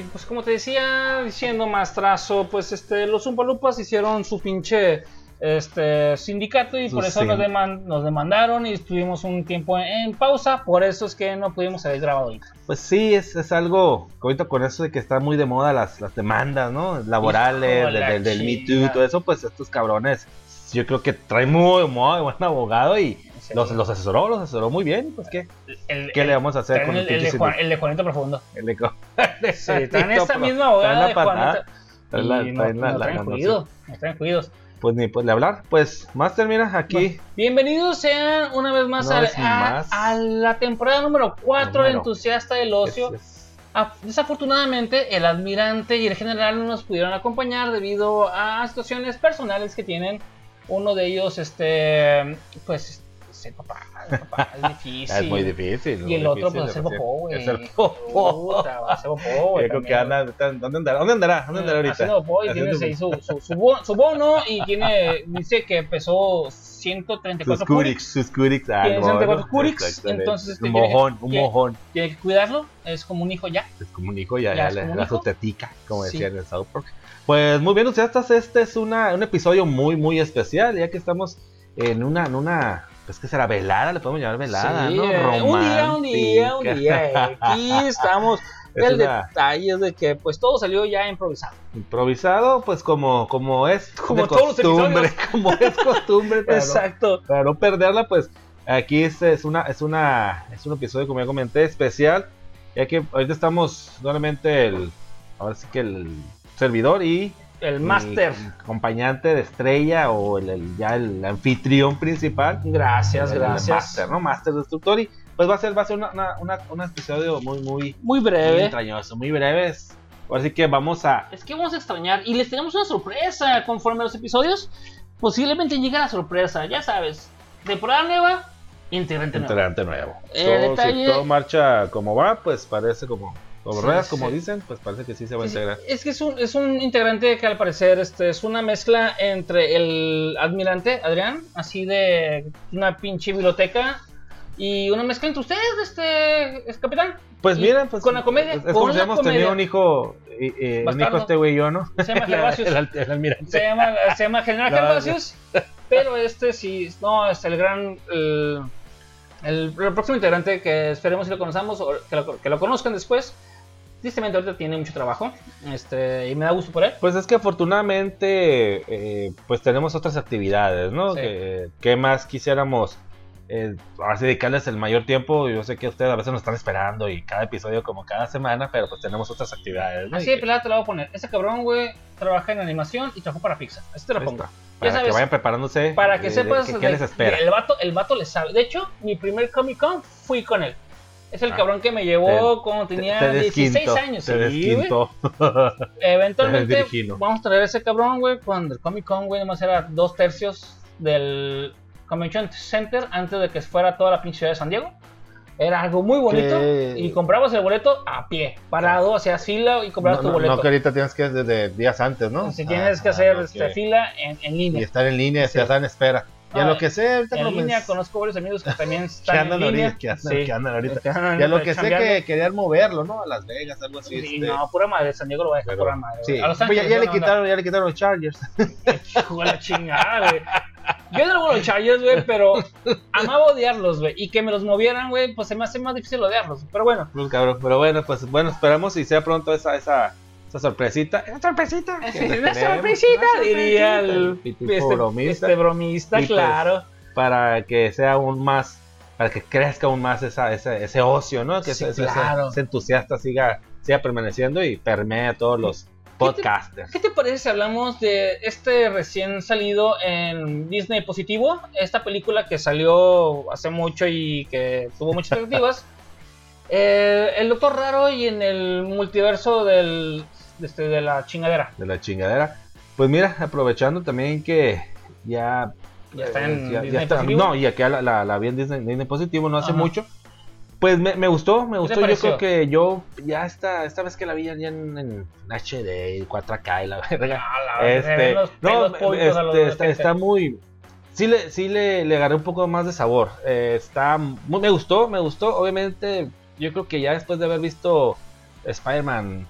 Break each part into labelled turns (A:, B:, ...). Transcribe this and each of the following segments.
A: Y pues como te decía, diciendo más trazo, pues este, los Umpalupas hicieron su pinche este sindicato y por eso nos, deman- nos demandaron y estuvimos un tiempo en, pausa, por eso es que no pudimos haber grabado ahorita.
B: Pues sí, es, es algo, ahorita con eso de que está muy de moda las, las demandas, ¿no? Laborales,
A: de
B: del, Me Too,
A: chinga.
B: todo eso, pues estos cabrones, yo creo que traen muy, muy buen abogado y. los, los asesoró, los asesoró muy bien, pues qué,
A: El-
B: ¿qué
A: el-
B: le vamos a hacer con
A: el,
B: el,
A: de
B: pinche
A: Juan-
B: sindicato?
A: el de Juanito Profundo.
B: El de Co-
A: Sí, traen esta misma
B: la
A: de Juanita.
B: traen la-
A: no-
B: la- la-
A: traen
B: la- no
A: traen cuidados.
B: Pues ni pues de hablar, pues Master, mira, aquí
A: Bienvenidos sean una vez más, a, a- la temporada número 4 del entusiasta del ocio.
B: es- es-
A: Ah, Desafortunadamente, el admirante y el general no nos pudieron acompañar debido a situaciones personales que tienen. Uno de ellos, este, pues, ser papá, ser papá es difícil.
B: es muy difícil.
A: Y el otro, pues, hacer. popó, güey.
B: Hacer popó.
A: Puta, va a hacer popó, güey.
B: Yo creo que anda, ¿dónde andará? ¿Dónde andará? ¿Dónde andará ahorita?
A: Haciendo popó y tiene ahí su, su, su, bo- su bono y tiene, dice que pesó 134
B: Sus
A: curics.
B: curix, sus curix. ah,
A: Tiene
B: no,
A: 134
B: no,
A: curics,
B: exactamente.
A: entonces, este,
B: un mojón, un mojón.
A: Tiene que cuidarlo, es como un hijo ya.
B: Es como un hijo, ya,
A: Ya es
B: le
A: como un
B: da
A: hijo.
B: su tetica, como
A: Sí.
B: decía en el South Park. Pues muy bien, entusiastas, este es una, un episodio muy, muy especial, ya que estamos en una, en una, pues que será velada, le podemos llamar velada,
A: Sí,
B: ¿no?
A: eh, un día, un día, un día. Aquí estamos.
B: Es
A: el
B: una-
A: detalle es de que pues todo salió ya improvisado.
B: Improvisado, pues como, como es
A: Como
B: de costumbre, como es costumbre, para no-
A: Exacto.
B: para no perderla, pues aquí es, es una es una es un episodio como ya comenté especial, ya que ahorita estamos nuevamente el ahora sí que el servidor y
A: El máster.
B: acompañante de estrella o el, el- ya el anfitrión principal,
A: Gracias,
B: el- el
A: gracias.
B: máster, ¿no? Máster destructor y pues va a ser va a ser una, una- una- un episodio muy muy,
A: Muy
B: muy
A: breve.
B: entrañoso, muy breve. Ahora sí que vamos a
A: Es que vamos a extrañar y les tenemos una sorpresa conforme a los episodios. Posiblemente llegue la sorpresa, ya sabes. Temporada nueva, integrante nuevo.
B: integrante nuevo.
A: El
B: Todo,
A: detalle-
B: Si todo marcha como va, pues parece como,
A: Sí,
B: ruedas,
A: sí.
B: como dicen, pues parece que sí se va a integrar.
A: Es que es un, es un integrante que al parecer este, es una mezcla entre el admirante Adrián, así de una pinche biblioteca, y una mezcla entre ustedes, este, es capitán.
B: Pues
A: Y
B: mira, pues
A: con la comedia,
B: Es, como si hemos tenido un hijo, eh, eh, un hijo este güey y yo, ¿no?
A: Se llama Gervasius.
B: el, el almirante.
A: Se llama, se llama General Gervasius, pero este sí, no, es el gran, el, el, el próximo integrante que esperemos si lo conozcamos o que lo, que lo conozcan después. Tristemente ahorita tiene mucho trabajo, este, y me da gusto por él.
B: Pues es que afortunadamente, eh, pues tenemos otras actividades, ¿no?
A: Sí.
B: Que, ¿Qué más quisiéramos? Eh, ahora sí dedicarles el mayor tiempo. Yo sé que ustedes a veces nos están esperando y cada episodio como cada semana, pero pues tenemos otras actividades, ¿no?
A: Así de pelada te lo voy a poner. Ese cabrón, güey, trabaja en animación y trabajó para Pixar. Así te lo pongo.
B: está.
A: Ya
B: Para que
A: sabes,
B: vayan preparándose.
A: Para que
B: de- de-
A: sepas,
B: ¿Qué,
A: de-
B: qué les espera?
A: El vato, el vato le sabe. De hecho, mi primer Comic Con fui con él. Es el
B: Ah.
A: cabrón que me llevó
B: Te-
A: cuando tenía
B: te
A: 16
B: desquintó,
A: años.
B: Te
A: sí. Eventualmente vamos a traer a ese cabrón, güey, cuando el Comic Con, güey, nomás era dos tercios del Convention Center antes de que fuera toda la pinche ciudad de San Diego. Era algo muy bonito
B: Que-
A: y comprabas el boleto a pie, parado, hacías fila y comprabas
B: No,
A: tu
B: no,
A: boleto.
B: no, que ahorita tienes que desde días antes, ¿no?
A: Si tienes que
B: Ah,
A: hacer
B: ok.
A: este, fila en, en
B: Y
A: línea.
B: estar en línea,
A: Sí.
B: estar en espera. Y a
A: Ah,
B: lo que sé, ahorita
A: En línea conozco varios amigos que también
B: que
A: están
B: andan
A: en línea.
B: ahorita, que andan,
A: Sí.
B: que andan ahorita.
A: Que andan
B: Y a lo que sé que querían moverlo, ¿no? A Las Vegas, algo así.
A: Sí,
B: este.
A: no, pura madre, San Diego lo va a dejar
B: Pero-
A: pura madre.
B: Sí,
A: A Los
B: pues ya, ya le
A: no,
B: quitaron, ya le quitaron los Chargers.
A: Hijo la chingada, güey. Yo no los Chargers, güey, pero amaba odiarlos, güey. Y que me los movieran, güey, pues se me hace más difícil odiarlos. Pero bueno,
B: Pues cabrón, pero bueno, pues bueno, esperamos y sea pronto esa, esa, esa sorpresita. Esa sorpresita.
A: una
B: tenemos,
A: sorpresita,
B: una
A: diría el
B: pitufo
A: este,
B: bromista,
A: este bromista,
B: pues,
A: claro.
B: para que sea aún más, para que crezca aún más esa, ese, ese ocio, ¿no? Que
A: Sí,
B: ese, ese-
A: claro.
B: ese entusiasta siga, siga permaneciendo y permee a todos los podcasters.
A: ¿Qué te parece si hablamos de este recién salido en Disney Positivo? Esta película que salió hace mucho y que tuvo muchas expectativas. Eh, el Doctor Raro y en el multiverso del, este, de la chingadera.
B: de la chingadera. Pues mira, aprovechando también que ya.
A: Ya está en
B: ya- ya
A: Disney
B: está-
A: Positivo.
B: No, y acá la, la, la vi en Disney, Disney Positivo no hace
A: Ajá.
B: mucho. Pues me, me gustó, me gustó. Yo creo que yo ya esta, esta vez que la vi ya en, en HD y 4K y la verga.
A: Ah,
B: Este,
A: los
B: no, este,
A: de
B: está, está muy. Sí le, sí le, le agarré un poco más de sabor. Eh, está muy- me gustó, me gustó. Obviamente, yo creo que ya después de haber visto Spider-Man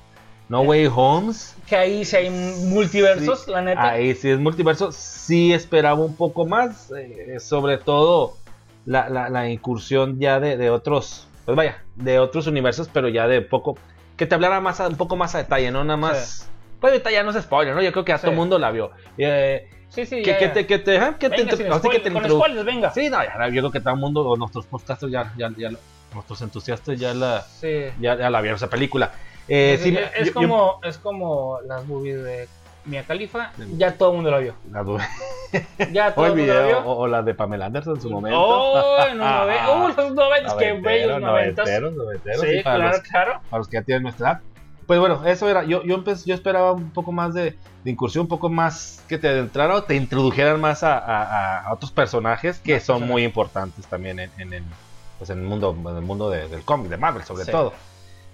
B: No Way Homes.
A: Que ahí sí hay multiversos,
B: Sí,
A: la neta.
B: Ahí sí es multiverso. Sí esperaba un poco más. eh, sobre todo la, la- la incursión ya de, de otros. Pues vaya, de otros universos, pero ya de poco. Que te hablara más a- un poco más a detalle, ¿no? Nada más. Pues ahorita ya no es spoiler, ¿no? Yo creo que a
A: Sí.
B: todo el mundo la vio. Eh,
A: sí, sí,
B: que,
A: ya,
B: que te, que te, ajá, que te,
A: Venga,
B: te- así que te
A: con spoilers, venga.
B: Sí, no, ya, yo creo que todo el mundo, o nuestros podcasters ya, ya, ya, ya- nuestros entusiastas ya la,
A: Sí.
B: ya, ya la vieron esa película. Eh,
A: es,
B: sí, me-
A: es
B: yo- yo-
A: como, es como las movies de Mia Khalifa. Ya todo el mundo la vio.
B: la
A: Ya todo
B: el
A: el mundo la
B: video,
A: vio.
B: o, o la de Pamela Anderson en su momento.
A: Oh, en los nove- uh, los noventas, que bellos noventas.
B: Noventeros, noventeros,
A: Sí,
B: para,
A: claro,
B: los,
A: claro.
B: para los que ya tienen nuestra edad. Pues bueno, eso era. Yo, yo, empe- yo esperaba un poco más de, de incursión, un poco más que te adentraran o te introdujeran más a, a- a otros personajes que son muy importantes también en, en, el- pues en el mundo, en el mundo de- del cómic, de Marvel sobre
A: Sí.
B: todo.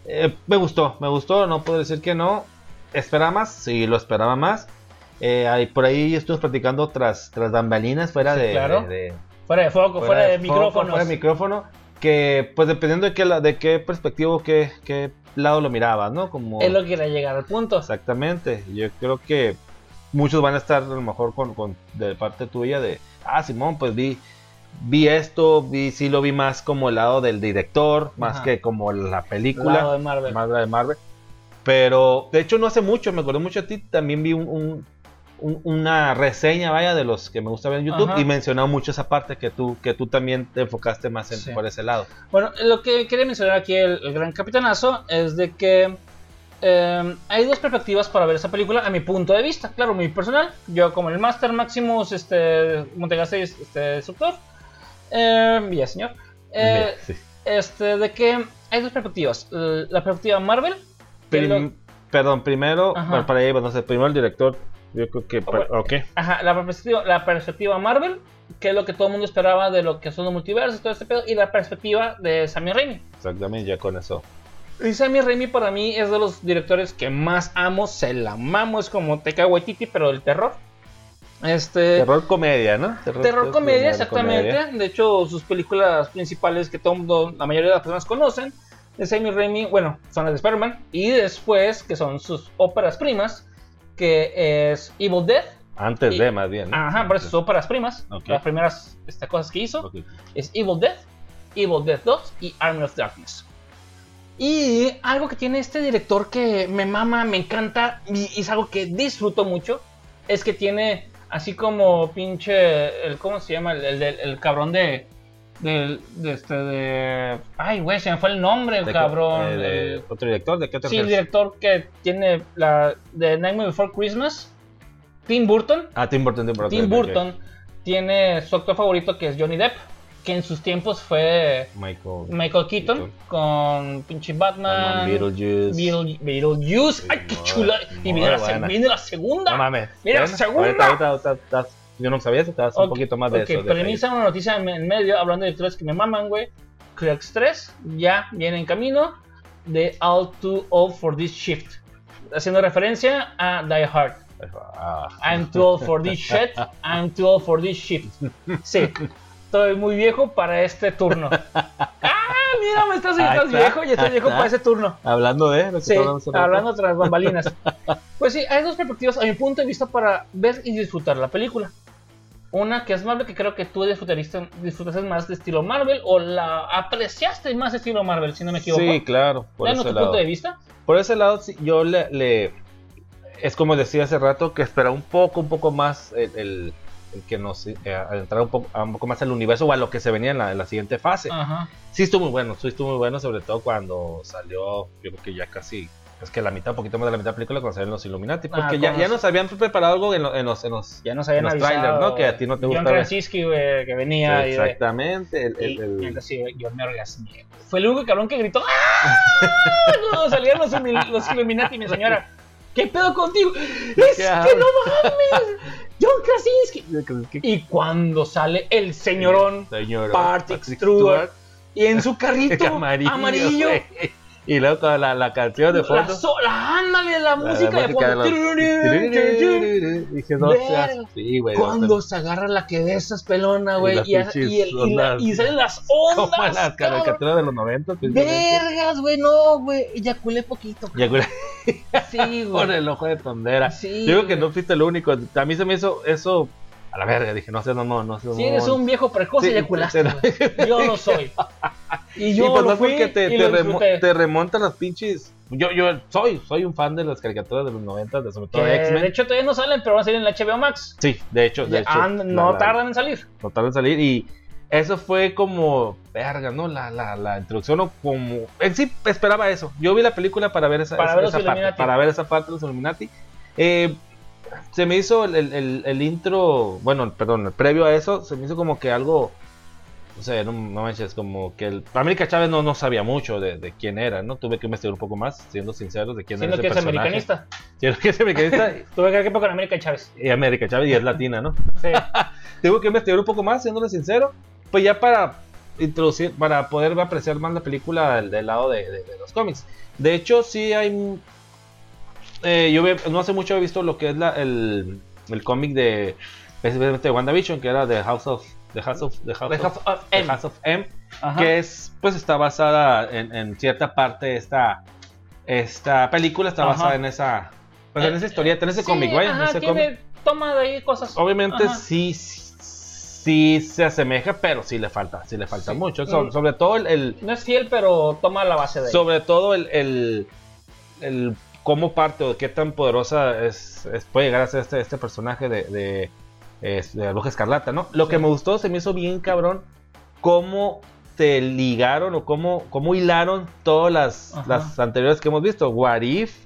B: Eh, me gustó, me gustó, no puedo decir que no. ¿Esperaba más? Sí, lo esperaba más. Eh, ahí- por ahí estuvimos platicando tras, tras bambalinas fuera
A: Sí,
B: de,
A: claro.
B: de- de-
A: Fuera de foco, fuera, de,
B: foco,
A: micrófonos.
B: Fuera de micrófono. Que pues dependiendo de qué, de qué perspectiva qué, qué lado lo mirabas, ¿no? Como...
A: Es lo que quería llegar al punto.
B: Exactamente. Yo creo que muchos van a estar a lo mejor con, con- de parte tuya de, ah, Simón, pues vi, vi esto, vi, sí lo vi más como el lado del director, más
A: Ajá.
B: que como la
A: Lado
B: película,
A: de Marvel.
B: más la de Marvel. Pero de hecho no hace mucho, me acordé mucho a ti, también vi un, un- un- una reseña, vaya, de los que me gusta ver en YouTube
A: Ajá.
B: y mencionaba mucho esa parte que tú, que tú también te enfocaste más en,
A: Sí.
B: por ese lado.
A: Bueno, lo que quería mencionar aquí el, el gran capitanazo es de que eh, hay dos perspectivas para ver esa película a mi punto de vista. Claro, muy personal. Yo como el Master Maximus este, Montegaste este, destructor. Eh, ya, señor. Eh,
B: Sí.
A: este, de que hay dos perspectivas. La perspectiva Marvel.
B: Prim-
A: lo-
B: Perdón, primero, para, para ahí, no sé, primero el director, yo creo que,
A: bueno.
B: ok.
A: Ajá, la perspectiva, la perspectiva Marvel, que es lo que todo el mundo esperaba de lo que son los multiversos y todo este pedo, y la perspectiva de Sammy Raimi.
B: Exactamente, ya con eso.
A: Y Sammy Raimi para mí es de los directores que más amo, se la mamo, es como Taika Waititi, pero del terror. Este
B: Terror comedia, ¿no?
A: terror comedia, exactamente.
B: comedia.
A: De hecho, sus películas principales que todo mundo, la mayoría de las personas conocen, de Sammy Raimi, bueno, son las de Spider-Man, y después que son sus óperas primas, que es Evil Dead,
B: Antes
A: Y-
B: de, más bien. ¿no?
A: ajá, por eso sus óperas primas, las primeras este, cosas que hizo. Es Evil Dead, Evil Dead 2 y Army of Darkness. Y algo que tiene este director que me mama, me encanta y es algo que disfruto mucho, es que tiene así como pinche, el, ¿cómo se llama? El, el, del- el cabrón de, del- de, este, de... Ay, güey, se me fue el nombre, el
B: ¿De qué-
A: cabrón.
B: eh, de-
A: el-
B: ¿Otro director? ¿De qué otro
A: sí, el director que tiene la de Nightmare Before Christmas, Tim Burton.
B: Ah, Tim Burton. Tim Burton.
A: Tim. Burton tiene su actor favorito que es Johnny Depp, que en sus tiempos fue
B: Michael.
A: Michael Keaton
B: Keaton.
A: con pinche Batman,
B: Batman, Beetlejuice.
A: Beetle- Beetlejuice, ay qué chula, y viene la,
B: buena.
A: viene la segunda.
B: No mames.
A: Mira,
B: Bueno,
A: segunda.
B: ahorita- ahorita- ahorita estás- yo no sabía eso, te das un
A: Ok,
B: poquito más de
A: ok,
B: eso. de
A: pero inicia una noticia en, en medio hablando de directores que me maman, güey. Clerks 3 ya viene en camino de All Too Old for This Shift, haciendo referencia a Die Hard.
B: Ah,
A: I'm too old for this shit. I'm too old for this shit. Sí, estoy muy viejo para este turno. Ah, mira, me estás, estás
B: está,
A: viejo y estoy
B: ahí
A: viejo
B: está.
A: para ese turno.
B: hablando de. lo que
A: Sí, hablando tras bambalinas. Pues sí, hay dos perspectivas a mi punto de vista para ver y disfrutar la película. Una que es Marvel, que creo que tú disfrutaste, disfrutaste más de estilo Marvel o la apreciaste más de estilo Marvel, si no me equivoco.
B: Sí, claro. Por ese
A: tu
B: lado.
A: punto de vista.
B: Por ese lado, yo le, le- Es como decía hace rato, que esperaba un poco, un poco más el que nos eh, adentrara un poco, un poco más al universo o a lo que se venía en la, en la siguiente fase.
A: Ajá.
B: Sí estuvo muy bueno, sí estuvo muy bueno, sobre todo cuando salió, yo creo que ya casi, es que la mitad, un poquito más de la mitad de la película, cuando salieron los Illuminati, porque
A: Ah,
B: ya, ya
A: los-
B: nos habían preparado algo en, lo- en los... En los
A: Ya nos habían
B: Los
A: avisado.
B: trailers, ¿no? Que a ti no te
A: John
B: gustaba.
A: Krasinski, güey, que venía y de-
B: exactamente, el, el-
A: Y,
B: el-
A: y así, yo me orgasmié. Fue el único cabrón que gritó ¡Ah! Cuando salieron los, los Illuminati, mi señora. ¿Qué pedo contigo? ¡Es que no mames! ¡John Krasinski! Y cuando sale el señorón
B: Señor
A: Patrick Stewart y en su carrito
B: amarillo,
A: amarillo.
B: Y luego con la, la canción de
A: la,
B: fondo
A: so- la- ándale, la,
B: La-
A: música
B: la
A: de fondo.
B: Dije, no seas-
A: Verga.
B: sí, güey.
A: Cuando se agarra la que besas pelona, güey,
B: las
A: y, y, y la- salen las
B: Como
A: ondas.
B: las
A: cabrón.
B: caricaturas de los 90. precisamente.
A: Vergas, güey, no, güey. Eyaculé poquito.
B: Ya, güey.
A: Sí,
B: Con
A: güey.
B: el ojo de tondera.
A: Sí,
B: digo que no fuiste el único. A mí se me hizo eso. A la verga, dije, no sé, no, no, no sé.
A: Si eres un viejo precoz,
B: Sí,
A: eyaculaste,
B: te-.
A: Yo lo soy. Y
B: Y
A: yo
B: pues
A: lo
B: no
A: fui
B: porque te,
A: y
B: te, remo- te remontan las pinches. Yo, yo soy, soy un fan de las caricaturas de los 90, de sobre todo de
A: de
B: X-Men.
A: hecho, todavía no salen, pero van a salir en la HBO Max.
B: Sí, de hecho, de hecho.
A: ah,
B: la-
A: no
B: la-
A: tardan en salir.
B: no tardan en salir y eso fue como verga, ¿no? La, la, la introducción o como en sí esperaba eso. Yo vi la película para ver esa,
A: Para
B: esa,
A: ver
B: esa parte, para ver esa parte de los Illuminati. Eh, se me hizo el, el, el- intro, bueno, perdón, el previo a eso, se me hizo como que algo, o sea, no, no manches, como que el América Chávez no, no sabía mucho de, de quién era, ¿no? Tuve que investigar un poco más, siendo sinceros, de quién
A: Siendo
B: era
A: que
B: ese
A: es
B: personaje.
A: americanista.
B: Siendo que es americanista
A: Tuve que ver con América Chávez.
B: y América Chávez y es latina, ¿no?
A: Sí.
B: Tengo que investigar un poco más, siéndole sincero. Pues ya para introducir, para poder apreciar más la película del, del lado de, de- de los cómics. De hecho, sí hay. Eh, yo ve- no hace mucho he visto lo que es la, el, el cómic de. Específicamente de WandaVision, que era de House of. The House of, the House
A: The
B: of-
A: House of
B: The
A: M.
B: House of M,
A: Ajá.
B: que es, pues está basada en, en cierta parte esta, esta película está
A: Ajá.
B: basada en esa, pues en
A: Eh,
B: esa historieta, en ese
A: Sí,
B: cómic, güey, en
A: ajá,
B: ese
A: tiene, toma de ahí cosas.
B: Obviamente
A: Ajá.
B: sí, sí se asemeja, pero sí le falta, sí le falta
A: Sí.
B: mucho.
A: Mm.
B: sobre todo el, el-
A: No es fiel, pero toma la base de ahí.
B: sobre todo el, el, el cómo parte o qué tan poderosa es, es- puede llegar a ser este, este personaje de, de, de Bruja Escarlata, ¿no? Lo
A: Sí.
B: que me gustó, se me hizo bien cabrón, cómo te ligaron o cómo, cómo hilaron todas las,
A: Ajá.
B: las anteriores que hemos visto. What If,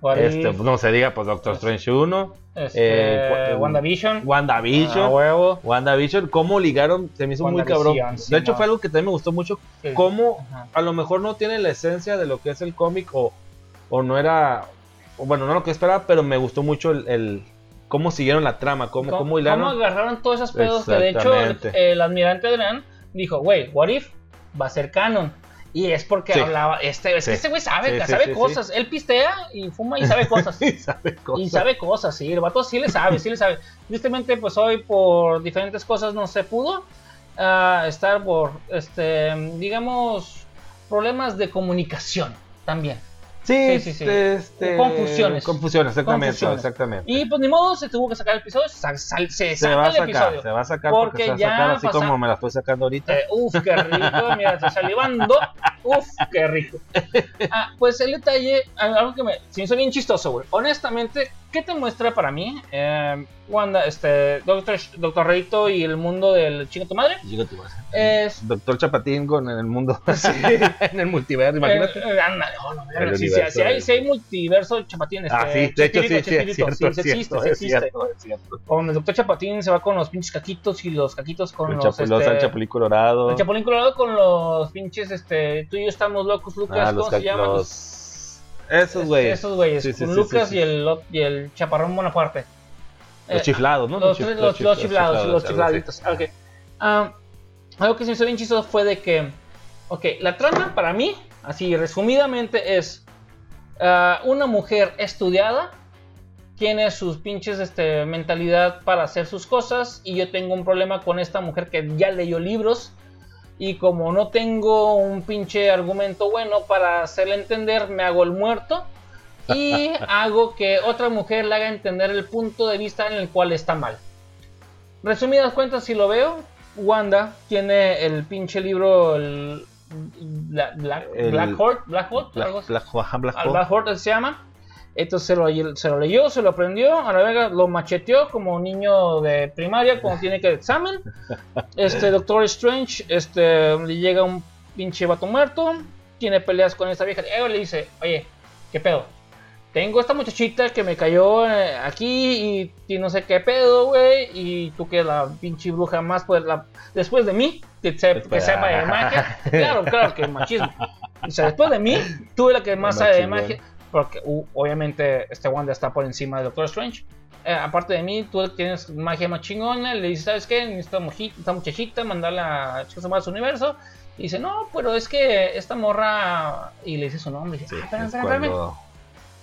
A: What
B: este, no se diga, pues Doctor Strange 1,
A: este,
B: eh,
A: WandaVision.
B: WandaVision.
A: Ah, huevo.
B: WandaVision, cómo ligaron, se me hizo muy cabrón.
A: Sí,
B: De hecho,
A: no.
B: fue algo que también me gustó mucho.
A: Sí.
B: Cómo
A: Ajá.
B: a lo mejor no tiene la esencia de lo que es el cómic o, o no era. o bueno, no lo que esperaba, pero me gustó mucho el. el- cómo siguieron la trama, cómo, cómo hilaron.
A: agarraron todos esos pedos? Que de hecho, el, almirante Adrián dijo, güey, what if va a ser canon. Y es porque
B: Sí.
A: hablaba, este, es
B: Sí.
A: que este güey sabe,
B: Sí,
A: sabe cosas. Él pistea y fuma y sabe cosas.
B: Y sabe cosas.
A: Y sabe cosas, sí, el vato sí le sabe, sí le sabe. Tristemente, pues hoy por diferentes cosas no se pudo ah, estar por, este, digamos, problemas de comunicación también.
B: Sí,
A: sí, sí.
B: Este,
A: Confusiones.
B: Confusiones, exactamente.
A: Confusiones.
B: exactamente.
A: Y pues ni modo, se tuvo que sacar el episodio, sal- se,
B: se
A: saca
B: va a
A: el
B: sacar,
A: episodio.
B: se va a sacar
A: Porque
B: porque, se va a
A: ya
B: sacar así
A: pasa-
B: como me la estoy sacando ahorita.
A: Eh, uf, qué rico, mira, estoy salivando. Uf, qué rico. Ah, pues el detalle, algo que me se me hizo bien chistoso, güey. Honestamente, ¿qué te muestra para mí? Eh, Wanda, este, Doctor, Doctor Reito y el mundo del chingo tu madre.
B: Digo tú, vas.
A: Es.
B: Doctor Chapatín con el mundo, en el multiverso, imagínate.
A: Eh, eh, anda, no,
B: El
A: sí, sí, sí hay,
B: de-
A: sí hay multiverso Chapatín. Este,
B: ah, sí, de hecho sí, sí, es cierto,
A: sí, sí existe,
B: cierto,
A: sí existe.
B: cierto, es cierto.
A: Con el Doctor Chapatín se va con los pinches caquitos y los caquitos con
B: El
A: los.
B: Chapu- los
A: este,
B: al Chapulín Colorado.
A: El Chapulín Colorado con los pinches, este, tú y yo estamos locos, Lucas,
B: Ah, los
A: ¿cómo se
B: ca-
A: llaman?
B: los- Esos güeyes.
A: Esos güeyes,
B: Sí, sí,
A: con
B: sí,
A: Lucas. Y, el, y el Chaparrón Bonaparte.
B: Los
A: Eh,
B: chiflados, ¿no?
A: Los, los, los chiflados, los chifladitos. ok. Ah, algo que se me hizo bien chistoso fue de que, ok, la trama para mí, así resumidamente, es ah, una mujer estudiada, tiene sus pinches este, mentalidad para hacer sus cosas, y yo tengo un problema con esta mujer que ya leyó libros, y como no tengo un pinche argumento bueno para hacerle entender, me hago el muerto. Y hago que otra mujer le haga entender el punto de vista en el cual está mal. Resumidas cuentas, si lo veo, Wanda tiene el pinche libro el, Black, Black,
B: El-
A: Black Hort, Black Hort,
B: Black,
A: algo así.
B: Black. Black
A: Hort se llama. Entonces se lo, se lo leyó, se lo aprendió, a la verga lo macheteó como niño de primaria cuando tiene que al examen. Este Doctor Strange, este, le llega un pinche vato muerto, tiene peleas con esta vieja. Y le dice, oye, ¿qué pedo? Tengo esta muchachita que me cayó eh, aquí y, y no sé qué pedo, güey. Y tú que la pinche bruja más, pues la, después de mí, que, se- que sepa de magia. Claro, claro que machismo. O sea, después de mí, tú eres la que más sabe de magia. Porque uh, obviamente este Wanda está por encima de Doctor Strange. Eh, aparte de mí, tú tienes magia más chingona. Le dices, ¿sabes qué? Necesito esta muchachita, mandarla a Chicos más universo. Y dice, no, pero es que esta morra. Y le dice su nombre. Y dice,
B: Sí,
A: ah, espérame,
B: es
A: espérame,
B: cuando-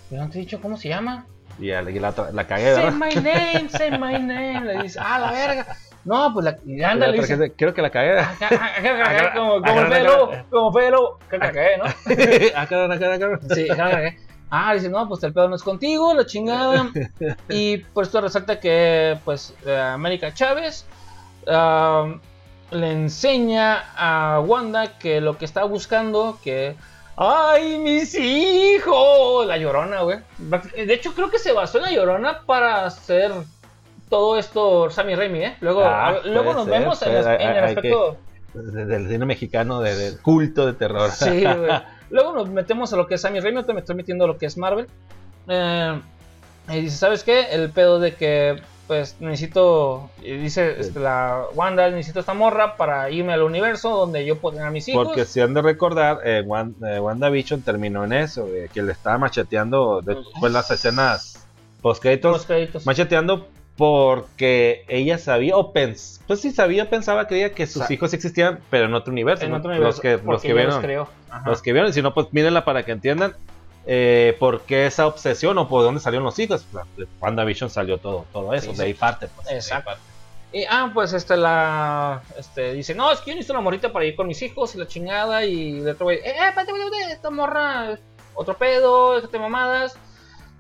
A: Pero no te he dicho cómo se llama.
B: Y la, la, la cagué,
A: Say my name, say my name. Le dice, ah, la verga. No, pues la. y Anda, le dice.
B: que- Creo que la cagué.
A: "Ah, acá, acá, acá, acá, Como Fede. Lobo, como Fede Lobo. Creo que la cagué, ¿no?
B: ah.
A: Sí, acá, acá. Ah, dice, no, pues el pedo no es contigo, la chingada. y pues esto resalta que, pues, eh, América Chávez ah, le enseña a Wanda que lo que está buscando, que... ¡Ay, mis hijos! La llorona, güey. De hecho, creo que se basó en la llorona para hacer todo esto Sammy Raimi, ¿eh? Luego,
B: Ah,
A: luego nos
B: ser,
A: vemos en, el- en aspecto...
B: De- Del cine mexicano, de, del culto de terror.
A: Sí, güey. Luego nos metemos a lo que es Sammy Raimi, me estoy metiendo a lo que es Marvel. Eh, y dice, ¿sabes qué? El pedo de que, pues, necesito, y dice este, la Wanda, necesito esta morra para irme al universo donde yo puedo tener a mis hijos.
B: Porque si han de recordar, eh, Wan- eh, WandaVision terminó en eso, que le estaba macheteando de, pues, las escenas post
A: Los créditos.
B: macheteando porque ella sabía o pens pues sí sabía pensaba creía que sus hijos existían pero en otro universo,
A: en
B: ¿no?
A: otro universo.
B: los que los vieron
A: creo. Ajá.
B: los que vieron y si no pues mírenla para que entiendan eh, por qué esa obsesión o por dónde salieron los hijos Pues, de WandaVision salió todo todo eso
A: Sí,
B: de ahí
A: sí.
B: parte pues
A: Exacto.
B: parte.
A: Y, ah, pues este, la. Este, dice, no, es que yo necesito una morrita para ir con mis hijos y la chingada. Y el otro güey, eh, eh, espérate, esta morra, otro pedo, déjate mamadas.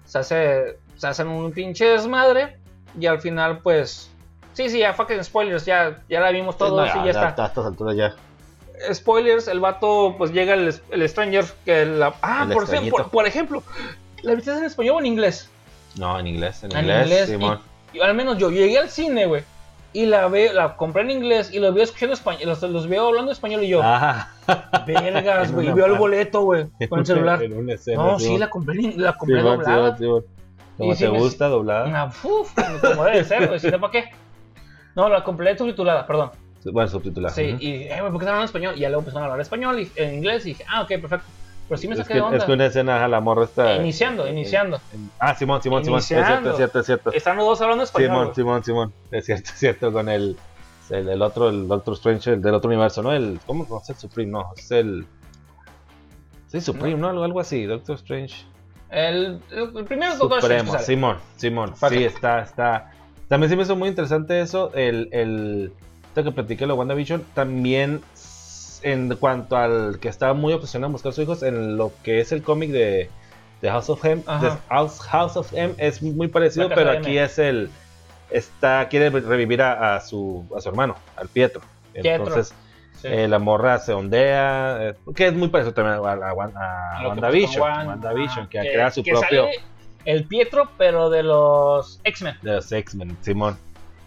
A: Se hace, se hacen un pinche desmadre. Y al final, pues. Sí, sí, ya fucking spoilers, ya, ya la vimos todos
B: No,
A: y ya está.
B: a estas alturas ya
A: Spoilers, el vato, pues llega el, el Stranger. Que la, ah,
B: El
A: por,
B: extrañito.
A: por, por ejemplo, ¿la viste en español o en inglés?
B: no en inglés en,
A: En
B: inglés,
A: inglés,
B: Simón
A: y- al menos yo llegué al cine, güey. Y la veo, la compré en inglés y los veo escuchando español, los, los veo hablando español y yo,
B: ah
A: vergas, güey, y veo el boleto, güey, con el celular.
B: escena,
A: No, sí, la compré, en- la compré
B: Simón,
A: doblada.
B: Simón,
A: Sí
B: te
A: me-
B: gusta doblada
A: Ah, uf, como debe ser, güey, si no, ¿para qué? No, la compré subtitulada, perdón.
B: bueno subtitulada
A: Sí, y, eh, ¿por qué están hablando español? Y ya luego empezaron a hablar español y en inglés y dije, ah, ok, perfecto. Pero sí me
B: es,
A: saqué
B: que,
A: de onda.
B: es que una escena a la morra está
A: Iniciando, iniciando.
B: Ah, Simón, Simón, Simón. Es cierto, es cierto, es cierto.
A: Están los dos hablando español.
B: Simón. Simón, Simón. Es cierto, es cierto. Con el, el, el otro, el Doctor Strange, el del otro universo, ¿no? El, ¿Cómo no es el Supreme? No, es el. Sí, Supreme, ¿no? Algo, algo así, Doctor Strange.
A: El, el, primero
B: Supremo,
A: sale.
B: Simón, Simón. Sí, está, está. También sí me hizo muy interesante eso. El, el. Que platiqué lo de WandaVision. También en cuanto al que estaba muy obsesionado en buscar a sus hijos, en lo que es el cómic de, de House of M. De House, House of M es muy parecido, pero aquí
A: M.
B: es el. Está, quiere revivir a, a su, a su hermano, al Pietro.
A: Pietro.
B: Entonces,
A: Sí.
B: eh, la morra se ondea, eh, que es muy parecido también a, a, a
A: A
B: WandaVision,
A: Wanda,
B: WandaVision, que,
A: que-
B: crea su
A: que
B: propio
A: sale el Pietro, pero de los X-Men.
B: de los X-Men, Simón.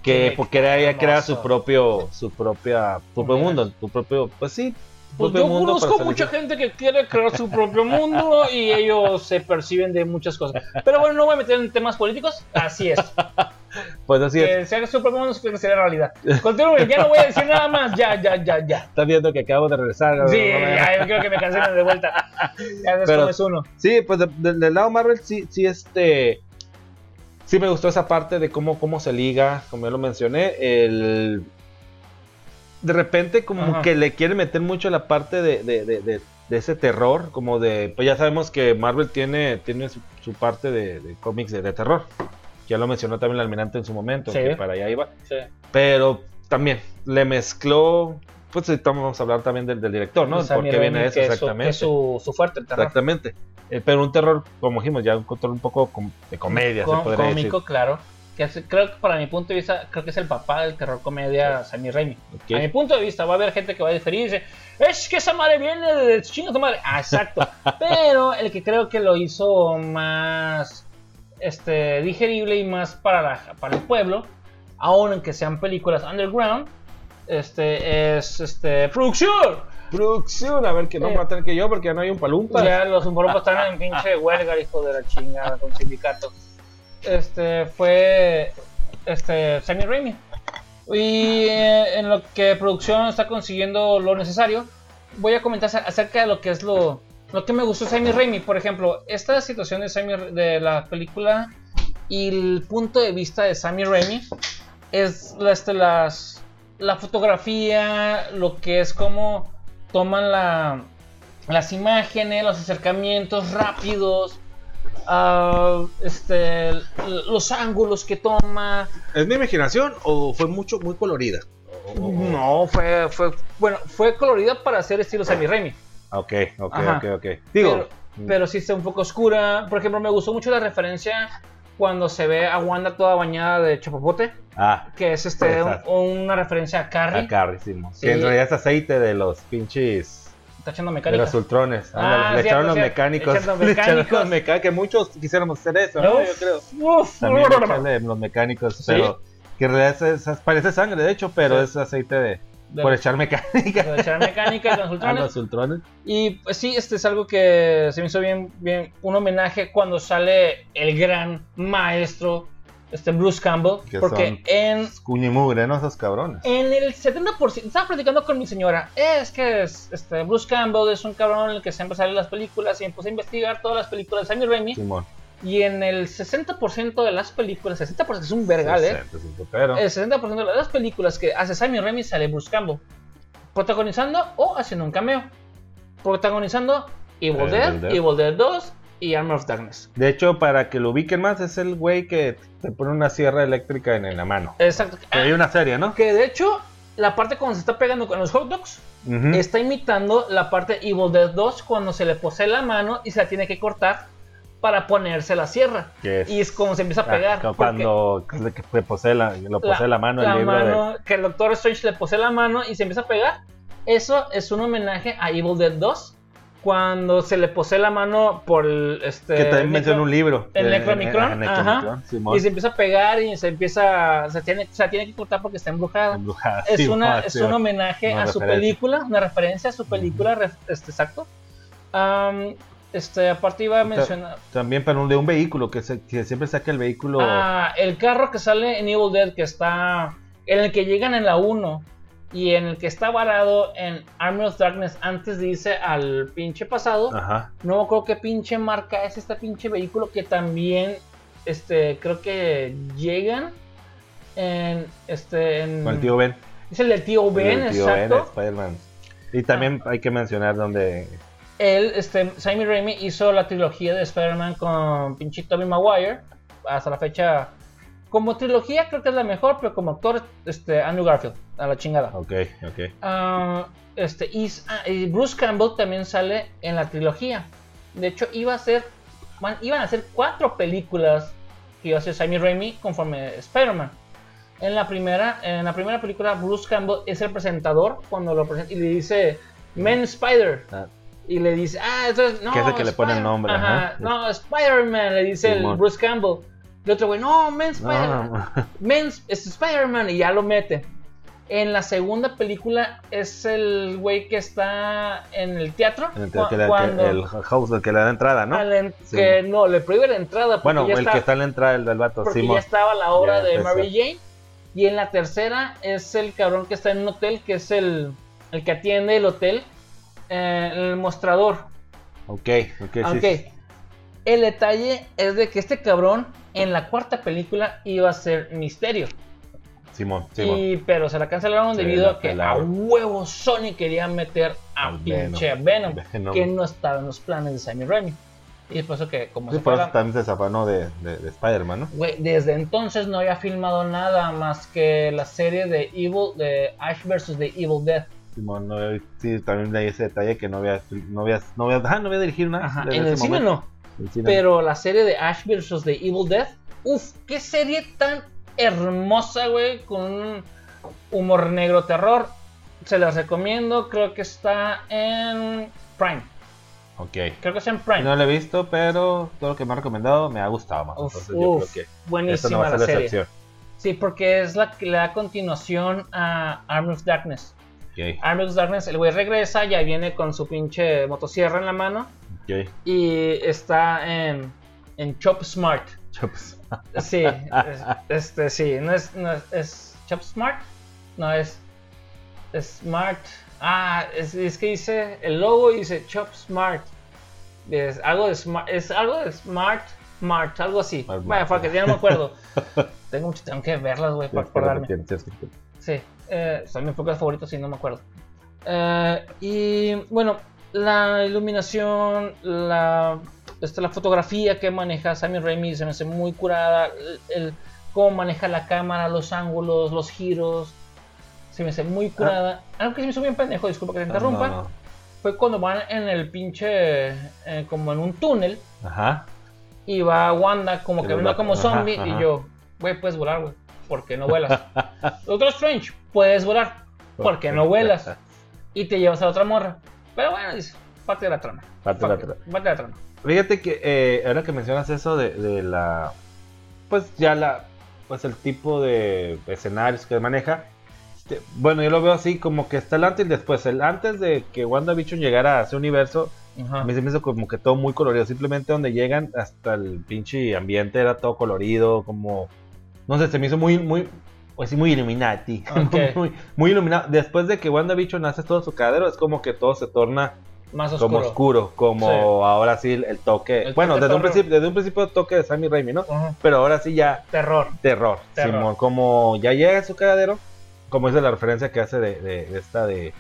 B: Que
A: Qué
B: porque era ella crea su propio, su propia, su propio mundo, su propio, pues sí,
A: Pues
B: propio
A: yo
B: mundo
A: conozco mucha gente que quiere crear su propio mundo y ellos se perciben de muchas cosas. Pero bueno, no voy a meter en temas políticos. Así es.
B: Pues así es.
A: Que sea su propio mundo que sea realidad. Continúen, ya no voy a decir nada más. Ya, ya, ya, ya.
B: Estás viendo que acabo de regresar.
A: Sí,
B: ¿no?
A: ya, yo quiero que me cancelen de vuelta. Ya ves
B: Pero-
A: es uno.
B: Sí, pues de- de- del lado Marvel sí, sí, este, sí me gustó esa parte de cómo, cómo se liga, como ya lo mencioné, el, de repente como
A: Ajá.
B: que le quiere meter mucho la parte de, de, de, de- de ese terror, como de, pues ya sabemos que Marvel tiene, tiene su, su parte de, de cómics de, de terror, ya lo mencionó también el almirante en su momento,
A: Sí.
B: que para allá iba,
A: Sí.
B: pero también le mezcló, pues vamos a hablar también del, del director, ¿no?
A: Sammy
B: ¿Por qué viene eso exactamente?
A: Es su, su fuerte, el terror.
B: Exactamente. Eh, pero un terror, como dijimos, ya un control un poco com- de comedia,
A: Com-
B: se podría
A: cómico,
B: decir.
A: claro. Que es- creo que para mi punto de vista, creo que es el papá del terror comedia Sammy Raimi.
B: Ok.
A: A mi punto de vista, va a haber gente que va a diferir y dice, es que esa madre viene de chingo tu madre. Ah, exacto. Pero el que creo que lo hizo más este, digerible y más para, la- para el pueblo, aun en que sean películas underground, este, es este, producción.
B: Producción, a ver que no va a tener que yo porque ya no hay un palumpa.
A: Ya los umbrompas están en pinche huelga, hijo de la chingada, con sindicato. Este fue este Sammy Raimi. Y eh, en lo que producción está consiguiendo lo necesario, voy a comentar acer- acerca de lo que es lo, lo que me gustó de Sammy Raimi. Por ejemplo, esta situación de, Sammy, de la película y el punto de vista de Sammy Raimi es la, este, las, la fotografía, lo que es como toman la, las imágenes, los acercamientos rápidos, ah, este, los ángulos que toma.
B: ¿Es mi imaginación o fue mucho, muy colorida?
A: No, fue, fue, bueno, fue colorida para hacer estilo Sammy Raimi.
B: Ok, ok,
A: Ajá.
B: ok, ok. Digo,
A: Pero-
B: Mm.
A: pero sí está un poco oscura. Por ejemplo, me gustó mucho la referencia cuando se ve a Wanda toda bañada de chapopote,
B: Ah,
A: que es este un- una referencia a Carrie.
B: a Carrie.
A: Sí.
B: Que en realidad es aceite de los pinches.
A: Está echando
B: De
A: mecánica.
B: los ultrones.
A: Ah,
B: le
A: cierto,
B: echaron los mecánicos.
A: Echando
B: Le echaron
A: mecánicos.
B: los mecánicos. Que muchos quisiéramos hacer eso, ¿no?
A: Uf,
B: Yo creo.
A: uf,
B: También
A: uf,
B: echarle los mecánicos,
A: Sí.
B: pero que en realidad es- es- parece sangre, de hecho, pero
A: Sí.
B: es aceite de
A: de-
B: por echar mecánica
A: de echar mecánica con ultrones.
B: los ultrones.
A: Y pues sí, este es algo que se me hizo bien, bien un homenaje cuando sale el gran maestro, este Bruce Campbell,
B: Que
A: porque en
B: Cuña mugre, ¿no? Esos cabrones.
A: En el 70%, estaba platicando con mi señora, es que es, este, Bruce Campbell es un cabrón en el que siempre sale en las películas y puse a investigar todas las películas de Sammy Raimi
B: Simón.
A: Y en el 60% de las películas, 60% es un vergal, ¿eh?
B: 60, 60, pero
A: El 60% de las películas que hace Sammy Raimi sale Campbell, protagonizando o haciendo un cameo. Protagonizando Evil Dead. Evil Dead 2 y Armor of Darkness.
B: de hecho, para que lo ubiquen más, es el güey que te pone una sierra eléctrica en, la mano.
A: Exacto.
B: Que hay una serie, ¿no?
A: Que de hecho, la parte cuando se está pegando con los hot dogs
B: Ujú.
A: está imitando la parte Evil Dead 2 cuando se le posee la mano y se la tiene que cortar para ponerse la sierra.
B: Que es-
A: Y es como se empieza a
B: Ah,
A: pegar. porque
B: cuando le- posee la, lo posee la, mano el libro de-
A: mano- Que el Doctor Strange le posee la mano y se empieza a pegar. Eso es un homenaje a Evil Dead 2. Cuando se le posee la mano por el, este,
B: que también menciona un libro.
A: el Necromicron,
B: Necromicron,
A: ajá.
B: Simón.
A: Y se empieza a pegar y se empieza. Se tiene, se la tiene que cortar porque está embrujada.
B: Embrujada,
A: Es,
B: Simón,
A: una, es
B: Simón.
A: un homenaje
B: Una
A: a su
B: referencia.
A: película, una referencia a su película, ref- este, exacto. Am, este, aparte iba a mencionar.
B: También para un, de un vehículo, que, se- que siempre saca el vehículo.
A: Ah, el carro que sale en Evil Dead, que está. En el que llegan en la 1 y en el que está varado en Army of Darkness antes de irse al pinche pasado.
B: Ajá.
A: No me acuerdo qué pinche marca es este pinche vehículo que también. Este, creo que llegan en. Este, en.
B: Con el tío Ben.
A: Es el del tío Ben,
B: el tío Ben,
A: exacto.
B: Spider-Man. Y también hay que mencionar donde.
A: Él, este, Sammy Raimi hizo la trilogía de Spider-Man con pinche Tobey Maguire. Hasta la fecha. Como trilogía creo que es la mejor, pero como actor, este, Andrew Garfield, a la chingada.
B: Ok, ok.
A: Ah, este, y, ah, y Bruce Campbell también sale en la trilogía. De hecho, iba a ser, iban a ser cuatro películas que iba a hacer Sammy Raimi conforme Spider-Man. En la primera, en la primera película, Bruce Campbell es el presentador cuando lo presenta y le dice Men Spider.
B: Ah,
A: Y le dice, ah, entonces, no.
B: Que es el que le pone el nombre,
A: Ajá, no, Spider-Man, le dice el. Bruce Campbell. Y el otro güey, no, Men Spider-Man.
B: no,
A: Men, es Spider-Man y ya lo mete. En la segunda película es el güey que está en el teatro.
B: el, que le- que-
A: cuando
B: el house, el que le da entrada, ¿no?
A: al en-
B: Sí.
A: que no, le prohíbe la entrada
B: Bueno, el
A: está,
B: que está en la entrada el del vato,
A: porque
B: Simón.
A: ya estaba la obra
B: Ya
A: de. Mary Jane. Y en la tercera es el cabrón que está en un hotel, que es el, el que atiende el hotel, eh, el mostrador.
B: Ok, ok, sí,
A: Ok.
B: sí.
A: El detalle es de que este cabrón en la cuarta película iba a ser Misterio.
B: Simón, Simón.
A: Y, pero se la cancelaron
B: Sí,
A: debido a que a huevo Sony quería meter a pinche
B: Venom.
A: Que no estaba en los planes de Sammy Raimi. Y por eso que como
B: Sí,
A: se
B: por eso
A: fuera-
B: también se zafanó de, de, de Spider-Man, ¿no?
A: Güey, desde entonces no había filmado nada más que la serie de Evil, de Ash vs. The Evil Dead.
B: Simón, no, sí, también leí ese detalle que no había, no había, no había, ajá, no había dirigido nada.
A: Ajá, en el cine no.
B: En el cine
A: Pero la serie de Ash vs. The Evil Dead, uff, qué serie tan hermosa, güey, con un humor negro terror. Se las recomiendo, creo que está en Prime.
B: Ok.
A: Creo que está en Prime.
B: No lo he visto, pero todo lo que me ha recomendado me ha gustado más.
A: Uf,
B: Entonces yo creo que no
A: buenísima la
B: ser la
A: serie. Sí, porque es la, la continuación a Army of Darkness.
B: Ok,
A: Army of Darkness, el güey regresa, ya viene con su pinche motosierra en la mano y está en, en Chop Smart.
B: Chops.
A: Sí, es- este sí, no es, no es, es Chop Smart, no es, es Smart. Ah, es, es que dice el logo dice Chop Smart. Es algo de Smart, es algo de Smart Mart, algo así.
B: Smart
A: Vaya, porque ya no me acuerdo. tengo, mucho- tengo que verlas, güey, para acordarme. Sí, eh, son mis pocos favoritos y no me acuerdo. Eh, y bueno, la iluminación, la, este, la fotografía que maneja Sammy Raimi se me hace muy curada. El, el- cómo maneja la cámara, los ángulos, los giros. Se me hace muy curada. Algo que se me hizo bien pendejo, disculpa que te interrumpa.
B: No, no.
A: fue cuando van en el pinche, eh, como en un túnel,
B: Ajá.
A: y va Wanda como que
B: va-
A: como
B: ajá,
A: zombie,
B: ajá.
A: y yo, güey, puedes volar, güey, porque no vuelas. Doctor Strange, puedes volar, porque no vuelas. Y te llevas a otra morra. Pero bueno, dice, parte de la trama.
B: Parte de la trama.
A: Parte de la trama.
B: Fíjate que eh, ahora que mencionas eso de, de la. Pues ya la. Pues el tipo de escenarios que maneja. este, bueno, yo lo veo así como que está el antes y el después. El antes de que WandaVision llegara a ese universo,
A: Ajá.
B: a mí se me hizo como que todo muy colorido. Simplemente donde llegan, hasta el pinche ambiente era todo colorido, como. No sé, se me hizo muy, muy. Pues sí, muy Illuminati.
A: Ok.
B: muy, muy iluminado. Después de que WandaVision hace todo su cadero, es como que todo se torna
A: Más oscuro.
B: como oscuro, como
A: Sí.
B: ahora sí el, toque.
A: El
B: bueno, desde un, principio, desde un principio el toque de Sammy Raimi, ¿no? Pero ahora sí ya
A: Terror.
B: terror.
A: Terror.
B: Simón, como ya llega a su cadero, como es de la referencia que hace de, de- de esta de,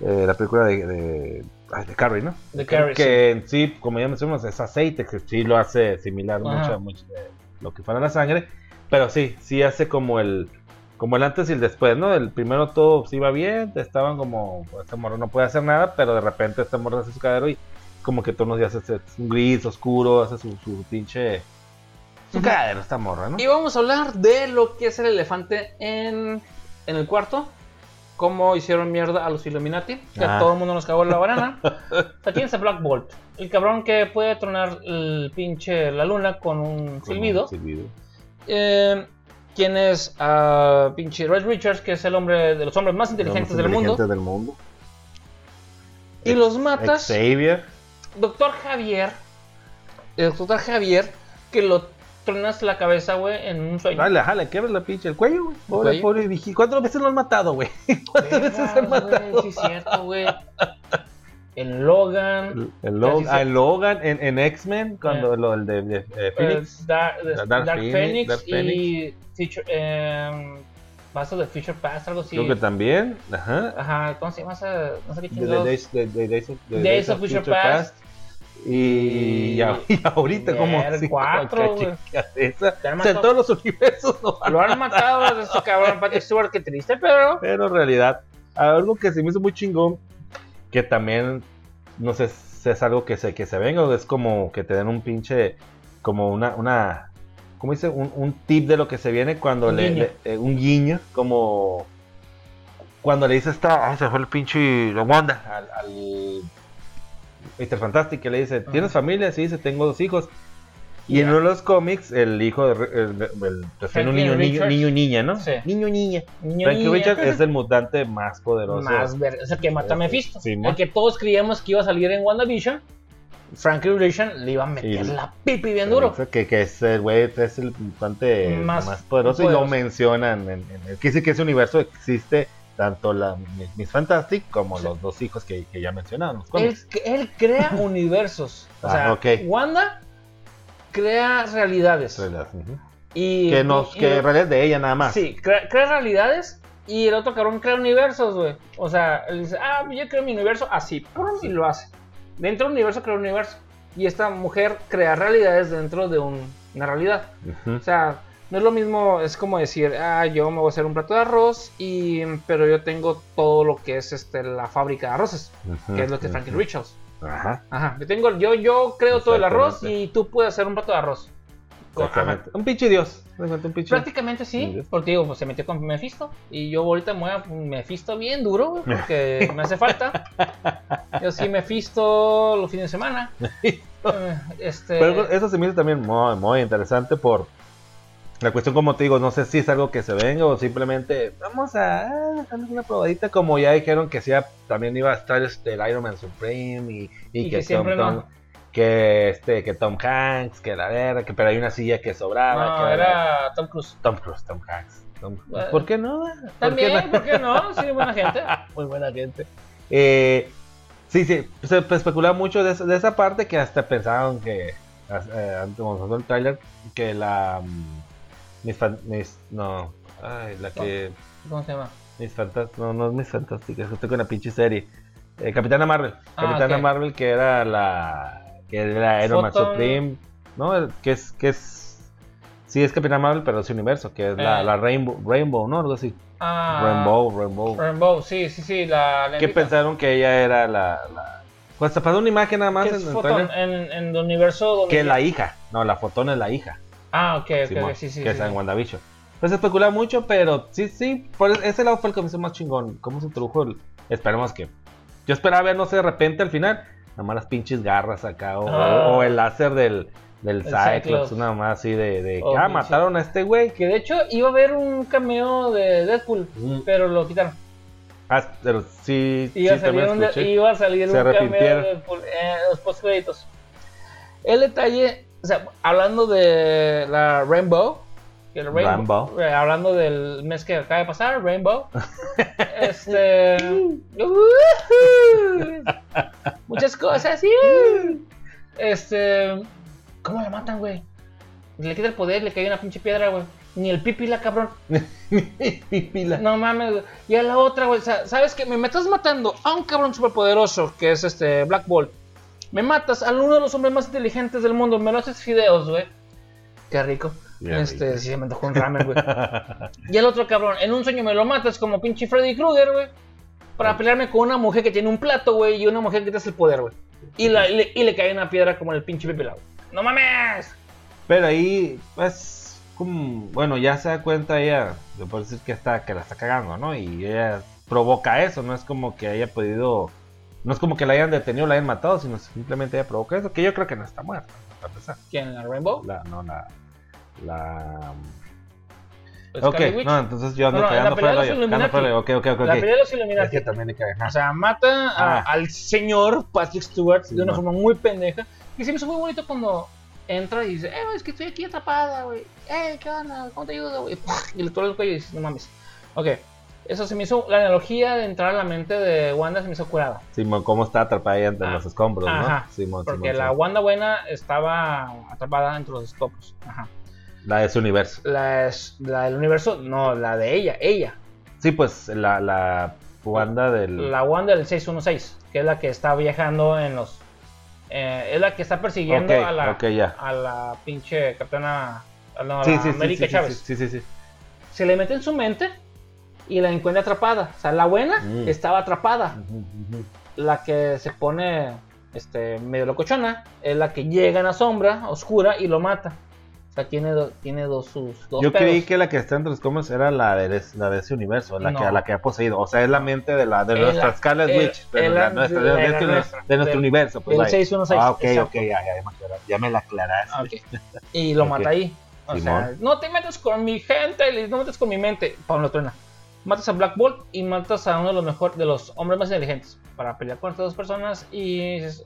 B: de la película de, de, ay, Carrie, ¿no?
A: De Carrie,
B: Que en sí, como ya mencionamos, es aceite, que sí lo hace similar mucho a mucho lo que fuera la sangre. Pero sí, sí hace como el como el antes y el después, ¿no? El primero todo sí iba bien, estaban como, pues, esta morra no puede hacer nada, pero de repente esta morra hace su cadero y como que todos los días hace un gris oscuro, hace su, su pinche... Su cadero esta morra, ¿no?
A: Y vamos a hablar de lo que es el elefante en, en el cuarto. Cómo hicieron mierda a los Illuminati. Que
B: Ah.
A: a todo el mundo nos cagó en la banana. Aquí es Black Bolt. El cabrón que puede tronar el pinche la luna con un silbido.
B: un silbido.
A: Eh, quien es ah, pinche Red Richards, que es el hombre de los hombres más inteligentes del mundo.
B: inteligentes del mundo.
A: Y los matas.
B: Xavier.
A: Doctor Javier. El doctor Javier, que lo tronas la cabeza, güey, en un sueño.
B: Dale, jale, quiebra la pinche el cuello, güey. Pobre,
A: cuello?
B: pobre viejito. ¿Cuántas veces lo han matado, güey? ¿Cuántas veces han matado?
A: Sí, es cierto, güey. En Logan.
B: El, el Log- ah, el Logan en, en X-Men, cuando
A: Eh.
B: lo el de, de- eh,
A: eh,
B: Phoenix.
A: Dark, de-
B: Dark
A: Dark
B: Phoenix,
A: Phoenix,
B: Dark
A: y Future, eh, Paso de Future Past, algo así.
B: Creo que también. Ajá.
A: Ajá, ¿cómo se llama esa? No sé qué
B: De, de
A: chingados.
B: Days, of, de
A: Days of Future Past.
B: Y, y ahorita, como que
A: Te han
B: o sea, todos los universos no
A: Lo han matado a este cabrón Patrick Stewart, qué triste, pero.
B: Pero en realidad, algo que se me hizo muy chingón, que también, no sé si es algo que se, que se venga o es como que te den un pinche, como una, una ¿cómo dice? Un, un tip de lo que se viene cuando
A: Un
B: le,
A: guiño.
B: le- eh, un guiño, como cuando le dice esta, ah, se fue el pinche, Wanda, al, al Mr. Fantastic, que le dice, ¿tienes familia? Sí, dice, tengo dos hijos. Y en uno de los cómics, el hijo de, el, el- tiene un niño, niño, niño, niña, ¿no?
A: Sí.
B: Niño, niña.
A: Niño,
B: Frankie
A: niña.
B: Richards es el mutante más poderoso.
A: Más ver, es el que mata a
B: Sí,
A: Mephisto.
B: sí,
A: el que todos creíamos que iba a salir en WandaVision. Frankie Richards le iba a meter
B: Sí.
A: la pipi bien duro.
B: Que, que es el güey, es el mutante
A: Más
B: más, poderoso, y
A: poderoso.
B: lo mencionan. En, en, que dice que ese universo existe tanto la Miss- Fantastic como
A: Sí.
B: los dos hijos que, que ya mencionamos.
A: Él, él crea universos. O
B: Ah,
A: sea,
B: ok.
A: Wanda crea realidades. Y,
B: Que, nos,
A: y-
B: que
A: y-
B: en realidad es de ella nada más.
A: Sí, crea, crea realidades y el otro cabrón crea universos, güey. O sea, él dice, ah, yo creo mi universo así, ¡pum! y lo hace. Dentro del universo crea un universo. Y esta mujer crea realidades dentro de un- una realidad. O sea, no es lo mismo, es como decir, ah, yo me voy a hacer un plato de arroz, y, pero yo tengo todo lo que es este, la fábrica de arroces, que es lo que es Frankie
B: ujú.
A: Richards.
B: Ajá.
A: Ajá, yo tengo, yo, yo creo todo el arroz y tú puedes hacer un plato de arroz. Con-
B: Exactamente. Un pinche dios. Un pinche
A: Prácticamente sí, porque digo, pues se metió con Mephisto y yo ahorita me voy a Mephisto bien duro, porque me hace falta. Yo sí Mephisto los fines de semana. Eh, Este,
B: Pero eso se me hizo también muy, muy interesante por la cuestión, como te digo, no sé si es algo que se venga o simplemente vamos a ah, darle una probadita, como ya dijeron que sí, también iba a estar este, el Iron Man Supreme y, y
A: Y
B: que, Tom,
A: no.
B: Tom- que, este, que Tom Hanks, que la verga, que pero hay una silla que sobraba.
A: no,
B: que
A: era Tom Cruise.
B: Tom Cruise, Tom Hanks. Tom-
A: Eh,
B: ¿Por qué no? ¿Por qué
A: También? ¿por qué no? Sí, buena gente.
B: Muy buena gente. Eh, sí, sí, se especulaba mucho de, esa- de esa parte que hasta pensaban que, eh, antes salió el tráiler, que la... Miss, Fan- Miss- no, ay, la que...
A: ¿Cómo se llama?
B: Miss Fantástica, no, no es Miss Fantástica, es que estoy con la pinche serie. Eh, Capitana Marvel,
A: Ah,
B: Capitana. Marvel que era la... que era Iron Man Supreme, ¿no? Que es... Que es Sí, es Capitana Marvel, pero de su universo, que es la,
A: Eh.
B: la Rainbow, Rainbow, ¿no? Algo así.
A: Ah,
B: Rainbow, Rainbow.
A: Rainbow, sí, sí, sí. La, la
B: que pensaron que ella era la, la, Pues te pasó una imagen nada más
A: ¿Qué
B: en
A: es
B: el.
A: En, en el universo donde...
B: Que es la hija. No, la fotón es la hija.
A: Ah, ok, ok,
B: Simón,
A: ok, sí, sí.
B: que
A: sí,
B: está en
A: sí.
B: WandaVision. Pues se especula mucho, pero sí, sí. Por e- ese lado fue el que me hizo más chingón. ¿Cómo se introdujo? el- Esperemos que. Yo esperaba ver, no sé, de repente al final, nada más las pinches garras acá. O,
A: Ah.
B: o el láser del, del
A: El
B: Cyclops,
A: Cyclops.
B: una más así de. de
A: Oh,
B: que, ah, mataron a este güey.
A: Que de hecho iba a haber un cameo de Deadpool,
B: Mm.
A: pero lo quitaron.
B: Ah, pero sí,
A: Iba,
B: sí,
A: a, salir un, iba a salir
B: Se
A: un cameo de Deadpool en los postcréditos. El detalle, o sea, hablando de la Rainbow, el Rainbow,
B: Rainbow.
A: eh, hablando del mes que acaba de pasar, Rainbow, este, muchas cosas, este, ¿cómo la matan, güey? Le quita el poder, le cae una pinche piedra, güey. Ni el pipi la cabrón.
B: Pipila.
A: No mames, güey. Y a la otra, güey. o sea, ¿Sabes qué? Me, me estás matando a un cabrón superpoderoso que es este Black Bolt. Me matas a uno de los hombres más inteligentes del mundo. Me lo haces fideos, güey. Qué rico. Este,
B: rico.
A: sí, se me antojó un ramen, güey. y el otro cabrón, en un sueño me lo matas como pinche Freddy Krueger, güey. Para pelearme con una mujer que tiene un plato, güey. Y una mujer que te hace el poder, güey. Y, la- y le, y le cae una piedra como el pinche Pepe. ¡No mames!
B: Pero ahí, pues, como, bueno, ya se da cuenta ella, se puede decir que, está, que la está cagando, ¿no? Y ella provoca eso, no es como que haya podido, no es como que la hayan detenido, la hayan matado, sino simplemente ella provoca eso, que yo creo que no está muerta.
A: ¿Quién? ¿La Rainbow?
B: La, no, la, la...
A: Scarlet
B: Ok,
A: Witch.
B: no, entonces yo ando
A: No, no, en la
B: cagando
A: pelea de
B: fuera
A: los
B: yo, ando fuera yo, ok, ok, ok.
A: La pelea de los
B: Es
A: Illuminati.
B: que también le.
A: O sea, mata a-
B: Ah.
A: al señor Patrick Stewart
B: Sí,
A: de una forma muy pendeja. Y se me hizo muy bonito cuando entra y dice, eh, es que estoy aquí atrapada, güey. Eh, ¿qué onda? ¿Cómo te ayudo, güey? Y le toca el cuello y dice, no mames. Ok, eso se me hizo, la analogía de entrar a la mente de Wanda se me hizo curada.
B: Simón, cómo está atrapada ahí entre
A: Ah,
B: los escombros,
A: ajá,
B: ¿no? Simón,
A: Porque
B: Simón,
A: la
B: Simón.
A: Wanda buena estaba atrapada entre los escopos. Ajá.
B: La de su universo.
A: La, es- la del universo, no, la de ella, ella.
B: Sí, pues, la, la Wanda del...
A: La Wanda del 616, que es la que está viajando en los... eh, es la que está persiguiendo a la...
B: ok, ya.
A: a la pinche capitana
B: Sí,
A: la
B: sí,
A: América
B: sí,
A: Chávez.
B: sí, sí, sí.
A: Se le mete en su mente y la encuentra atrapada. O sea, la buena
B: Mm.
A: estaba atrapada. La que se pone este, medio locochona es la que llega en la sombra oscura y lo mata. O sea, tiene, do- tiene dos sus dos
B: Yo
A: pedos.
B: creí que la que está entre los comas era la de, la de ese universo, la,
A: No.
B: que, la que ha poseído. O sea, es la mente de, la, de
A: Es
B: nuestra Scarlet
A: el-
B: Witch,
A: el-
B: de, nuestro
A: del-
B: universo. Pues, vaya.
A: 616,
B: Ah, ok,
A: exacto.
B: ok, ya, ya, ya me, la aclaraste.
A: Ah. Y lo mata ahí. O sea, no te metas con mi gente, no metas con mi mente. Pablo Truena. Matas a Black Bolt y matas a uno de los mejor, de los hombres más inteligentes para pelear con estas dos personas y dices,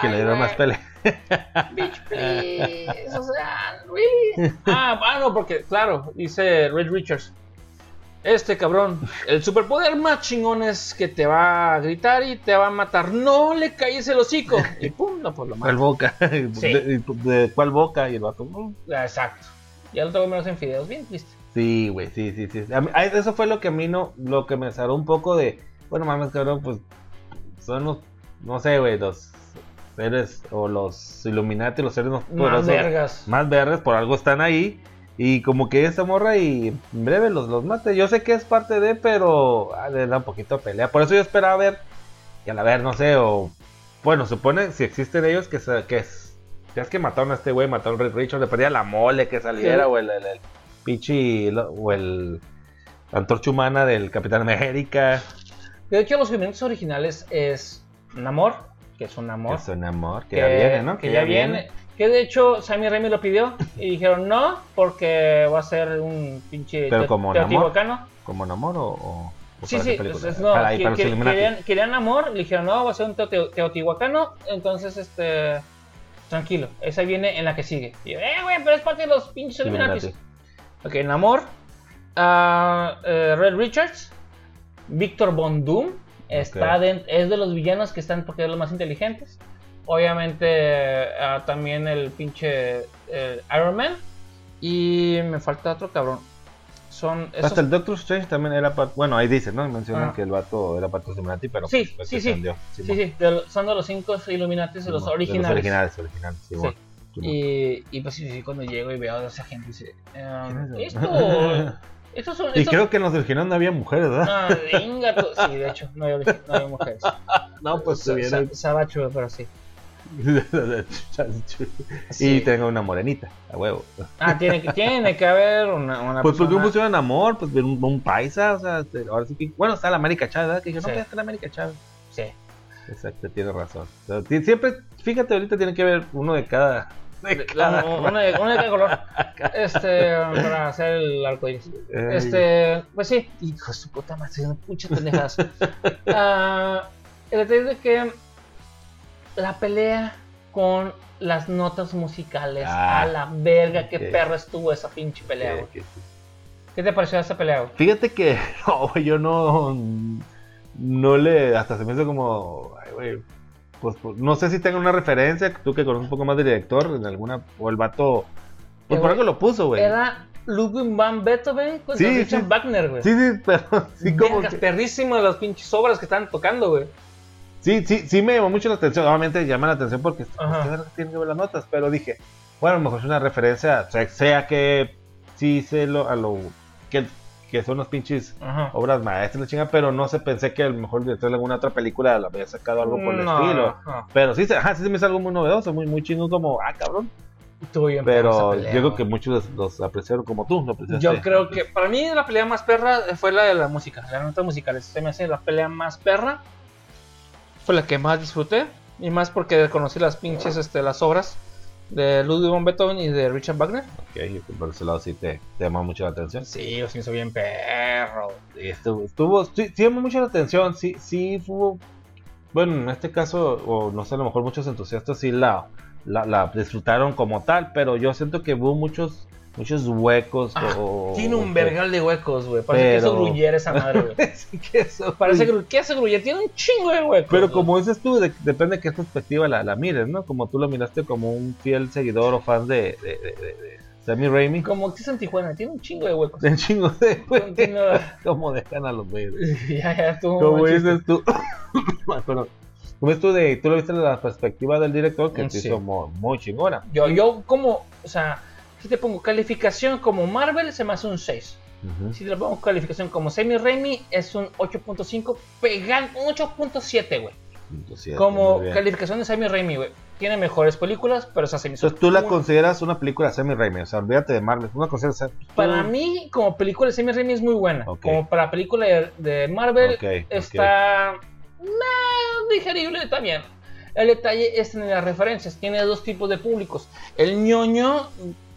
B: que le dieron
A: "Ay,
B: más pelea.
A: Bitch, please. O sea, really. Ah, bueno, porque, claro, dice Red Richards. Este cabrón, el superpoder más chingón es que te va a gritar y te va a matar. No le calles el hocico. Y pum, no, pues lo
B: ¿Cuál
A: mata.
B: boca?
A: Sí.
B: ¿De, de cuál boca? Y el vato.
A: Exacto. Y al otro güey me los en fideos, bien triste.
B: Sí, güey, sí, sí, sí. A mí- a- eso fue lo que a mí no, lo que me cerró un poco de, bueno, mames, cabrón, pues son los, no sé, güey, los seres o los Illuminati, los seres más
A: vergas.
B: más verdes, por algo están ahí. Y como que esa morra y en breve los, los mate. Yo sé que es parte de, pero ah, le da un poquito de pelea. Por eso yo esperaba ver, y a la ver, no sé, o bueno, supone si existen ellos que, se- que es, ya es que mataron a este güey, mataron a Richard, le perdía la mole que saliera,
A: Sí.
B: el, el, el pinche, lo- o el la antorcha humana del Capitán América.
A: De hecho, los movimientos originales es Namor, que es un Namor.
B: Que es un amor, que, ya viene, ¿no?
A: Que, ya viene. Que de hecho Sammy Raimi lo pidió y dijeron no, porque va a ser un pinche
B: Pero como Namor.
A: teotihuacano.
B: ¿Como Namor o,
A: Sí, sí,
B: película?
A: pues, es- no,
B: Para ahí,
A: que-
B: para los
A: que-
B: Illuminati.
A: querían, querían amor, le dijeron no, va a ser un teo- teotihuacano, entonces este tranquilo, esa viene en la que sigue. Y yo, eh, güey, pero es parte de los pinches.
B: Illuminati.
A: Ok, Namor, ah, eh, Red Richards, Victor Von Doom, está
B: Ok.
A: den- es de los villanos que están porque es los más inteligentes. Obviamente ah, también el pinche eh, Iron Man. Y me falta otro cabrón. Son esos-
B: Hasta el Doctor Strange también era parte. Bueno, ahí dice, ¿no? Mencionan
A: Ah.
B: que el vato era parte de Illuminati, pero
A: Sí,
B: pues,
A: sí,
B: se
A: sí. Sí, sí, de lo- son de los cinco Illuminatis, de los originales.
B: De los originales, originales. Simón.
A: Y, y pues sí, sí, cuando llego y veo a esa gente, dice, ehm,
B: ¿Quién es?
A: esto, estos son...
B: Y creo que en los originales no había mujeres, ¿verdad?
A: Ah, venga, tú- sí, de hecho, no hay, no hay mujeres.
B: no, pues se viene.
A: Sabacho, pero sí.
B: y
A: Sí.
B: tengo una morenita, a huevo.
A: Ah, tiene que, tiene que haber una, una
B: Pues porque
A: persona-
B: pusieron amor, pues un, un paisa, o sea, este, ahora sí que. Bueno, está la América Chávez, ¿verdad? Que dije, no,
A: Sí.
B: pues está la América Chávez.
A: Sí.
B: Exacto, tiene razón. Siempre, fíjate, ahorita tiene que haber uno de cada. De
A: La-
B: cada
A: una, de, una de cada color. Este, para hacer el arco iris.
B: Ay.
A: Este, pues sí, hijo de su puta madre, estoy muchas pendejadas. Ah, el detalle es de que la pelea con las notas musicales,
B: Ah,
A: a la verga, qué
B: ok.
A: perro estuvo esa pinche pelea,
B: que-
A: ¿Qué te pareció esa pelea, güey?
B: Fíjate que no, yo no, no le, hasta se me hizo como, ay, güey, pues, pues, no sé si tengo una referencia, tú que conoces un poco más del director, en alguna, o el vato, pues por algo lo puso, güey.
A: Era Ludwig van Beethoven con
B: Sí,
A: Richard
B: sí.
A: Wagner, güey.
B: Sí, sí, pero sí como
A: Vergas,
B: que-
A: perrísimo de las pinches obras que estaban tocando, güey.
B: sí, sí, sí me llamó mucho la atención, obviamente llama la atención porque, pues,
A: Ajá.
B: ¿qué verga tienen que ver las notas? Pero dije, bueno, a lo mejor es una referencia, o sea, sea que sí sé lo, a lo, que, que son los pinches
A: Ajá.
B: obras maestras, la chinga, pero no sé, pensé que a lo mejor el director de alguna otra película le había sacado algo por el
A: No,
B: estilo.
A: no.
B: Pero sí, se- ajá, sí se me hizo algo muy novedoso, muy, muy chingón, como, ah, cabrón.
A: Estuvo bien
B: Pero yo creo que muchos los, apreciaron como tú, lo.
A: Yo creo que para mí la pelea más perra fue la de la música, las notas musicales. Se me hace la pelea más perra. Fue la que más disfruté. Y más porque conocí las pinches, este, las obras de Ludwig van Beethoven y de Richard Wagner.
B: Ok, por ese lado sí te, te llamó mucho la atención.
A: Sí, me hizo bien perro.
B: Estuvo, estuvo sí, sí llamó mucho la atención, sí, sí hubo, bueno, en este caso, o no sé, a lo mejor muchos entusiastas sí la, la, la disfrutaron como tal, pero yo siento que hubo muchos, muchos huecos.
A: Ah,
B: o,
A: Tiene un vergal de huecos, güey. Parece que
B: Pero-
A: eso gruyere esa madre, güey.
B: Que
A: Parece que ¿qué hace gruyere? Tiene un chingo de huecos.
B: Pero como dices tú, de- depende de qué perspectiva la, la mires, ¿no? Como tú lo miraste como un fiel seguidor o fan de, de, de, Sammy Raimi.
A: Como existe en Tijuana, tiene un chingo de huecos.
B: De chingo de.
A: Continúa.
B: Cómo dejan a los güeyes.
A: ya, ya, tú.
B: Como dices tú. Perdón. Como tú, de, tú lo viste desde la perspectiva del director, que te
A: Sí.
B: hizo muy, muy chingona.
A: Yo, yo como, o sea, si te pongo calificación como Marvel, se me hace un 6.
B: Ujú.
A: Si te pongo calificación como Semi Raimi, es un 8.5, pegan un 8.7, güey. Como calificación de Semi Raimi, güey. Tiene mejores películas, pero esa se me hizo
B: Entonces tú la consideras una película de Sammy Raimi, o sea, olvídate de Marvel. La consideras.
A: Para mí, como película de Semi Raimi es muy buena. Como para película de, de Marvel,
B: Ok, ok.
A: está nah, digerible también. El detalle es en las referencias. Tiene dos tipos de públicos. El ñoño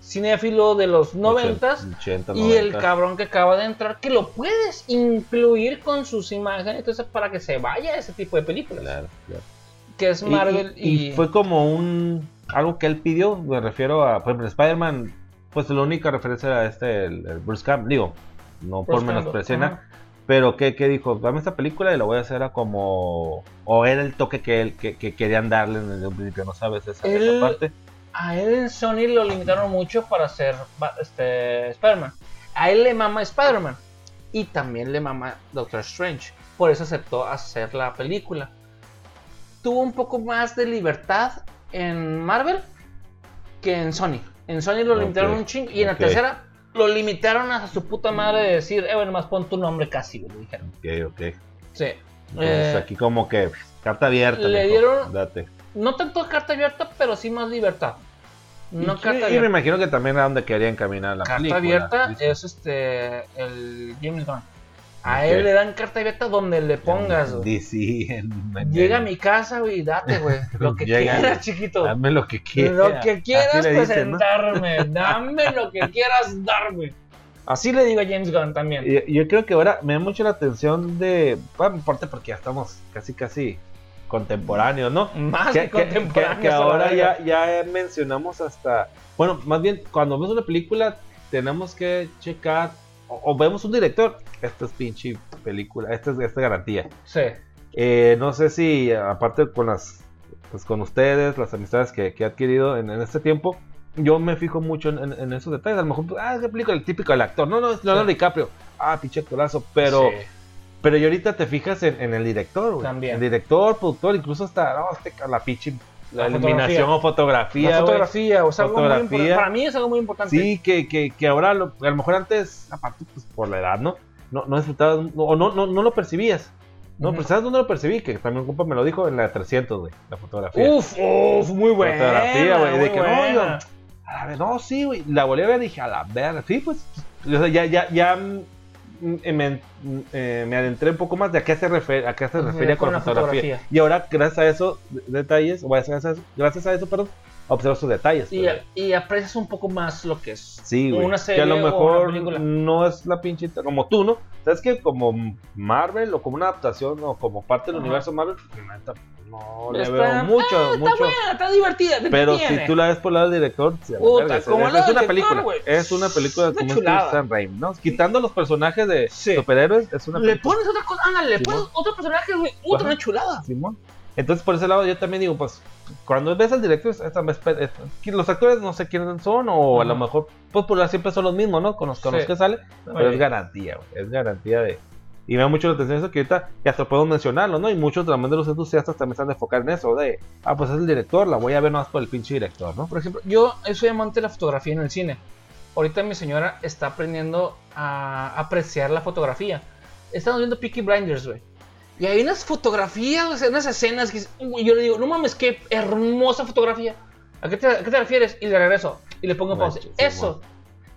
A: cinéfilo de los noventas
B: 80,
A: y el
B: 90.
A: cabrón que acaba de entrar que lo puedes incluir con sus imágenes entonces para que se vaya a ese tipo de películas
B: Claro, claro.
A: que es Marvel
B: y,
A: y,
B: y fue como un algo que él pidió, me refiero a, por ejemplo, Spider-Man, pues la única referencia era este, el, el Bruce Campbell, digo, no por
A: Bruce Campbell,
B: nada, pero que, que dijo, dame esta película y la voy a hacer a como, o era el toque que, él, que, que querían darle desde un principio, no sabes esa, esa parte.
A: A él en Sony lo limitaron mucho para hacer este Spider-Man a él le mama Spider-Man y también le mama Doctor Strange por eso aceptó hacer la película tuvo un poco más de libertad en Marvel que en Sony en Sony lo limitaron un chingo y en la tercera lo limitaron a su puta madre de decir, eh, bueno, más pon tu nombre casi, le dijeron.
B: Ok, ok.
A: Sí.
B: Entonces
A: Eh,
B: aquí como que carta abierta.
A: le dieron-
B: Date.
A: No tanto carta abierta, pero sí más libertad. No
B: y,
A: carta
B: y me
A: abierta.
B: imagino que también a donde quería encaminar la
A: Carta
B: película.
A: abierta es este el James Gunn. A él le dan carta abierta donde le pongas, güey. Llega a mi casa, güey, date, güey. Lo que
B: Llega.
A: quieras, chiquito.
B: Dame lo que quieras.
A: Lo que quieras presentarme. Dame lo que quieras darme. Así le digo a James Gunn también.
B: Y- Yo creo que ahora me da mucho la atención de. Bueno, aparte porque ya estamos casi, casi contemporáneos, ¿no?
A: Más
B: Que,
A: que,
B: ahora ya, ya mencionamos hasta. Bueno, más bien, cuando vemos una película, tenemos que checar. O, o vemos un director. Esta es pinche película. Esta es esta garantía.
A: Sí.
B: Eh, no sé si, aparte con las. Pues con ustedes, las amistades que, que he adquirido en, en este tiempo. Yo me fijo mucho en, en- en esos detalles. A lo mejor, ah, qué película, el típico del actor. No, no, es Leonardo
A: Sí.
B: DiCaprio. Ah, pinche actorazo. Pero.
A: Sí.
B: Pero yo ahorita te fijas en, en el director, güey.
A: También.
B: El director, productor, incluso hasta no, este, la pinche la,
A: La
B: iluminación o fotografía.
A: La fotografía, o sea, algo muy
B: Fotografía.
A: Para mí es algo muy importante.
B: Sí, que, que, que ahora lo- a lo mejor antes, aparte pues por la edad, ¿no? No, no disfrutabas, o no, no, no lo percibías. No, pero ¿sabes dónde lo percibí? Que también un compa me lo dijo en la 300, güey, la fotografía.
A: Uf, uf, muy buena.
B: fotografía, güey. De que no, yo. A no, sí, güey. La volví a ver y dije, a la verga. Sí, pues. o sea, ya, ya, ya. Eh, Me, eh, me adentré un poco más de a qué se, refer, a qué se refería con, la fotografía.
A: fotografía.
B: Y ahora, gracias a esos detalles, o gracias a eso, gracias a eso, perdón, observo sus detalles.
A: Y,
B: pero-
A: y aprecias un poco más lo que es.
B: Sí, güey.
A: Una
B: que
A: serie
B: a lo mejor no es la pinche. Como tú, ¿no? Sabes que como Marvel o como una adaptación o como parte del
A: Ajá.
B: universo Marvel, pues, no le
A: Está-
B: veo mucho,
A: ah, Está
B: mucho.
A: buena, está divertida.
B: Pero si tú la ves por el lado del director,
A: Puta,
B: es- una película. Es una película
A: chulada.
B: Sam Raimi, ¿no? Quitando los personajes de
A: Sí.
B: superhéroes, es una
A: Le
B: película.
A: pones otra cosa, ándale, le pones otro personaje, güey. Otra chulada.
B: Simón. Entonces, por ese lado, yo también digo, pues, cuando ves al director, los actores no sé quiénes son, o a lo mejor, pues, por siempre son los mismos, ¿no? Con los, con los que sale, pero
A: Oye.
B: es garantía, es garantía de. Y me da mucho la atención eso que ahorita, y hasta puedo mencionarlo, ¿no? Y muchos también de los entusiastas también están de enfocar en eso, de, ah, pues es el director, la voy a ver nomás por el pinche director, ¿no?
A: Por ejemplo, yo soy amante de la fotografía en el cine. Ahorita mi señora está aprendiendo a apreciar la fotografía. Estamos viendo Peaky Blinders, güey. Y hay unas fotografías, o sea, unas escenas que uy, yo le digo, no mames, qué hermosa fotografía. ¿A qué te, a qué te refieres? Y le regreso y le pongo pausa. Eso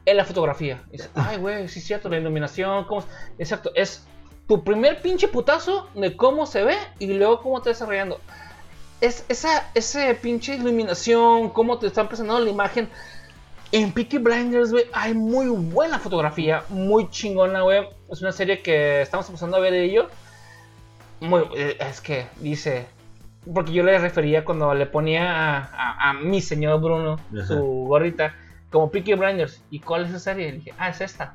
A: es la fotografía. Y dice, ay, güey, sí es cierto, la iluminación, cómo... Exacto, es tu primer pinche putazo de cómo se ve y luego cómo te va desarrollando. Es esa ese pinche iluminación, cómo te están presentando la imagen. En Peaky Blinders, güey, hay muy buena fotografía, muy chingona, güey. Es una serie que estamos empezando a ver de ello. Muy, eh, es que dice, porque yo le refería cuando le ponía a, a- a mi señor Bruno
B: Ajá.
A: su gorrita como Peaky Blinders. ¿Y cuál es esa serie? Le dije, ah, es esta.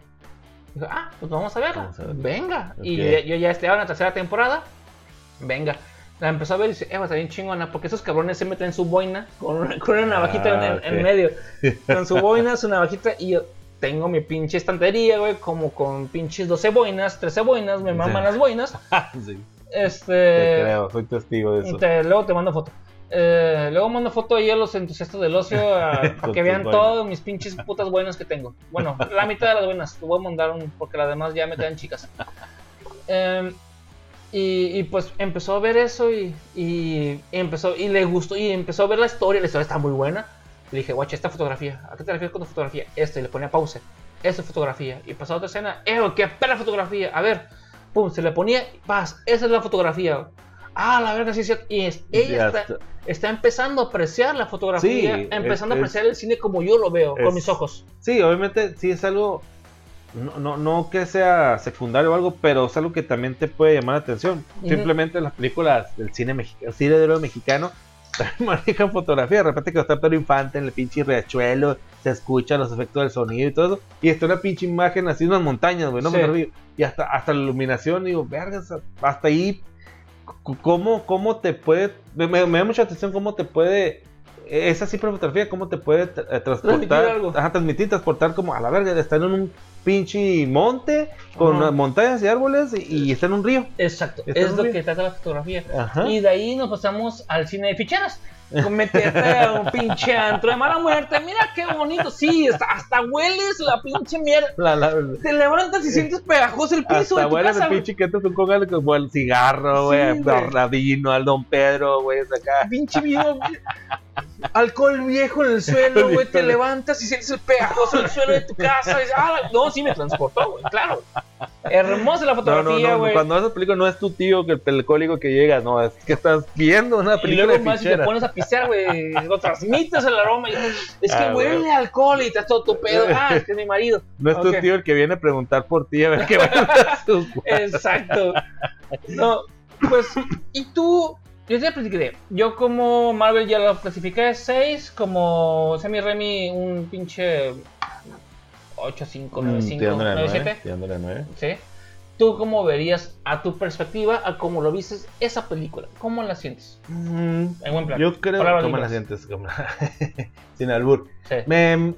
A: Dijo, ah, pues vamos a verla.
B: Vamos a verla.
A: Venga. Y yo, yo ya estaba en la tercera temporada. Venga. La empezó a ver y dice, eh, va, está bien chingona, porque esos cabrones se meten su boina con una, con una navajita en, en- en medio. Con su boina, su navajita, y yo tengo mi pinche estantería, güey, como con pinches 12 boinas, 13 boinas, me maman
B: Sí.
A: las boinas.
B: sí,
A: Este.
B: te creo, soy testigo de eso.
A: Te- luego te mando foto. Eh, luego mando foto ahí a los entusiastas del ocio a- para que vean todas mis pinches putas buenas que tengo. Bueno, la mitad de las buenas. Te voy a mandar un, porque las demás ya me quedan chicas. Eh, y, y, pues empezó a ver eso y, y empezó y le gustó y empezó a ver la historia. La historia está muy buena. Le dije, guacha, esta fotografía. ¿A qué te refieres con tu fotografía? Esta. Y le ponía pausa. Esta fotografía. Y pasó a otra escena. ¡Eh, qué perra fotografía! A ver. Pum, se le ponía. Paz. Esa es la fotografía. Ah, la verga, sí, es cierto. Y es- ella está,
B: está.
A: está empezando a apreciar la fotografía.
B: Sí,
A: empezando
B: es-
A: a apreciar el cine como yo lo veo, con mis ojos.
B: Sí, obviamente sí es algo, no, no, no que sea secundario o algo, pero es algo que también te puede llamar la atención. Simplemente las películas del cine mexicano, cine de oro mexicano, también manejan fotografía. De repente que está Pedro Infante en el pinche riachuelo, se escuchan los efectos del sonido y todo eso. Y está una pinche imagen así, unas montañas, güey, no
A: Sí.
B: me río. Y hasta, hasta la iluminación, digo, vergas, hasta ahí, ¿cómo, cómo te puede, me, me- da mucha atención cómo te puede, esa simple fotografía, cómo te puede tra- eh, transportar,
A: Transmitir algo.
B: ajá, transmitir, transportar como a la verga, está en un pinche monte con
A: Ajá.
B: montañas y árboles y, y está en un río.
A: Exacto, es lo
B: bien.
A: que trata la fotografía.
B: Ajá.
A: Y de ahí nos pasamos al cine de ficheras. Con meterte a un pinche antro de mala muerte. Mira qué bonito. Sí, hasta, hueles la pinche mierda.
B: La, la,
A: Te levantas y sientes pegajoso el piso
B: hasta
A: de tu
B: huele
A: casa.
B: el pinche que te un cogal como el cigarro,
A: Sí,
B: güey,
A: güey.
B: al Don Pedro, güey, hasta acá.
A: Pinche vino. Alcohol viejo en el suelo, güey. Te levantas y sientes el pegajoso en el suelo de tu casa. Y dices, ah, no, sí me transportó, güey. Claro. Hermosa la
B: No, no,
A: fotografía,
B: no,
A: güey.
B: cuando ves la película no es tu tío que el alcohólico que llega, no, es que estás viendo una
A: Y
B: película
A: luego
B: de
A: más si te pones a pisear, güey, lo transmites el aroma. Y es que
B: Ah,
A: huele alcohol y estás todo tu pedo. Ah, es que es mi marido.
B: No es tu tío el que viene a preguntar por ti a ver qué va a sus
A: Exacto. No, pues, y tú, yo te platiqué. Yo como Marvel ya lo clasifiqué 6, como Semi Remy un pinche 8, 5, 9, 5, 9, 7.
B: tirándole a nueve.
A: ¿Sí? ¿Tú cómo verías a tu perspectiva, a cómo lo viste esa película? ¿Cómo la sientes?
B: Mm,
A: En buen plan.
B: Yo creo
A: Palabras
B: ¿Cómo la sientes? ¿Cómo la- Sin albur.
A: Sí.
B: Me,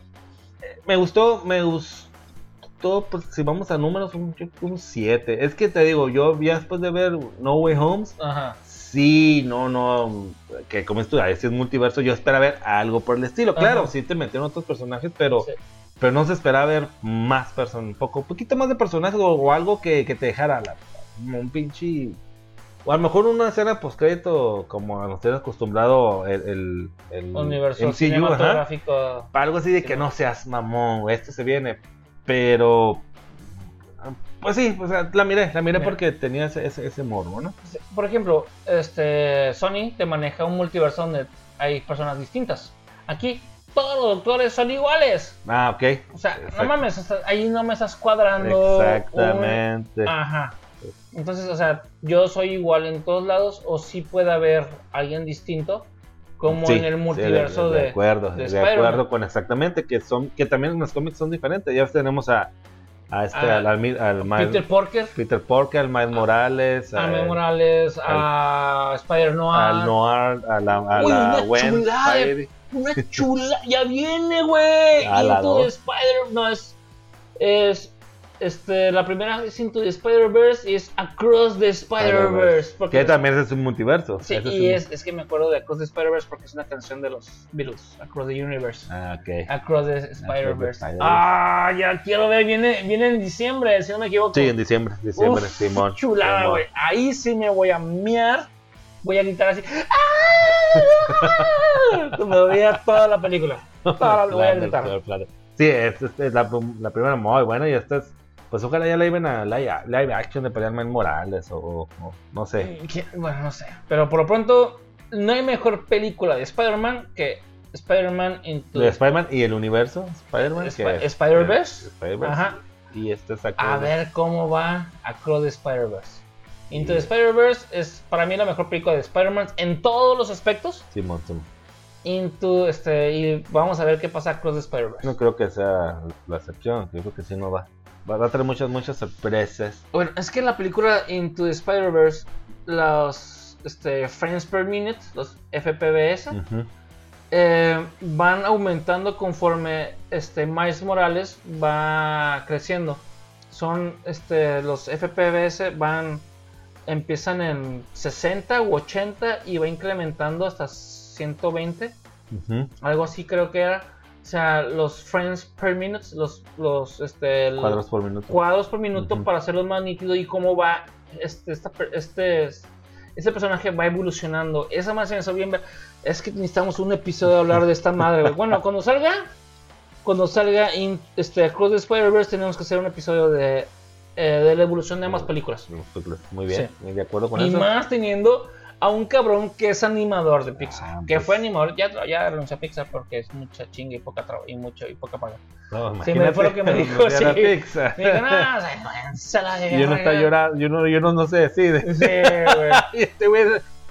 B: me gustó, me gustó, pues si vamos a números, un 7. Es que te digo, yo ya después de ver No Way Homes,
A: Ajá.
B: Sí, no, no, que como esto, si es multiverso, yo esperaba ver algo por el estilo. Claro,
A: Ajá.
B: sí te metieron otros personajes, pero,
A: Sí.
B: pero no se esperaba ver más personas, un poco, poquito más de personajes o, o algo que, que te dejara la, un pinche O a lo mejor una escena postcrédito como nos tiene acostumbrado el, el, el
A: Universo
B: MCU, ajá.
A: cinematográfico.
B: Para algo así de que
A: no.
B: seas mamón, esto se viene. Pero. Pues sí, sea, la miré, la miré
A: Mira.
B: porque tenía ese, ese, ese morbo, ¿no?
A: Por ejemplo, este Sony te maneja un multiverso donde hay personas distintas. Aquí todos los doctores son iguales.
B: Ah, ok.
A: O sea,
B: Exacto.
A: no mames, hasta ahí no me estás cuadrando.
B: Exactamente.
A: un- Ajá. Entonces, o sea, yo soy igual en todos lados o sí puede haber alguien distinto como
B: Sí,
A: en el
B: sí,
A: multiverso
B: de,
A: de,
B: de acuerdo,
A: de
B: de, acuerdo con exactamente que son que también en los cómics son diferentes. Ya tenemos a, a este
A: Ah,
B: al, al, al Miles-
A: Peter Parker,
B: Peter Parker, al Miles Morales,
A: a Miles Morales, a Spider-Noir.
B: al Noir, a la, a
A: Uy,
B: la
A: una
B: Gwen
A: chulada
B: Spidey.
A: Una chula, ya viene, güey. Into the Spider, no es, es, este, la primera es Into the Spider Verse y es Across the Spider Verse, porque
B: Que también es un multiverso.
A: sí, y
B: un-
A: es, es que me acuerdo de Across the Spider Verse porque es una canción de los Beatles, Across the Universe.
B: Ah, ok.
A: Across the Spider Verse.
B: Spider-Verse.
A: Ah, ya quiero ver, viene, viene en diciembre, si no me equivoco.
B: Sí, en diciembre, diciembre,
A: Uf,
B: Simón.
A: Chulada, güey. Ahí sí me voy a miar. Voy a gritar así. ¡Ah! Me voy a toda la película. Toda la voy a gritar.
B: Sí, es, es- es la, la primera muy buena y esta es, pues ojalá ya la iban a live, live action de pelear Miles Morales o, no sé.
A: ¿Quién? Bueno, no sé. Pero por lo pronto, no hay mejor película de Spider-Man que Spider-Man Into
B: De Spider-Man y el universo Spider-Man.
A: Sp- Spider-Verse.
B: Spider-Verse.
A: Ajá.
B: Y este es.
A: A ver cómo va Across the Spider-Verse. Into the Spider-Verse es para mí la mejor película de Spider-Man en todos los aspectos.
B: Simón, Simón.
A: Into este y vamos a ver qué pasa Across the Spider-Verse.
B: No creo que sea la excepción. Yo creo que sí no va. Va a traer muchas, muchas sorpresas.
A: Bueno, es que en la película Into the Spider-Verse, los este, frames per minute, los FPVS, eh, van aumentando conforme este, Miles Morales va creciendo. Son este, los FPVS van empiezan en 60 u 80 y va incrementando hasta 120,
B: Ujú.
A: algo así creo que era. O sea, los frames per minute, los, los este,
B: Cuadros por minuto.
A: cuadros por minuto para hacerlo más nítido y cómo va este, esta este, este personaje va evolucionando. Esa más se me hizo bien ver. Es que necesitamos un episodio de hablar de esta madre, güey. Bueno, cuando salga, cuando salga in- este, Across the Spider-Verse, tenemos que hacer un episodio de, eh, de la evolución de ambas películas.
B: Muy bien, de acuerdo con
A: Y
B: eso.
A: más teniendo a un cabrón que es animador de Pixar.
B: Ah,
A: que
B: pues.
A: fue animador, ya, ya renunció a Pixar porque es mucha chinga y poca traba- y mucho y poca paga.
B: No,
A: Sí, me- fue lo que me dijo, sí.
B: Pixar.
A: Me dijo, no, a la
B: Y uno está
A: verga".
B: llorando, y uno, y uno no se decide.
A: Sí, güey.
B: Este güey,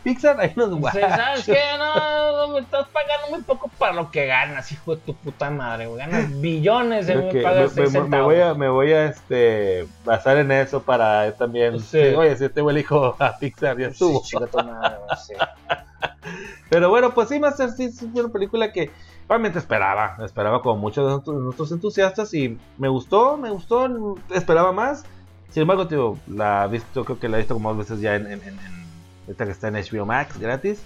B: Pixar, ahí nos guarda.
A: ¿Sabes qué? No, me estás pagando muy poco para lo que ganas, hijo de tu puta madre, güey. Ganas billones de
B: que
A: pagas
B: me, me- me voy a, me voy a este, basar en eso para también.
A: Sí.
B: sí, oye, si este güey dijo a Pixar, ya estuvo.
A: madre.
B: Pero bueno, pues sí, Master sí, fue una película que realmente esperaba. Esperaba como muchos de nuestros, nuestros entusiastas y me gustó, me gustó, esperaba más. Sin embargo, tío, la he visto, creo que la he visto como dos veces ya en, en, en- esta que está en HBO Max, gratis.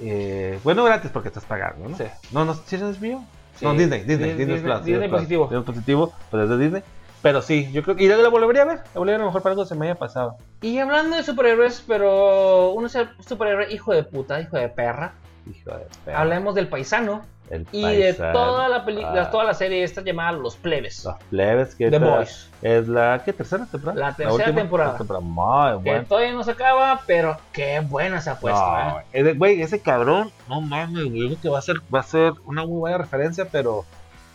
B: Eh, bueno, gratis porque estás pagando, ¿no?
A: Sí.
B: No, no, ¿sí es HBO?
A: Sí.
B: No, Disney, Disney,
A: Dis-
B: Disney,
A: Disney-
B: Plus.
A: Disney
B: Plus.
A: positivo.
B: Disney positivo, pues es de Disney. Pero sí, yo creo que. Y la la volvería a ver. La volvería a lo mejor para algo que se me haya pasado.
A: Y hablando de superhéroes, pero uno es el superhéroe hijo de puta, hijo de perra.
B: Hijo de perra.
A: Hablemos del paisano
B: El
A: y de toda la película,
B: Ah,
A: toda la serie esta llamada Los Plebes.
B: Los plebes que
A: The Boys.
B: es la ¿qué tercera temporada?
A: La tercera temporada.
B: La temporada. Muy
A: Que
B: buena.
A: todavía no se acaba, pero qué buena se ha puesto,
B: No,
A: ¿eh?
B: ese- güey, ese cabrón, no mames, güey, yo creo que va a ser va a ser una muy buena referencia, pero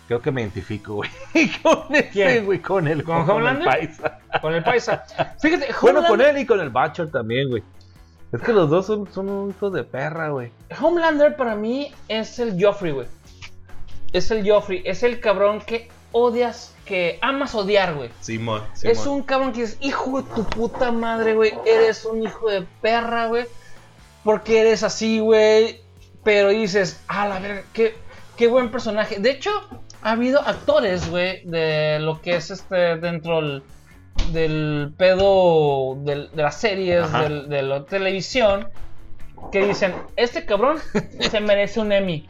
B: creo que me identifico, güey, con ese,
A: ¿Quién?
B: güey, con el
A: ¿Con
B: el
A: Homelander?
B: paisa.
A: Con el paisa. Fíjate,
B: Bueno, con él y con el Butcher también, güey. Es que los dos son, son un hijos de perra, güey.
A: Homelander para mí es el Joffrey, güey. Es el Joffrey, es el cabrón que odias, que amas odiar, güey.
B: Simón,
A: Es un cabrón que es hijo de tu puta madre, güey. Eres un hijo de perra, güey. Porque eres así, güey. Pero dices, a la verga, qué, qué buen personaje. De hecho, ha habido actores, güey, de lo que es este dentro del, del pedo del- de las series, del- de la televisión, que dicen, este cabrón se merece un Emmy.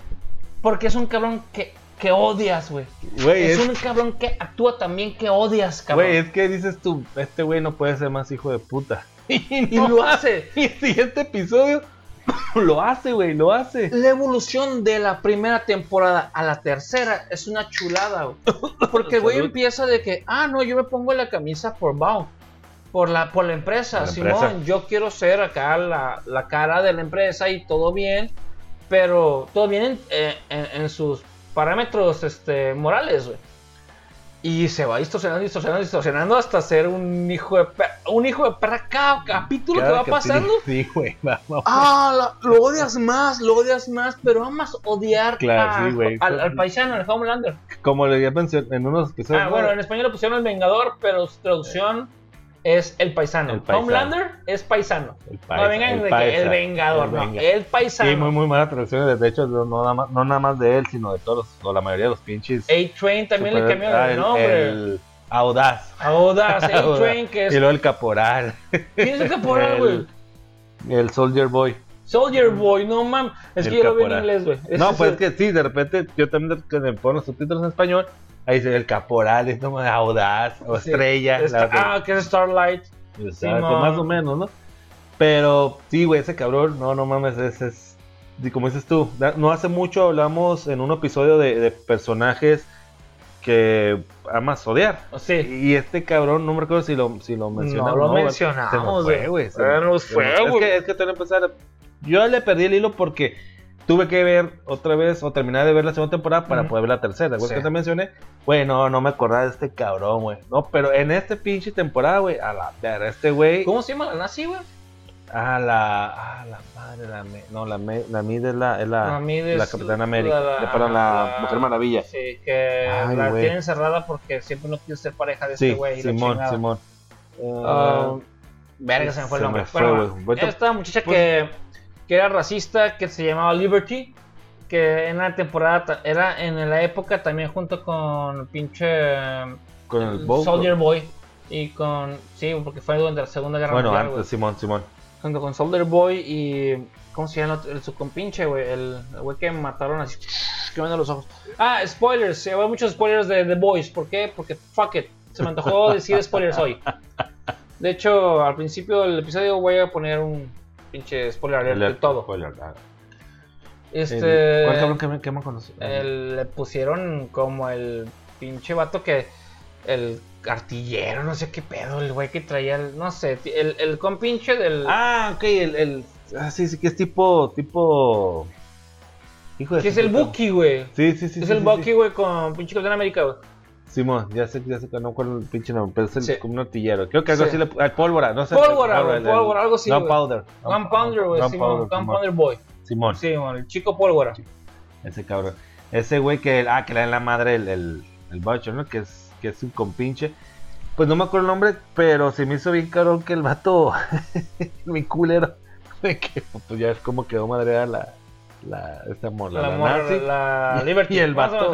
A: Porque es un cabrón que, que odias, güey. Es
B: es,
A: un cabrón que actúa también que odias, cabrón.
B: güey, es que dices tú, este güey no puede ser más hijo de puta. Y,
A: Y
B: no
A: lo hace.
B: Y el siguiente episodio lo hace, güey, lo hace.
A: La evolución de la primera temporada a la tercera es una chulada, güey. Porque el güey empieza de que, ah, no, yo me pongo la camisa por Bao. Por la, por la empresa,
B: la
A: Simón,
B: empresa.
A: yo quiero ser acá la, la cara de la empresa y todo bien, pero todo bien en, eh, en- en sus parámetros este, morales, güey. Y se va distorsionando, distorsionando, distorsionando hasta ser un hijo de perra, un hijo de perra cada capítulo que va
B: capítulo-
A: pasando.
B: Sí, güey, vamos.
A: Ah, la- lo odias más, lo odias más, pero amas odiar
B: Claro,
A: a-
B: sí, güey.
A: al, al paisano, al Homelander.
B: Como le había mencionado en unos episodios.
A: Ah,
B: ¿no?
A: bueno, en español le pusieron el Vengador, pero su traducción es el paisano.
B: El paisano.
A: Homelander es paisano.
B: el
A: no
B: paisa,
A: vengan
B: el paisa,
A: Vengador,
B: el
A: no, el paisano.
B: Sí, muy, muy mala traducción. De hecho, no, nada más, no nada más de él, sino de todos, o la mayoría de los pinches.
A: A-Train también le cambiaron
B: ah,
A: el nombre.
B: el Audaz.
A: Audaz, A-Train, que
B: Y
A: es.
B: luego el Caporal.
A: ¿Quién es el caporal, güey?
B: el, Soldier Boy.
A: Soldier Boy, no mames. Es
B: El
A: que yo lo vi en inglés, güey.
B: No, pues
A: el-
B: es que sí, de repente yo también que me pongo los subtítulos en español. Ahí dice el Caporal, es como Audaz o
A: Sí.
B: Estrella. la
A: ah, que es Starlight.
B: Exacto, más o menos, ¿no? Pero sí, güey, ese cabrón, no, no mames, ese es. Y como dices tú, no hace mucho hablamos en un episodio de, de personajes que amas odiar.
A: Sí.
B: Y este cabrón, no me recuerdo si lo, si lo mencionamos.
A: No lo
B: güey.
A: mencionamos,
B: Se
A: güey.
B: güey. se
A: Se
B: nos- se
A: fue,
B: nos- Es
A: güey.
B: que, es que empezar. a- Yo le perdí el hilo porque tuve que ver otra vez o terminar de ver la segunda temporada para poder ver la tercera. ¿Te acuerdas
A: Sí.
B: que te mencioné? Güey, no, no me acordaba de este cabrón, güey. No, pero en este pinche temporada, güey, a la verga, este güey.
A: ¿Cómo se llama la nazi, güey?
B: Ah, la. Ah, la madre, la. Me, no, la, me, la Mid es la. Es la,
A: La
B: Capitana América.
A: la-
B: La, perdón, la, Mujer Maravilla.
A: Sí, que
B: Ay,
A: la
B: güey.
A: tienen encerrada porque siempre no quiso ser pareja de
B: Sí,
A: este güey. y la
B: Simón,
A: chingada.
B: Simón.
A: Ah, verga, se me fue el nombre.
B: fue,
A: Pero
B: güey.
A: bueno,
B: Ahorita-
A: esta muchacha
B: pues-
A: que, que era racista, que se llamaba Liberty, que en la temporada era en la época también junto con pinche
B: Con el Bow.
A: Soldier Boy y con sí, porque fue durante la Segunda Guerra
B: Bueno,
A: Mundial,
B: antes,
A: güey.
B: Simón, Simón.
A: junto con Soldier Boy y ¿cómo se llama el, el su compinche, güey? El el güey que mataron así quemando los ojos. Ah, spoilers, se va muchos spoilers de The Boys, ¿por qué? Porque fuck it, se me antojó decir spoilers hoy. De hecho, al principio del episodio voy a poner un pinche spoiler alert de todo.
B: spoiler, ah.
A: Este
B: ¿Cuál cabrón que me, que me conoce?
A: el- le pusieron como el pinche vato que el artillero, no sé qué pedo, el güey que traía el, no sé, el, el compinche del
B: Ah, ok, el. el ah, sí, sí, que es tipo. Tipo. Hijo de.
A: que es el Bucky, güey.
B: Sí, sí, sí.
A: es
B: sí,
A: el
B: sí,
A: Bucky,
B: sí.
A: güey, con pinche Capitán América, güey.
B: Simón, ya sé, ya sé que no con el pinche nombre, pero es el,
A: Sí.
B: como un artillero. Creo que algo
A: Sí.
B: así le. pólvora, no sé.
A: Pólvora,
B: el-
A: güey,
B: el-
A: pólvora, algo así, güey.
B: Gunpowder.
A: Gunpowder, güey, Simón,
B: Gunpowder,
A: Gunpowder Boy.
B: Simón.
A: Sí, güey, el chico pólvora.
B: Ese cabrón. Ese güey que, ah, que le da en la madre el, el, el Butcher, ¿no? Que es, que es un compinche. Pues no me acuerdo el nombre, pero se me hizo bien cabrón que el vato, mi culero, de que pues ya es como quedó madreada la, la, esta
A: La,
B: la,
A: morra,
B: nazi.
A: la
B: Y-
A: Liberty.
B: y el vato-.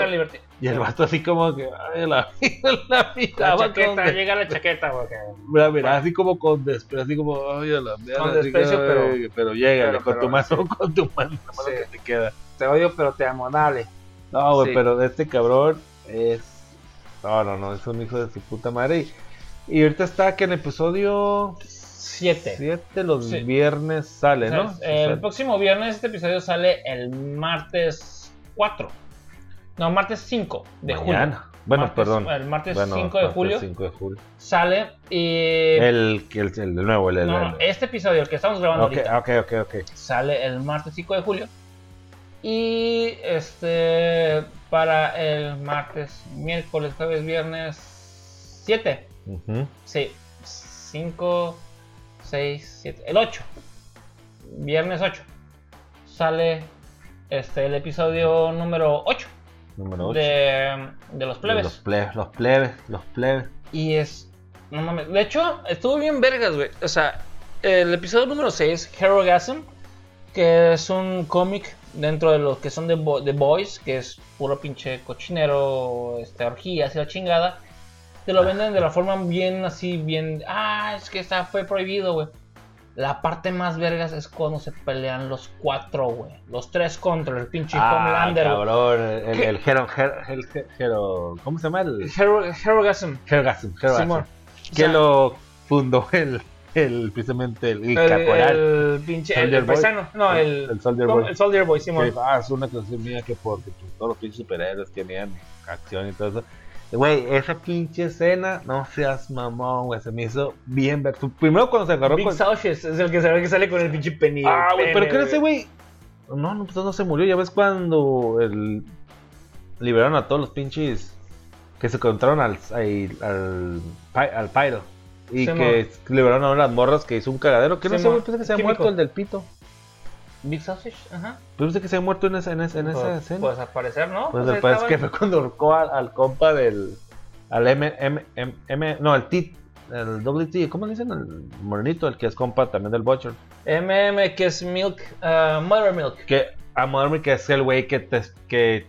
B: Y el vato así como que, ay, la, la
A: La
B: con,
A: chaqueta, llega la chaqueta, güey. que-
B: la miraba así como con desprecio, así como, ay, la mierda.
A: Con desprecio, pero-
B: pero
A: pero-
B: con
A: pero,
B: tu mano,
A: sí.
B: con tu mano, la mano
A: Sí.
B: que te queda.
A: Te odio, pero te amo, dale.
B: No, güey,
A: Sí.
B: pero este cabrón es. No, no, no, es un hijo de su puta madre. Y, y ahorita está que en el episodio
A: Siete.
B: 7 los
A: Sí.
B: viernes sale, ¿no?
A: O sea, El próximo viernes este episodio sale el martes 4. No, martes 5 de
B: Mañana.
A: julio.
B: Bueno,
A: Martes-
B: perdón.
A: El martes
B: Bueno,
A: 5 de
B: martes
A: julio
B: 5 de julio.
A: sale y...
B: El, el, el, nuevo, el, el,
A: no, no, este episodio, el que estamos grabando
B: Ok,
A: ahorita,
B: ok, ok, ok.
A: sale el martes 5 de julio. Y este para el martes, miércoles, jueves, viernes 7.
B: Ujú.
A: Sí, 5, 6, 7, el 8. Viernes 8. Sale este el episodio número 8
B: Número 8.
A: de, de los plebes.
B: Los plebes, los plebes, los plebes.
A: Y es. No mames. De hecho, estuvo bien vergas, güey. O sea, el episodio número 6, Herogasm, que es un cómic dentro de los que son de, Bo- de Boys, que es puro pinche cochinero, este, orgías y la chingada. Te lo venden de la forma bien así, bien. Ah, es que esta fue prohibido, güey. La parte más vergas es cuando se pelean los cuatro, güey. Los tres contra el pinche
B: Ah,
A: Homelander.
B: cabrón. El, el, Hero, el Hero- ¿Cómo se llama? El
A: Hero- Herogasm.
B: Herogasm. Herogasm. Que lo fundó el, el precisamente el, el
A: El,
B: caporal.
A: el pinche. El,
B: Soldier
A: el
B: Boy.
A: paisano. No, el.
B: el Soldier. Boy.
A: El Soldier Boy,
B: Que dijo, ah, es una canción mía que porque todos los pinches superhéroes tenían acción y todo eso. Güey, esa pinche escena, no seas mamón, güey, se me hizo bien ver. Primero cuando se agarró
A: Big
B: con...
A: Sauches es el que se ve que sale con el pinche penny.
B: Ah, güey, pero ¿qué ese güey? No, no, pues no se murió. Ya ves cuando el... liberaron a todos los pinches que se encontraron al, al, al, al Pyro. Y que liberaron a unas morras que hizo un cagadero. Que no sé, güey, pensé que se había muerto el del pito.
A: Big Sausage, ajá.
B: Pensé que se había muerto en esa, en esa, en esa
A: pues,
B: escena.
A: Pues al parecer, ¿no?
B: Pues después
A: estaba
B: que fue cuando ahorcó al, al compa del. Al M, M, M, M- No, el T. El doble T. ¿Cómo le dicen? El morenito, el que es compa también del Butcher.
A: MM, que es Milk, ah, Mother Milk.
B: Que a Modern que es el güey que, te, que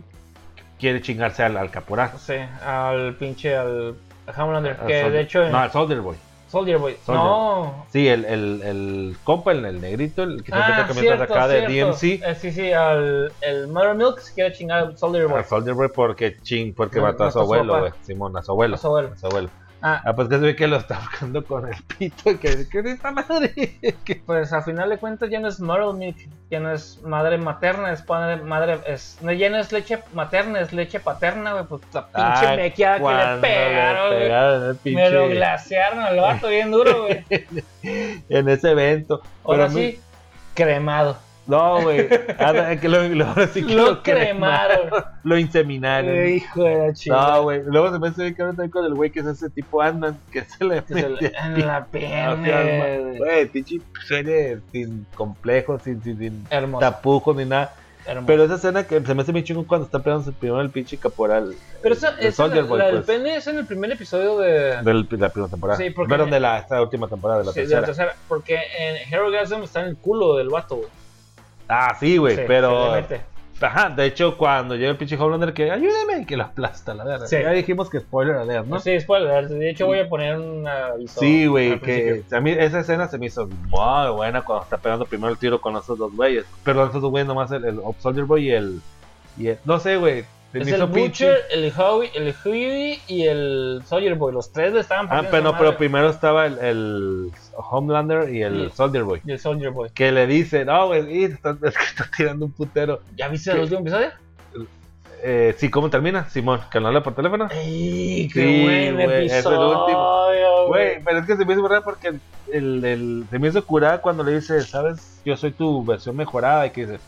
B: quiere chingarse al, al.
A: Sí, al pinche, al.
B: Al
A: que de hecho.
B: No, al Soldier Boy.
A: Soldier Boy.
B: Soldier.
A: No.
B: Sí, el, el, el compa, el, el negrito, el que siempre
A: Ah,
B: está camiseta
A: cierto,
B: acá de. DMC.
A: Eh, sí, sí, al el Mother Milk se quiere chingar al Soldier Boy.
B: Al Soldier Boy porque ching, porque
A: No,
B: mató a su abuelo, güey. Simón, a su abuelo.
A: A su abuelo.
B: A su abuelo.
A: Ah,
B: Ah, pues que se ve que lo está buscando con el pito. Que, que es esta madre.
A: Pues a final de cuentas ya no es Mother Milk, ya no es madre materna, es padre, madre, es, no, ya no es leche materna, es leche paterna, güey, pues la pinche
B: Ah,
A: mequeada que le pegaron,
B: el
A: Me lo glasearon al vato bien duro, güey.
B: en ese evento.
A: Ahora
B: Pero a mí-
A: sí, cremado.
B: No, güey. Que lo, lo- ahora sí que
A: Lo cremaron.
B: Lo inseminaron.
A: Eh, Hijo de la chingada.
B: No, güey. Luego se me hace bien cabrón también con el güey que es ese tipo Ant-Man que se le
A: Que se le-
B: mete
A: en la
B: hacia
A: pierna,
B: el-
A: güey.
B: Pinche serie sin complejos, sin, sin, sin tapujos ni nada.
A: hermoso.
B: Pero esa escena que se me hace bien chingo cuando está pegando primero el pinche caporal.
A: Pero esa,
B: el
A: esa
B: Soldier
A: la,
B: Boy,
A: la del
B: pues,
A: pene es en el primer episodio de,
B: de la primera temporada.
A: Sí, porque-
B: Perdón, de la esta última temporada, de la
A: sí, de
B: tercera.
A: la tercera. Porque en Herogasm está en el culo del vato, güey.
B: Ah, sí, güey,
A: Sí,
B: pero. Ajá, de hecho, cuando llega el pinche Homelander que ayúdeme, que la aplasta, la verdad.
A: Sí.
B: Ya dijimos que spoiler alert, ¿no?
A: Sí, spoiler. De hecho, voy a poner un aviso.
B: Sí, güey, que a mí esa escena se me hizo muy buena cuando está pegando primero el tiro con esos dos güeyes. Pero esos dos güeyes nomás el, el Soldier Boy y el, y el- No sé, güey.
A: Es el
B: pinche.
A: Butcher, el Howie, el Huey y el Soldier Boy. Los tres le estaban
B: Ah, pero, no, pero primero estaba el, el Homelander y el
A: Sí.
B: Soldier Boy.
A: Y el Soldier Boy.
B: Que le dice, no, güey, es que está tirando un putero.
A: ¿Ya viste
B: ¿Qué?
A: el último episodio?
B: Eh, sí, ¿cómo termina? Simón, que no habla por teléfono.
A: ¡Ey, qué
B: Sí,
A: buen
B: es el último.
A: güey.
B: Pero es que se me hizo raro porque el, el, se me hizo curar cuando le dice, ¿sabes? Yo soy tu versión mejorada. Y que dice,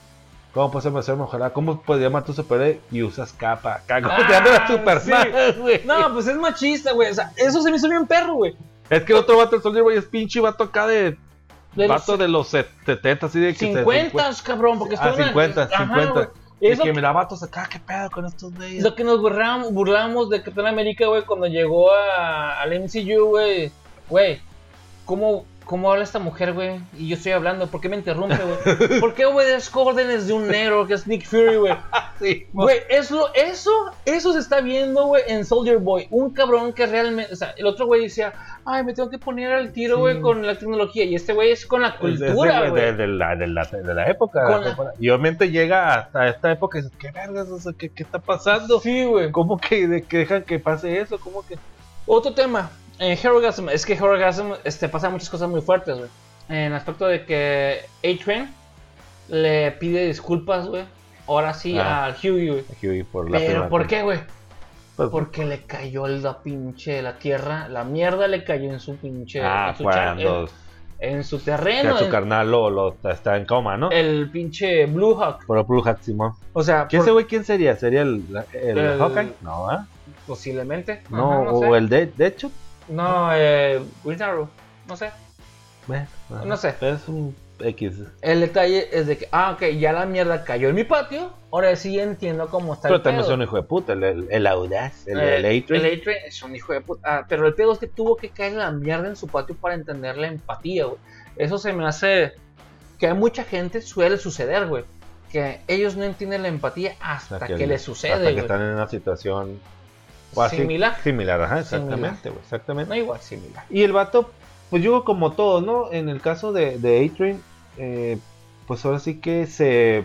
B: ¿cómo puedes ser versión mejorada? ¿Cómo puedes llamar tu superhéroe y usas capa? ¿Cómo
A: Ah,
B: te llamas Superman, güey?
A: No, pues es machista, güey. O sea, eso se me hizo bien perro, güey.
B: Es que el otro vato, el Soldier Boy, es pinche vato acá de.
A: De los
B: vato de los 70, así de que. se-
A: 50, cabrón, porque
B: Ah,
A: está
B: 50,
A: Ajá,
B: 50.
A: güey.
B: Y
A: Es
B: que
A: que-
B: mira, vatos acá, ¿qué pedo con estos güeyes?
A: Lo que nos burlamos, burlamos de Capitán América, güey, cuando llegó a, al MCU, güey. Güey, ¿cómo, ¿cómo habla esta mujer, güey? Y yo estoy hablando, ¿por qué me interrumpe, güey? ¿Por qué obedezco órdenes de un negro que es Nick Fury, güey?
B: Sí,
A: Güey, eso, eso, eso se está viendo, güey, en Soldier Boy. Un cabrón que realmente, o sea, el otro güey decía, ay, me tengo que poner al tiro,
B: Sí.
A: güey, con la tecnología. Y este güey es con la cultura, güey.
B: de, de la, de, la, de la época. La. Y obviamente llega hasta esta época y dices, ¿qué vergas? O sea, ¿qué, qué está pasando?
A: Sí, güey.
B: ¿Cómo que, de, que dejan que pase eso? ¿Cómo que.?
A: Otro tema, en Herogasm, es que Herogasm este, pasa muchas cosas muy fuertes, güey. En el aspecto de que A-Train le pide disculpas, güey. Ahora sí
B: Ah.
A: al Huey, güey.
B: Huey por la
A: Pero, ¿por qué, güey?
B: Pues,
A: Porque le cayó la pinche la tierra, la mierda le cayó en su pinche.
B: ah,
A: en su,
B: cuando
A: en, en su
B: que
A: terreno.
B: su carnal lo, lo- está en coma, ¿no?
A: el pinche Blue Hawk.
B: Por Blue Hat Simón.
A: O sea,
B: ¿Quién
A: por-
B: ese güey quién sería? ¿Sería el, el,
A: El-
B: Hawkeye? No, ¿ah?
A: posiblemente.
B: No,
A: Ajá,
B: o
A: sé.
B: el de, de hecho.
A: No, eh, Green Arrow. No sé.
B: Bueno.
A: No sé.
B: Es un X.
A: El detalle es de que, ah, ok, ya la mierda cayó en mi patio. Ahora sí entiendo cómo está
B: Pero
A: el
B: también
A: pedo.
B: es un hijo de puta, el, el, el audaz, el,
A: Eh,
B: el A-Train.
A: El A-Train es un hijo de puta. Ah, pero el pedo es que tuvo que caer la mierda en su patio para entender la empatía, güey. Eso se me hace que a mucha gente suele suceder, güey. Que ellos no entienden la empatía hasta, que,
B: el-
A: les
B: Hasta
A: sucede,
B: que
A: güey.
B: están en una situación o así-
A: Similar.
B: Similar, ajá,
A: Similar.
B: exactamente, exactamente.
A: No igual, similar.
B: Y el vato, pues yo como todo, ¿no? En el caso de, de A-Train, eh, pues ahora sí que se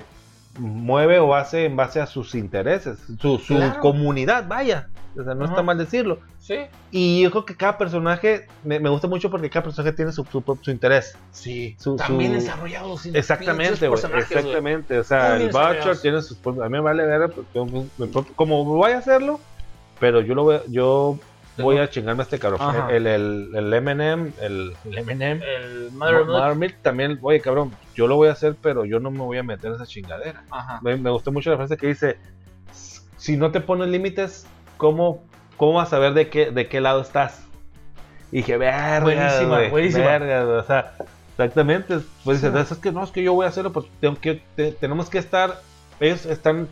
B: mueve o hace en base a sus intereses, su, su
A: Claro.
B: comunidad, vaya. O sea, no
A: Ajá.
B: está mal decirlo.
A: Sí.
B: Y yo creo que cada personaje, me, me gusta mucho porque cada personaje tiene su, su, su interés.
A: Sí.
B: Su-
A: También
B: su-
A: desarrollados.
B: Exactamente, güey. Exactamente. O sea, el Butcher tiene sus propios- A mí me vale ver, pues, propio- como voy a hacerlo, pero yo lo voy, yo voy a chingarme a este cabrón.
A: Ajá.
B: El, el, el Eminem, el, el Eminem,
A: El Mother
B: también, oye cabrón, yo lo voy a hacer, pero yo no me voy a meter en esa chingadera.
A: Ajá.
B: Me, me gustó mucho la frase que dice, si no te pones límites, ¿cómo, cómo vas a saber de qué, de qué lado estás? Y dije, verga,
A: Buenísima,
B: güey,
A: buenísima.
B: verga, güey", o sea, exactamente, pues
A: Sí.
B: dices, es que no, es que yo voy a hacerlo, porque tengo que, te- tenemos que estar, ellos están,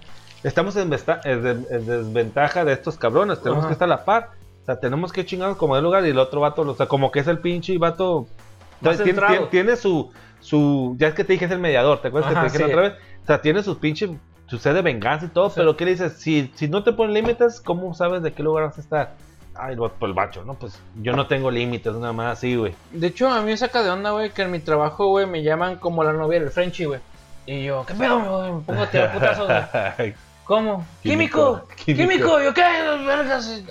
B: estamos en, desventaja de estos cabrones, tenemos
A: Ajá.
B: que estar a la par, o sea, tenemos que chingarnos como de lugar y el otro vato, o sea, como que es el pinche vato,
A: Más
B: tiene,
A: centrado.
B: tiene- tiene su, su, ya es que te dije es el mediador, ¿te acuerdas
A: Ajá,
B: que te dije la otra vez? O sea, tiene sus pinches, su sed de venganza y todo,
A: Sí.
B: pero ¿qué le dices? Si, si no te ponen límites, ¿cómo sabes de qué lugar vas a estar? Ay, pues el bacho, ¿no? Pues yo no tengo límites, nada más así, güey.
A: De hecho, a mí me saca de onda, güey, que en mi trabajo, güey, me llaman como la novia del Frenchy, güey. Y yo, ¿qué pedo, güey? Me pongo a tirar putazos, güey. ¿Cómo?
B: Químico.
A: ¡Químico! ¿Yo qué?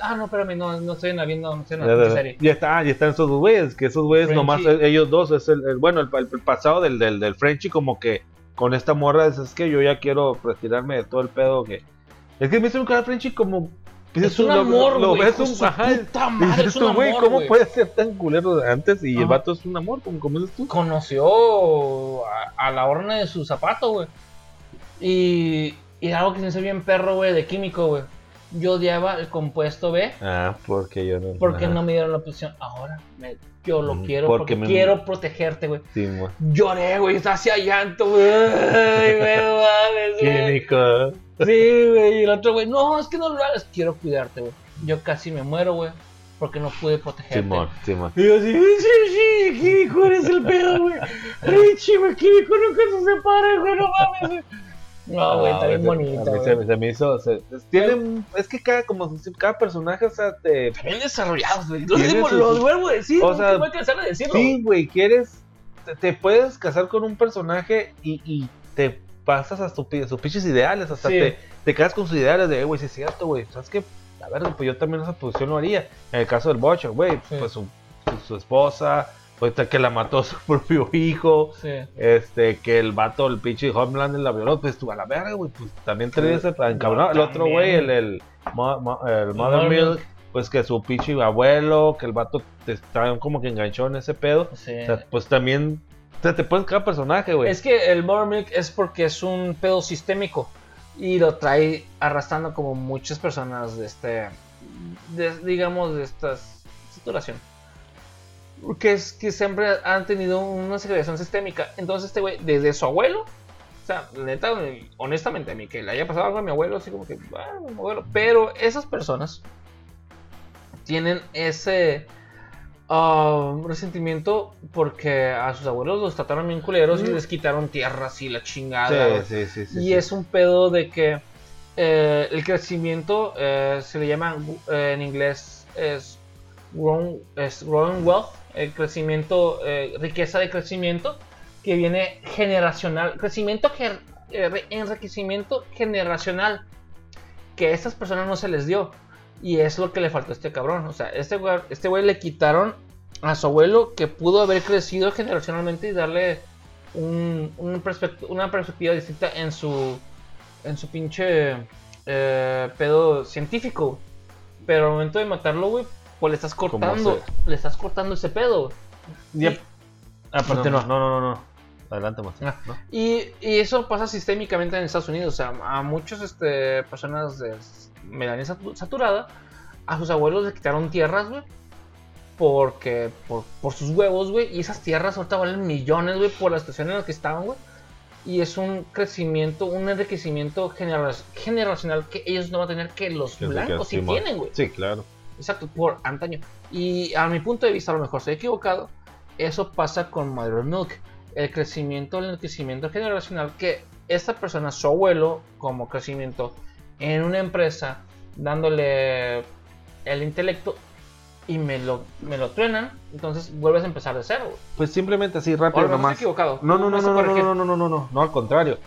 A: Ah, no, espérame, no, no estoy en la viendo, no estoy en la serie.
B: Ya está, ya están esos güeyes, que esos güeyes nomás, eh, ellos dos, es el, el- bueno, el, el pasado del, del, del Frenchy como que con esta morra es, es que yo ya quiero retirarme de todo el pedo que... Es que me hizo un cara Frenchy como... pues,
A: Es un
B: lo-
A: amor,
B: lo
A: güey, de
B: un-
A: su
B: ajá,
A: puta madre, es
B: tú,
A: un
B: güey,
A: amor,
B: ¿cómo
A: güey.
B: puede ser tan culero de antes? Y el
A: Ajá.
B: vato es un amor, como, como dices tú.
A: Conoció a, a la horna de su zapato, güey. Y, y algo que se me hizo bien perro, güey, de químico, güey. Yo odiaba el compuesto B
B: Ah, porque yo no...
A: porque
B: ajá.
A: no me dieron la posición. Ahora me- yo lo
B: Mm,
A: quiero
B: porque
A: porque,
B: me-
A: quiero protegerte, güey.
B: Sí,
A: Lloré, güey, hacía llanto, güey. No mames, güey.
B: Químico.
A: Sí, güey. Y el otro, güey, no, es que no lo hagas. Quiero cuidarte, güey. Yo casi me muero, güey, porque no pude protegerte.
B: Simón, Simón.
A: Y yo así, sí, sí, Químico, eres el pedo, güey. Richie, güey, Químico nunca se separa, güey, no mames, güey. No, güey, está bien bonito,
B: se, me- se me hizo. se- es- tiene un- es que cada, como, cada personaje, o sea, te.
A: Bien desarrollados, güey. Lo,
B: Tiene
A: digo,
B: sus-
A: lo vuelvo a decir,
B: o
A: o
B: sea,
A: sea, voy a cansar de decirlo.
B: Sí, güey, quieres. Te, te puedes casar con un personaje y, y te pasas a sus pinches ideales. Hasta
A: Sí.
B: te, te quedas con sus ideales de, "Eh, güey, sí es cierto, güey. ¿Sabes qué? A ver, pues yo también esa posición lo haría. En el caso del Butcher, güey,
A: Sí.
B: pues su, su, su esposa, ahorita que la mató su propio hijo.
A: Sí.
B: Este, que el vato, el pinche Homeland la violó, pues tú a la verga, güey, pues también te ese encabronado. El otro güey, el, el, Mo- Mo- el Mother Milk,
A: Milk.
B: pues que su pinche abuelo, que el vato te está como que enganchó en ese pedo.
A: Sí.
B: O sea, pues también te, te pones cada personaje, güey.
A: Es que el Mother Milk es porque es un pedo sistémico y lo trae arrastrando como muchas personas de este, de- digamos, de esta situación. Que es que siempre han tenido una segregación sistémica. Entonces este güey, desde su abuelo, o sea, neta, honestamente, a mí que le haya pasado algo a mi abuelo, así como que, bueno, mi abuelo. Pero esas personas tienen ese ah, resentimiento porque a sus abuelos los trataron bien culeros y les quitaron tierras y la chingada.
B: sí, sí, sí,
A: y es un pedo de que eh, el crecimiento eh, se le llama eh, en inglés es growing, es growing wealth, el crecimiento, eh, riqueza de crecimiento que viene generacional, crecimiento, eh, enriquecimiento generacional que a estas personas no se les dio. Y es lo que le faltó a este cabrón. O sea, este güey, este güey le quitaron a su abuelo que pudo haber crecido generacionalmente y darle un- una perspectiva distinta en su en su pinche eh, pedo científico. Pero al momento de matarlo, güey, pues le estás cortando, le estás cortando ese pedo. güey.
B: Yep. Ah,
A: No,
B: perdón, no, no, no, no. Adelante.
A: Ah.
B: ¿no?
A: Y, y eso pasa sistémicamente en Estados Unidos. O sea, a muchas este, personas de melanina satu- saturada, a sus abuelos le quitaron tierras, güey. Porque, por, por sus huevos, güey. Y esas tierras ahorita valen millones, güey, por la situación en la que estaban, güey. Y es un crecimiento, un enriquecimiento genera- generacional que ellos no van a tener que los blancos sí tienen, güey.
B: Sí, claro.
A: Exacto, por antaño. Y a mi punto de vista, a lo mejor estoy equivocado. Eso pasa con Mother Milk. El crecimiento, el crecimiento generacional que esta persona, su abuelo, como crecimiento en una empresa, dándole el intelecto y me lo, me lo truenan, entonces vuelves a empezar de cero.
B: Pues simplemente así, rápido nomás.
A: equivocado.
B: No, no, no, no, no, no, no, no, no, no, no, al contrario.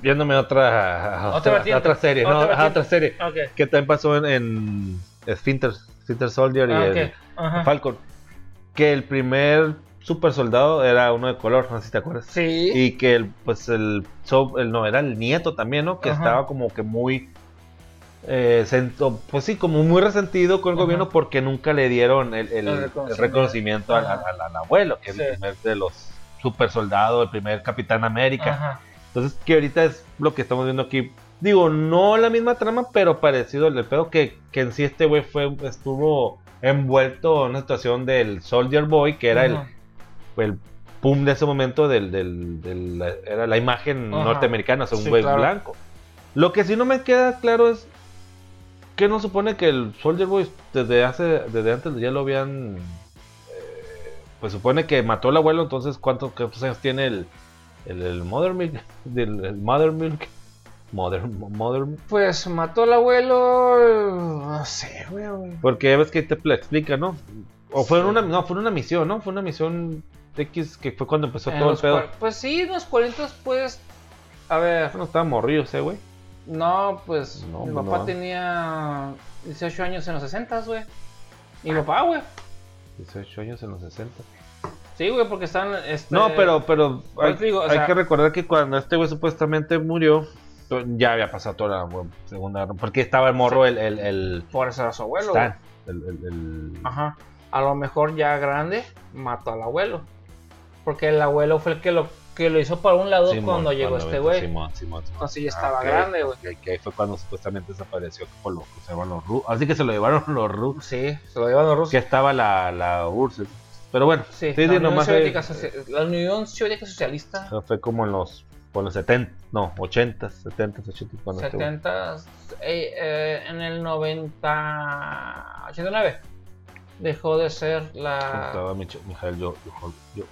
B: Viéndome otra
A: Otra
B: otra, serie,
A: Otra
B: no,
A: vertiente.
B: otra serie
A: Ok.
B: que también pasó en, en Splinter, Splinter Soldier y
A: Ah,
B: el.
A: Ajá.
B: Falcon, que el primer super soldado era uno de color, no sé si te acuerdas.
A: Sí.
B: Y que el, pues el, el no, era el nieto también, ¿no? Que
A: Ajá.
B: estaba como que muy, eh, sento- pues sí, como muy resentido con el
A: Ajá.
B: gobierno porque nunca le dieron el, el-
A: El
B: el
A: reconocimiento.
B: al,
A: Ajá.
B: al- al abuelo, que
A: Sí.
B: es el primer de los super soldados, el primer Capitán América.
A: Ajá.
B: Entonces, que ahorita es lo que estamos viendo aquí. Digo, no la misma trama, pero parecido al del pedo que, que en sí este güey fue, estuvo envuelto en una situación del Soldier Boy, que era el, el pum de ese momento del, del- del- la- era la imagen norteamericana, o sea, un
A: Sí,
B: güey
A: claro.
B: blanco. Lo que sí no me queda claro es que no supone que el Soldier Boy desde hace, desde antes ya lo habían, eh, pues supone que mató al abuelo, entonces ¿cuántos, cuántos años tiene el, el, el Mother Milk? Del, el Mother Milk. Mother, Mother
A: Pues mató al abuelo. No sé, güey.
B: Porque ves que te explica, ¿no? O fue en una, no, fue una misión, ¿no? Fue una misión X que fue cuando empezó
A: En
B: todo el pedo.
A: Pues sí, en los 40 pues. A ver.
B: No estaba morrido ese güey.
A: No, pues
B: No,
A: mi
B: no.
A: papá tenía 18 años en los 60, güey. Mi papá, güey.
B: 18 años en los 60.
A: Sí, güey, porque están. Este...
B: No, pero, pero hay,
A: eso digo, o
B: hay
A: sea-
B: que recordar que cuando este güey supuestamente murió, ya había pasado toda la segunda guerra. Porque estaba el morro, el, el, el,
A: Por eso era su abuelo.
B: Stan, el,
A: Ajá. A lo mejor ya grande mató al abuelo. Porque el abuelo fue el que lo, que lo hizo para un lado
B: Simón,
A: cuando llegó
B: cuando
A: este güey. Entonces ya estaba
B: ok,
A: grande, güey.
B: que ahí fue cuando supuestamente desapareció, que por lo se llevaron los rusos. Así que se lo llevaron los rusos.
A: Sí, se lo llevan los rusos.
B: Que estaba la, la URSS. Pero bueno,
A: Sí, la, Unión Soviética la Unión Soviética Socialista.
B: fue como en los, por los 70, no, 80, 70, 80. Cuando este güey-
A: 70, eh, eh, en el 90, 89 dejó de ser la
B: Estaba Mijail Yo- Yo-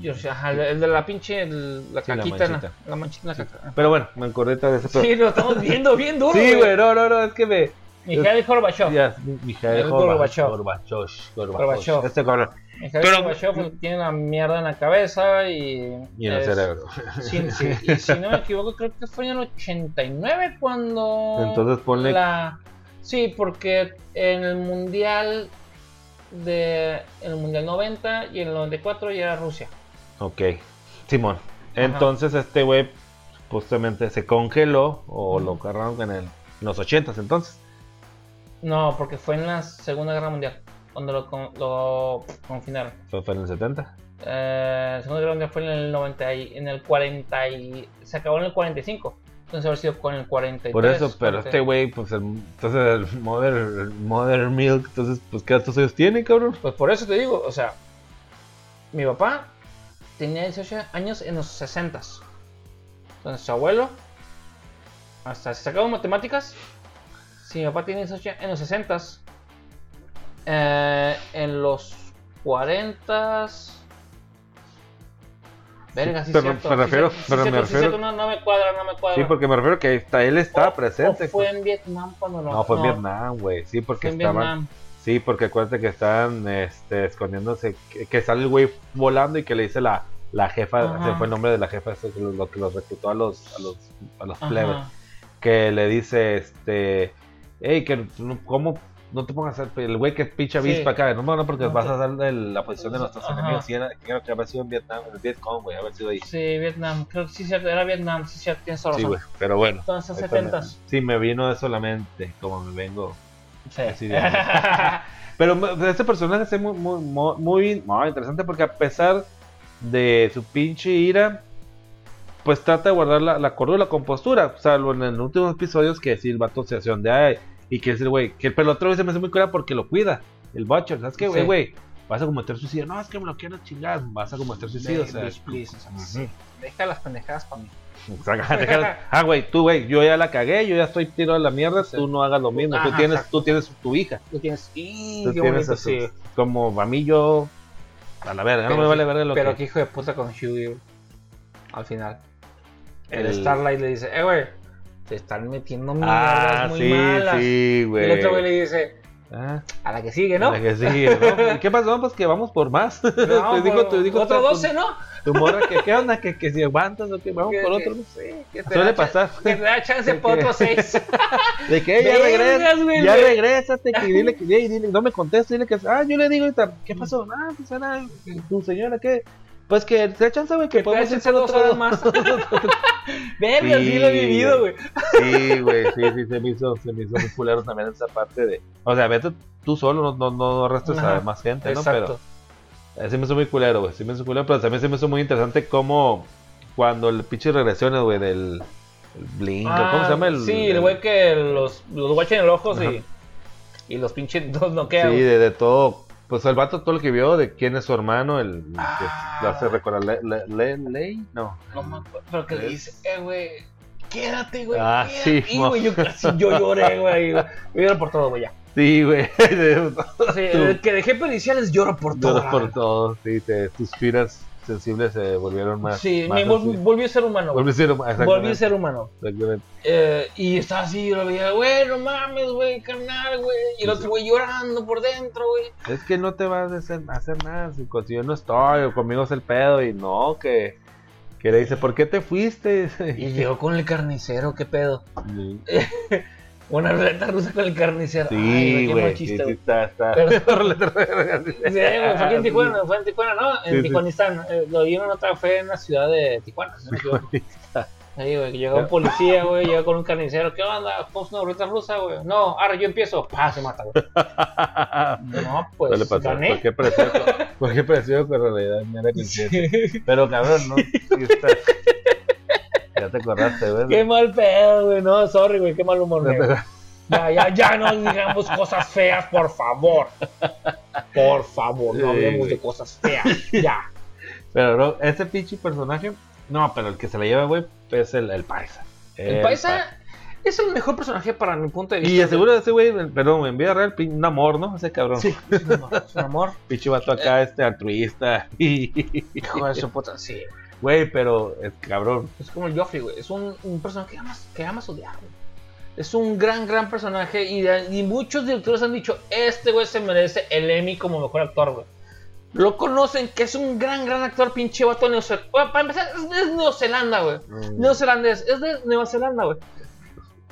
B: Yo-
A: ajá, el, de la pinche el- la
B: Sí, la
A: caquita en la-
B: manchita.
A: la manchita la caca.
B: Pero bueno, me acordé de ese pero-
A: Sí, lo estamos viendo bien duro.
B: Sí, güey, no, no, no, es que me.
A: Mikhail Gorbachev.
B: Ya, Mijail
A: El
B: Gorbachev.
A: Gorbachev.
B: Gorbachev.
A: Gorbachev.
B: Este cabrón.
A: Mikhail
B: Pero-
A: Gorbachev pues, tiene una mierda en la cabeza y
B: Y en el cerebro.
A: Sí, sí, y si no me equivoco, creo que fue en el 89 cuando.
B: Entonces ponle-
A: La... Sí, porque en el mundial. De, en el mundial 90 y en el 94 ya era Rusia.
B: Ok, Simón. Entonces este güey justamente se congeló o lo agarraron en, el, en los 80 entonces.
A: No, porque fue en la Segunda Guerra Mundial cuando lo, lo confinaron.
B: Fue, fue en el 70.
A: Eh, la Segunda Guerra Mundial fue en el 90 y, en el 40 y se acabó en el 45. Entonces haber sido con el 43.
B: Por eso, pero
A: 40.
B: este güey, pues el, entonces el Mother, el Mother Milk, entonces, pues ¿qué datos años tiene, cabrón?
A: Pues por eso te digo, o sea, mi papá tenía 18 años en los 60. Entonces su abuelo, hasta si sacamos matemáticas, si mi papá tiene 18 en los 60, eh, en los 40... Verga, sí,
B: pero
A: cierto,
B: me refiero-
A: cierto, sí
B: pero me
A: cierto, sí
B: refiero-
A: cierto, no, no me cuadra, no me cuadra.
B: Sí, porque me refiero que él estaba
A: O-
B: presente.
A: o fue
B: pues.
A: en Vietnam cuando lo
B: No, fue en Vietnam, güey. Sí, porque
A: Fue
B: estaban.
A: Vietnam.
B: Sí, porque acuérdate que estaban este, escondiéndose. Que, que sale el güey volando y que le dice la, la jefa.
A: Ajá.
B: Se fue el nombre de la jefa, que lo, lo que los reclutó a los, a los, a los plebes. Que le dice, este. Hey, que ¿cómo no te pongas el güey que pincha
A: Sí.
B: avispa acá? No, no, porque
A: No,
B: vas a dar el- la posición de nuestros
A: Ajá.
B: enemigos. Y era, creo que haber sido en Vietnam, en el Vietcong, güey, haber sido ahí.
A: Sí, Vietnam, creo que sí, cierto, era Vietnam, sí, cierto, tienes toda
B: Sí,
A: razón.
B: güey, pero bueno.
A: Entonces,
B: ahí está,
A: 70s.
B: Sí, me vino eso a la mente, como me vengo.
A: Sí.
B: Así de- Pero este personaje es muy, muy, muy, muy- interesante porque a pesar de su pinche ira, pues trata de guardar la, la cordura, la compostura. Salvo en los últimos episodios que sí, el vato se de ay, y que es el güey. Que pero el otro se me hace muy cura porque lo cuida. El Butcher, ¿sabes qué, güey,
A: Sí.
B: güey? Vas a cometer suicidio. No, es que me lo quiero chingar. Vas a cometer suicidio. o sea,
A: Please, please, o sea, sí. Deja las pendejadas para mí.
B: Ah, güey, tú, güey, yo ya la cagué, yo ya estoy tirado a la mierda,
A: Sí.
B: tú no hagas lo mismo. tú
A: Ajá,
B: tienes,
A: exacto.
B: tú tienes tu hija.
A: Lo tienes. ¡Y
B: Tú tienes
A: bonito,
B: a
A: sí!
B: Como a mí yo a la verga, no
A: Pero
B: me
A: sí,
B: vale verga lo
A: Pero
B: que
A: qué hijo de puta con Hughie. Al final. El,
B: El-
A: Starlight le dice, eh, güey, te están metiendo mierdas
B: Ah,
A: muy
B: sí,
A: malas.
B: sí,
A: y el otro güey le dice,
B: Ah,
A: A la que sigue, ¿no?
B: la que sigue, ¿no? ¿Y qué pasó? Pues que vamos por más.
A: No,
B: Te dijo,
A: por-
B: te dijo
A: otro
B: tu-
A: 12, ¿no?
B: Tu morra, que qué onda? ¿Que, que si aguantas o que vamos
A: Que-
B: por
A: que-
B: otro.
A: sí, que te
B: Suele pasar.
A: Que te da chance
B: De
A: por
B: que-
A: otros 6.
B: De que ya
A: Vergas,
B: regresa,
A: güey,
B: ya regrésate, que dile que dile, no me contesta, dile que ah, yo le digo ahorita, ¿qué pasó? Ah, pues tu señora qué? Pues que te chance, güey, que
A: Que
B: podemos
A: dos horas más. Verga, sí, lo he
B: Sí,
A: vivido, güey.
B: Sí, güey, sí, sí, se me hizo, se me hizo muy culero también esa parte de, o sea, vete tú solo, no, no, no arrestres a
A: Ajá,
B: más gente, ¿no?
A: Exacto.
B: Pero eh, se me hizo muy culero, güey, sí me hizo culero, pero también se me hizo muy interesante cómo cuando el pinche regresiones, güey, del el Blink, ¿cómo
A: Ah,
B: se llama? El,
A: sí, el güey que los, los guacha en el ojo y, y los pinches dos
B: Sí,
A: noquean.
B: de, de todo. Pues el vato todo lo que vio de quién es su hermano, el
A: Ah.
B: que lo hace recordar. Le, le, le- Ley? No.
A: No me acuerdo, pero que le dice, eh, güey, quédate, güey.
B: Ah,
A: quédate".
B: sí,
A: Y, güey, yo casi yo lloré, güey. Yo lloro por todo, güey, ya.
B: Sí, güey.
A: Sí, el que dejé periciales lloro por todo.
B: Lloras por todo. Sí, te- tus fibras sensibles se volvieron más.
A: Sí,
B: más
A: me vol-
B: así.
A: volví a ser humano.
B: Volví a ser humano.
A: Volví a
B: exactamente,
A: ser humano.
B: exactamente.
A: Eh, y estaba así, yo lo veía, güey, no mames, güey, carnal, güey. Y el otro güey llorando por dentro, güey.
B: Es que no te vas a hacer, a hacer nada si yo no estoy o conmigo es el pedo y no, que, que le dice, ¿por qué te fuiste?
A: Y llegó con el carnicero, qué pedo.
B: Sí,
A: Una ruleta rusa con el carnicero.
B: Sí,
A: qué
B: güey. Sí, sí, está, está.
A: Pero-
B: Sí,
A: Sí, güey, fue aquí en Tijuana, fue en Tijuana, ¿no? En
B: Sí, sí.
A: Tijuanistán. Eh, lo vi en otra, fue en la ciudad de Tijuana. no. Ahí, güey, llegó un policía, güey, llegó con un carnicero. ¿Qué onda? ¿Vamos una ruleta rusa, güey? No, ahora yo empiezo. ¡Pah! Se mata, güey. No, pues,
B: No le pasó.
A: gané.
B: Cualquier parecido, cualquier parecido con realidad me era consciente. Pero cabrón, no. Sí está. Ya te acordaste, güey.
A: Qué mal pedo, güey. No, sorry, güey, qué mal humor, güey. Ya, ya, ya no digamos cosas feas, por favor. Por favor, no hablemos de cosas feas. Ya.
B: Pero no, ese pinche personaje. No, pero el que se la lleva, güey, es el, el paisa.
A: El paisa es el mejor personaje para mi punto de vista.
B: Y aseguro ese güey, perdón, en vida real, un amor, ¿no? Ese cabrón.
A: Sí, es un amor. Es un amor.
B: Pinche vato acá, este altruista.
A: Hijo de su puta, sí.
B: güey, pero es cabrón.
A: Es como el Joffrey, güey. Es un, un personaje que amas, que amas odiar, güey. Es un gran, gran personaje y, muchos directores han dicho, este güey se merece el Emmy como mejor actor, güey. Lo conocen, que es un gran, gran actor, pinche vato neozelandés. para empezar, es de Nueva Zelanda, güey.
B: Mm.
A: Neozelandés, es de Nueva Zelanda, güey.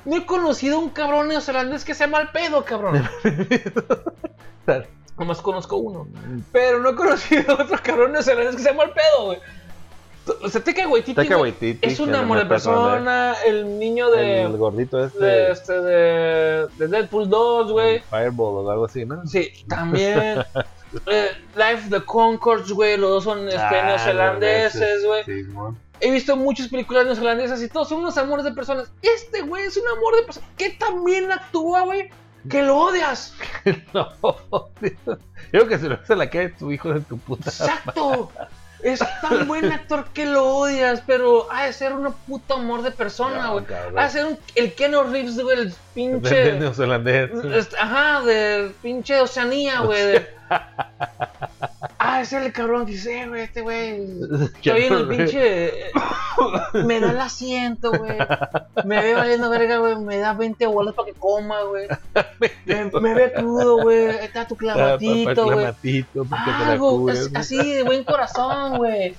A: No he conocido un cabrón neozelandés que sea mal pedo, cabrón. Nomás conozco uno. Pero no he conocido otro cabrón neozelandés que sea mal pedo, güey. O sea, Taika Waititi, güey,
B: Waititi,
A: es un amor de
B: de-
A: persona, el niño de,
B: el gordito este.
A: de, este, de, de Deadpool 2, güey.
B: Fireball o algo así, ¿no?
A: Sí, también. eh, Life the Concords, güey, los dos son este,
B: Ah,
A: neozelandeses, güey.
B: Sí.
A: He visto muchas películas neozelandesas y todos son unos amores de personas. Este güey es un amor de personas. Que también actúa, güey. Que lo odias.
B: No, yo creo que se lo hace la que es tu hijo de tu puta.
A: Exacto. Es tan buen actor que lo odias, pero ha de ser un puto amor de persona,
B: No,
A: güey.
B: cabrón.
A: ha de ser un, el Keanu Reeves, güey, el
B: De
A: pinche.
B: neozelandés.
A: Este, Ajá, del pinche Oceanía, güey. Ah, ese es el cabrón que dice, "Eh, güey, este güey. Estoy en el pinche. Me da el asiento, güey. Me ve valiendo verga, güey. Me da 20 bolas para que coma, güey. Me, me ve crudo, güey. Está tu clamatito, güey.
B: Clamatito, porque te la
A: Algo
B: cubres.
A: es- así de buen corazón, güey.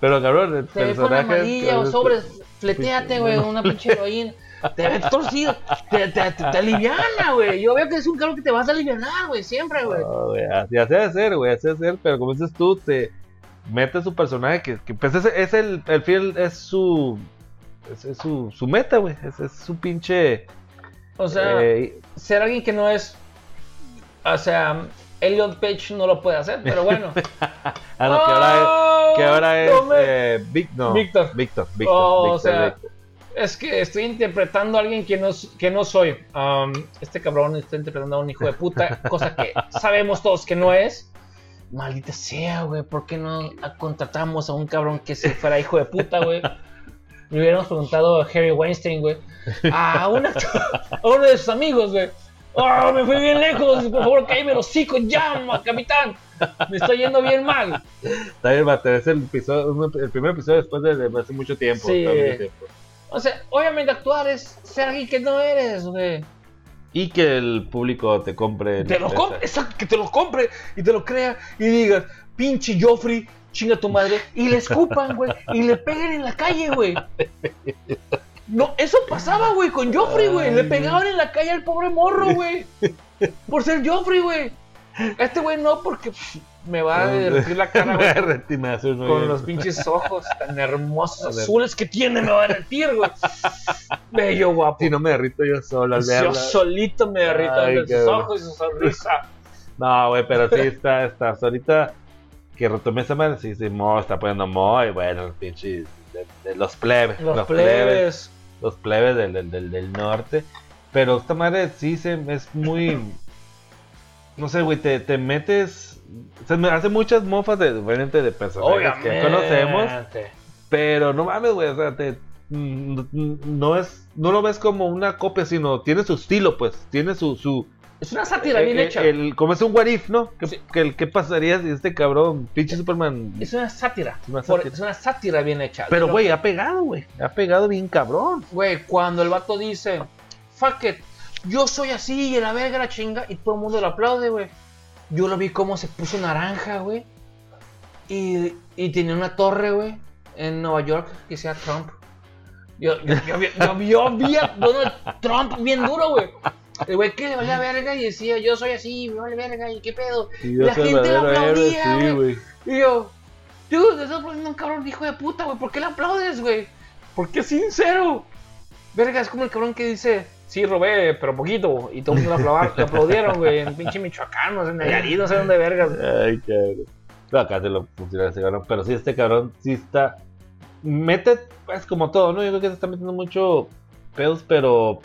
B: Pero cabrón, el
A: Te ve con
B: personaje.
A: amarilla o sobres. Fleteate, güey, una pinche heroína. Te ve torcido. Te, te, te, te aliviana, güey. Yo veo que es un cabrón que te vas a alivianar, güey. Siempre, güey.
B: No, así así debe ser, güey, así debe ser, pero como dices tú, te mete su personaje que, que pues es, es el, el fiel, es su, es, es su, su meta, güey, es, es su pinche,
A: O sea,
B: eh,
A: ser alguien que no es. O sea, Elliot Page no lo puede hacer, pero bueno.
B: ah, no, que ahora es, que ahora es,
A: Oh, me-
B: eh, Vic- no,
A: Víctor.
B: Víctor, Víctor,
A: Oh, o
B: Víctor,
A: sea,
B: Víctor.
A: Es que estoy interpretando a alguien que no, que no soy. Um, este cabrón está interpretando a un hijo de puta, cosa que sabemos todos que no es. Maldita sea, güey, ¿por qué no contratamos a un cabrón que si fuera hijo de puta, güey? Le hubiéramos preguntado a Harry Weinstein, güey. A, un actor- a uno de sus amigos, güey. ¡Oh, me fui bien lejos! Por favor, cállame los hocico, llama, capitán. Me está yendo bien mal.
B: Está bien, Bate, es el episodio, el primer episodio después de, de hace mucho tiempo.
A: Sí.
B: mucho tiempo.
A: O sea, obviamente actuar es ser alguien que no eres, güey.
B: y que el público te compre.
A: Te lo compre, exacto, que te lo compre y te lo crea y digas, pinche Joffrey, chinga tu madre, y le escupan, güey, y le peguen en la calle, güey. No, eso pasaba, güey, con Joffrey, güey. Le pegaban en la calle al pobre morro, güey. Por ser Joffrey, güey. Este güey no, porque me va a derretir la cara, güey. Con los pinches ojos tan hermosos azules que tiene, me va a derretir, güey. Bello, guapo.
B: Si no me derrito yo solo al verla.
A: Yo solito me derrito de sus ojos y su sonrisa.
B: No, güey, pero sí está, está. Ahorita que retomé esa madre, sí, sí, Mo está poniendo muy bueno, los pinches. De, los plebes.
A: Los, plebes.
B: Los plebes del, del, del, norte. Pero esta madre sí se, es muy. No sé, güey, te, te metes. Se me hace muchas mofas de diferente de personajes que conocemos. Pero no mames, güey, o sea, te, no es no lo ves como una copia, sino tiene su estilo, pues, tiene su, su
A: es una sátira bien
B: eh,
A: hecha.
B: El, como es un what if, ¿no? ¿Qué, ¿Qué, pasaría si este cabrón, pinche Superman?
A: Es una sátira. Es una sátira, es una sátira bien hecha.
B: Pero, güey, ha pegado, güey. Ha pegado bien cabrón.
A: Güey, cuando el vato dice, fuck it, yo soy así y la verga la chinga, y todo el mundo lo aplaude, güey. Yo lo vi como se puso naranja, güey. Y, y tenía una torre, güey, en Nueva York que sea Trump. Yo, yo, yo, yo, vi a Donald Trump bien duro, güey. El güey que le valía verga y decía, yo soy así, me vale verga, y qué pedo. Y la gente le aplaudía, güey. y yo, tú, te estás poniendo un cabrón hijo de puta, güey. ¿Por qué le aplaudes, güey? ¿Por qué sincero? Verga, es como el cabrón que dice, sí, robé, pero poquito. Y todos lo, le aplaudieron, güey, en pinche Michoacán, no sé, en Nayarit, no sé dónde vergas.
B: Ay, cabrón. No, acá se lo pusieron ese cabrón. Pero sí, este cabrón sí está. Mete, es como todo, ¿no? Yo creo que se está metiendo mucho pedos, pero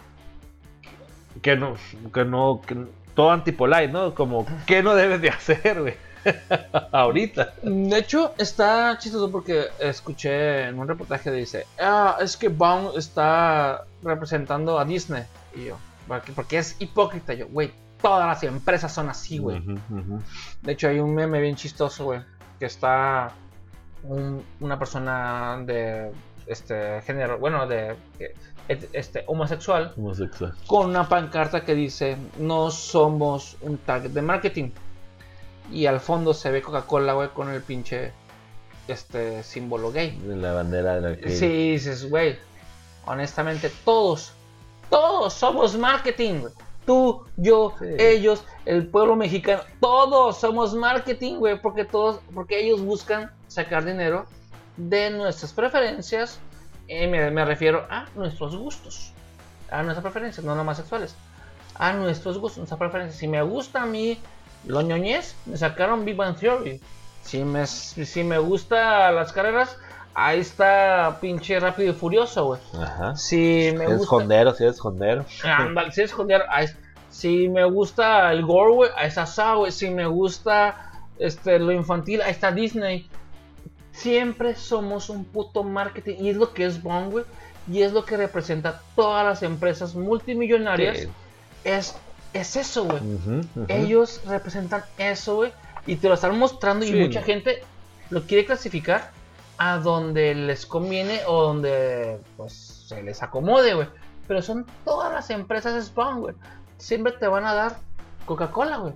B: que no, que no, que todo antipolite, ¿no? Como, ¿qué no debes de hacer, güey? Ahorita.
A: De hecho, está chistoso porque escuché en un reportaje dice, ah, es que Bond está representando a Disney. Y yo, porque, es hipócrita. Yo, güey, todas las empresas son así, güey. De hecho, hay un meme bien chistoso, güey, que está una persona de este género, bueno, de este homosexual,
B: homosexual,
A: con una pancarta que dice no somos un target de marketing. Y al fondo se ve Coca-Cola, güey, con el pinche este símbolo gay.
B: La bandera de la
A: Sí, dices, güey, honestamente todos, todos somos marketing, Tú, yo, ellos, el pueblo mexicano, todos somos marketing, güey, porque todos, porque ellos buscan sacar dinero de nuestras preferencias eh, me, refiero a nuestros gustos, a nuestras preferencias, no nomás sexuales, a nuestros gustos, nuestras preferencias. Si me gusta a mí lo ñoñez, me sacaron Big Bang Theory. Si me, si me gusta las carreras, ahí está pinche rápido y furioso, güey.
B: Ajá.
A: Si me
B: gusta. Escondero, si es escondero.
A: si es escondero, Si me gusta el gore, güey, ahí está Saw, Si me gusta este, lo infantil, ahí está Disney. Siempre somos un puto marketing. Y es lo que es Bond, güey. Y es lo que representa todas las empresas multimillonarias. Es, es eso, güey. Ellos representan eso, güey. Y te lo están mostrando. Y mucha gente lo quiere clasificar a donde les conviene o donde pues se les acomode, güey. Pero son todas las empresas Spawn, güey. Siempre te van a dar Coca-Cola, güey.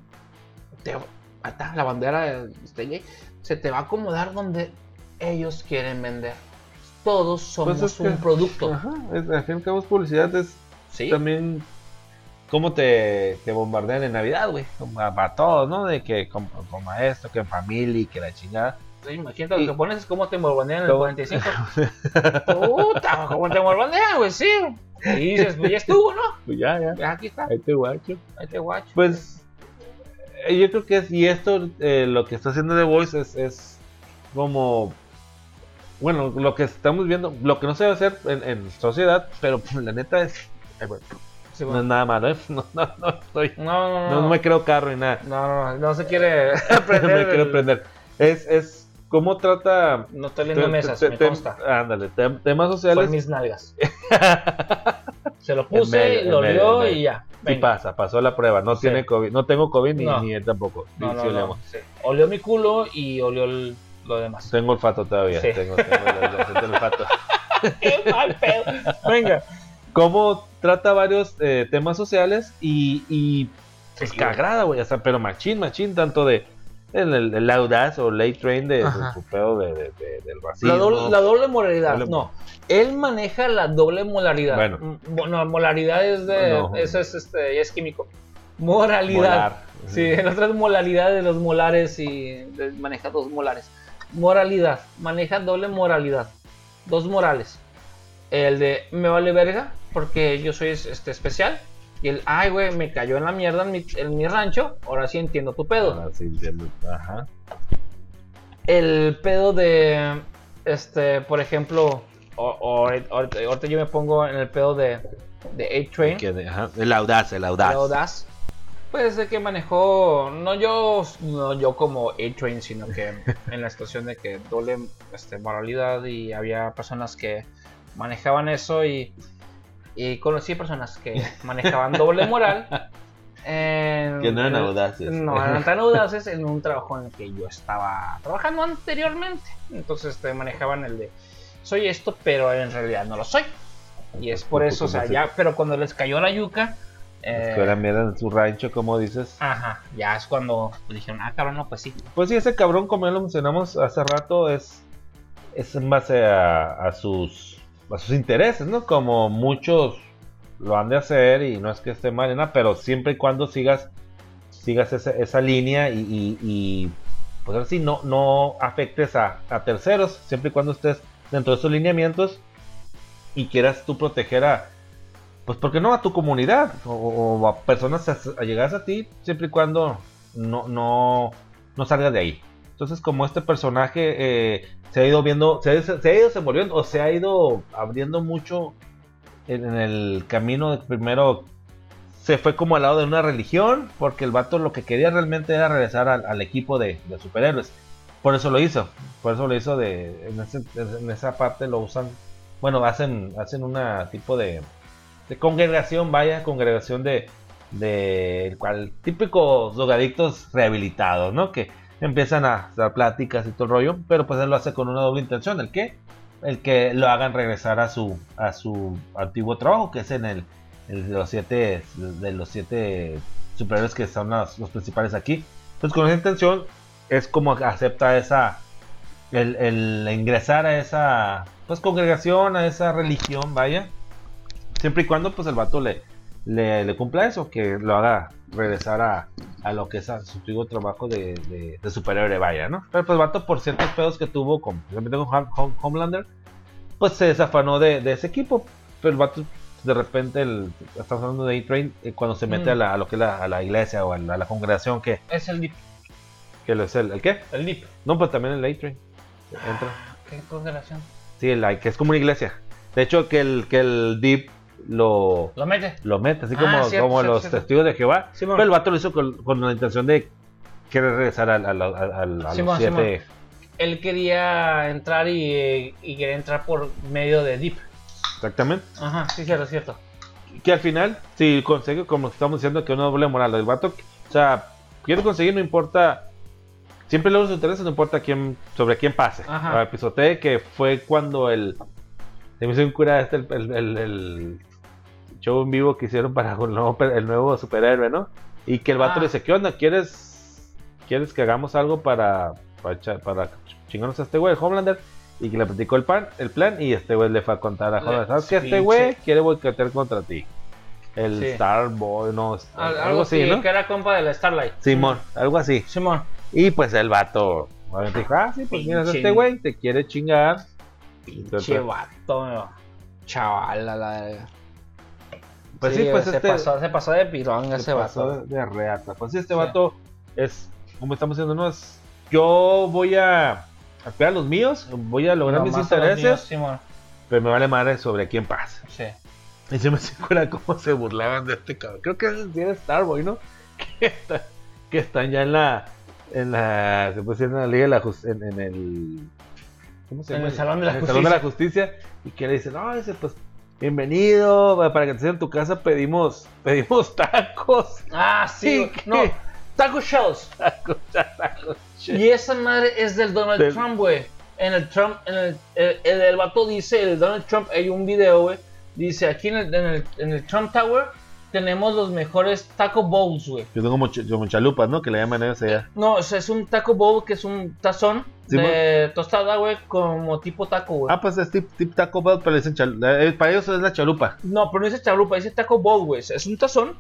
A: la bandera de este se te va a acomodar donde ellos quieren vender. Todos somos pues un producto.
B: Ajá, es, al fin y publicidad es también cómo te, te, bombardean en Navidad, güey. Para todos, ¿no? De que como, esto, que en familia, que la chingada.
A: Sí, imagínate, lo que pones es cómo te bombardean en el 45. Puta, cómo te bombardean, güey, sí. Y dices, pues ya estuvo, ¿no?
B: Pues ya, ya.
A: aquí está.
B: Ahí te guacho.
A: Ahí te guacho.
B: Pues eh, yo creo que es, y esto, eh, lo que está haciendo The Voice es, es como bueno, lo que estamos viendo, lo que no se debe hacer en, sociedad, pero pues, la neta es. Eh, no es nada malo, ¿eh? No, no, no, estoy, no, no, no, me creo carro ni nada.
A: No, no, no se quiere aprender.
B: no me quiero aprender. Es, es cómo trata.
A: No estoy viendo mesas, me consta.
B: Ándale, temas sociales.
A: Mis nalgas. se lo puse, lo olió y ya.
B: Y pasa, pasó la prueba. No tiene COVID, no tengo COVID ni, ni él tampoco.
A: No, no, no, Olió mi culo y olió el lo demás.
B: Tengo olfato todavía. Tengo, tengo el, olfato.
A: Qué mal pedo. Venga.
B: ¿Cómo trata varios eh, temas sociales y, y pues
A: Sí,
B: que
A: güey.
B: agrada, güey. O sea, pero machín, machín, tanto de el, el, el audaz o late train de, de su pedo de, de- de- del racismo.
A: La doble, la doble moralidad,
B: Doble-
A: no. Él maneja la doble molaridad.
B: Bueno.
A: Mm, Bueno, molaridad es de.
B: No.
A: Eso es, este, es químico. Moralidad.
B: Molar.
A: Sí, el otro es molaridad de los molares y de- maneja dos molares. Moralidad, maneja doble moralidad. Dos morales. El de me vale verga porque yo soy este especial. Y el, ay, güey, me cayó en la mierda en mi, en mi rancho. Ahora sí entiendo tu pedo.
B: Ahora sí entiendo. Ajá.
A: el pedo de este por ejemplo ahorita, yo me pongo en el pedo de de A-Train
B: El audaz, el audaz.
A: de Audaz pues de que manejó no yo no yo como A-Train sino que en la situación de que doble este, moralidad y había personas que manejaban eso y y conocí personas que manejaban doble moral en-
B: Que no eran
A: en-
B: audaces.
A: no eran tan audaces en un trabajo en el que yo estaba trabajando anteriormente. Entonces este, manejaban el de soy esto, pero en realidad no lo soy. Y es por eso, o sea, ya, pero cuando les cayó la yuca, eh,
B: que mierda en su rancho, como dices.
A: ajá, ya es cuando dijeron, ah, cabrón, no, pues sí.
B: Pues sí, ese cabrón, como ya lo mencionamos hace rato, es, es en base a, a sus, a sus intereses, ¿no? Como muchos lo han de hacer y no es que esté mal, nada, pero siempre y cuando sigas sigas esa, esa línea y, pues ahora sí, no, no afectes a, terceros, siempre y cuando estés dentro de esos lineamientos y quieras tú proteger a, pues porque no a tu comunidad o, a personas allegadas a ti, siempre y cuando no, no, no salgas de ahí. Entonces, como este personaje eh, se ha ido viendo, se ha, se ido desenvolviendo o se ha ido abriendo mucho en, el camino primero se fue como al lado de una religión, porque el vato lo que quería realmente era regresar al, equipo de, superhéroes. Por eso lo hizo, por eso lo hizo de, en, esa parte lo usan, bueno, hacen, hacen una tipo de, congregación, vaya, congregación de, de cual típicos drogadictos rehabilitados, ¿no? Que empiezan a dar pláticas y todo el rollo, pero pues él lo hace con una doble intención, ¿el qué? El que lo hagan regresar a su a su antiguo trabajo, que es en el, el de los siete de los siete superhéroes que son los, principales aquí. Pues con esa intención es como acepta esa el, el ingresar a esa pues congregación, a esa religión, vaya. Siempre y cuando pues el vato le, le, le cumpla eso, que lo haga regresar a, a lo que es a su antiguo trabajo de, de, de superhéroe, vaya, ¿no? Pero pues vato por ciertos pedos que tuvo con, con Hom- Hom- Homelander, pues se desafanó de, de ese equipo. Pero el vato de repente, el, estamos hablando de A-Train, eh, cuando se mete
A: Mm.
B: a, la, a lo que es la, a la iglesia o a la, a la congregación, que,
A: Es el dip,
B: que lo es el, ¿el qué?
A: el dip.
B: No, pues también el A-Train. Entra.
A: ¿Qué congregación?
B: Sí, el, que es como una iglesia. De hecho, que el, que el Deep lo,
A: Lo mete.
B: lo mete, así
A: Ah,
B: como,
A: cierto,
B: como
A: cierto,
B: los
A: cierto.
B: testigos de Jehová.
A: Simón.
B: Pero el vato lo hizo con, con la intención de querer regresar al- al- al- al- a,
A: Simón,
B: los siete.
A: Él quería entrar y, y quería entrar por medio de dip.
B: Exactamente.
A: Ajá, sí, cierto, cierto.
B: Que al final, si consigue, como estamos diciendo, que una doble moral del vato, o sea, quiere conseguir, no importa. Siempre luego sus intereses, no importa quién, sobre quién pase.
A: Ajá.
B: A pisotee, que fue cuando el. Se me hizo un cura este, el, el, el- el show en vivo que hicieron para el nuevo, el nuevo superhéroe, ¿no? Y que el vato
A: Ah.
B: le dice: ¿Qué onda? ¿Quieres, ¿Quieres que hagamos algo para, para, para chingarnos a este güey, el Homelander? Y que le platicó el, pan, el plan y este güey le fue a contar a Homelander: ¿Sabes qué? Este güey quiere boicotear contra ti. El
A: Sí.
B: Starboy, no,
A: Al-
B: algo,
A: algo
B: así,
A: así,
B: ¿no?
A: que era compa de la Starlight.
B: Simón, algo así.
A: Simón.
B: Y pues el vato obviamente dijo, ah, sí, pues mira, este güey te quiere chingar.
A: Pinche vato, chaval, a la verga.
B: Pues sí, pues
A: se
B: este
A: pasó, se pasó de pirón
B: se
A: ese
B: pasó
A: vato.
B: de, de reata. Pues sí, este
A: Sí.
B: vato es, como estamos diciendo, no es, yo voy a, a cuidar los míos, voy a lograr mis intereses, pero me vale madre sobre quién pasa.
A: Sí.
B: Y se me acuerda cómo se burlaban de este cabrón. Creo que es era Starboy, ¿no? Que, está- que están ya en la. En la. Se decir en la Liga de la Justicia. En, en el. ¿Cómo se
A: En
B: llama?
A: el Salón de la
B: En el Salón de la
A: Justicia.
B: Justicia. Y que le dicen, no, dice, pues. Bienvenido, para que estés en tu casa pedimos, pedimos tacos.
A: Ah, sí. No. Taco Shells.
B: Tacos, tacos.
A: Y esa madre es del Donald
B: Del-
A: Trump, güey. En el Trump, en el, el, el, el vato dice, el Donald Trump, hay un video, güey, Dice, aquí en el, en el, en el Trump Tower tenemos los mejores taco bowls, güey.
B: Que son como, ch- como chalupas, ¿no? Que le llaman ellos allá.
A: No, o sea, es un taco bowl que es un tazón
B: Sí,
A: de tostada, güey, como tipo taco, güey.
B: Ah, pues es tip, tip Taco Bell, pero dicen chal- eh, para ellos es la chalupa.
A: No, pero no dice chalupa, dice taco bowl, güey. Es un tazón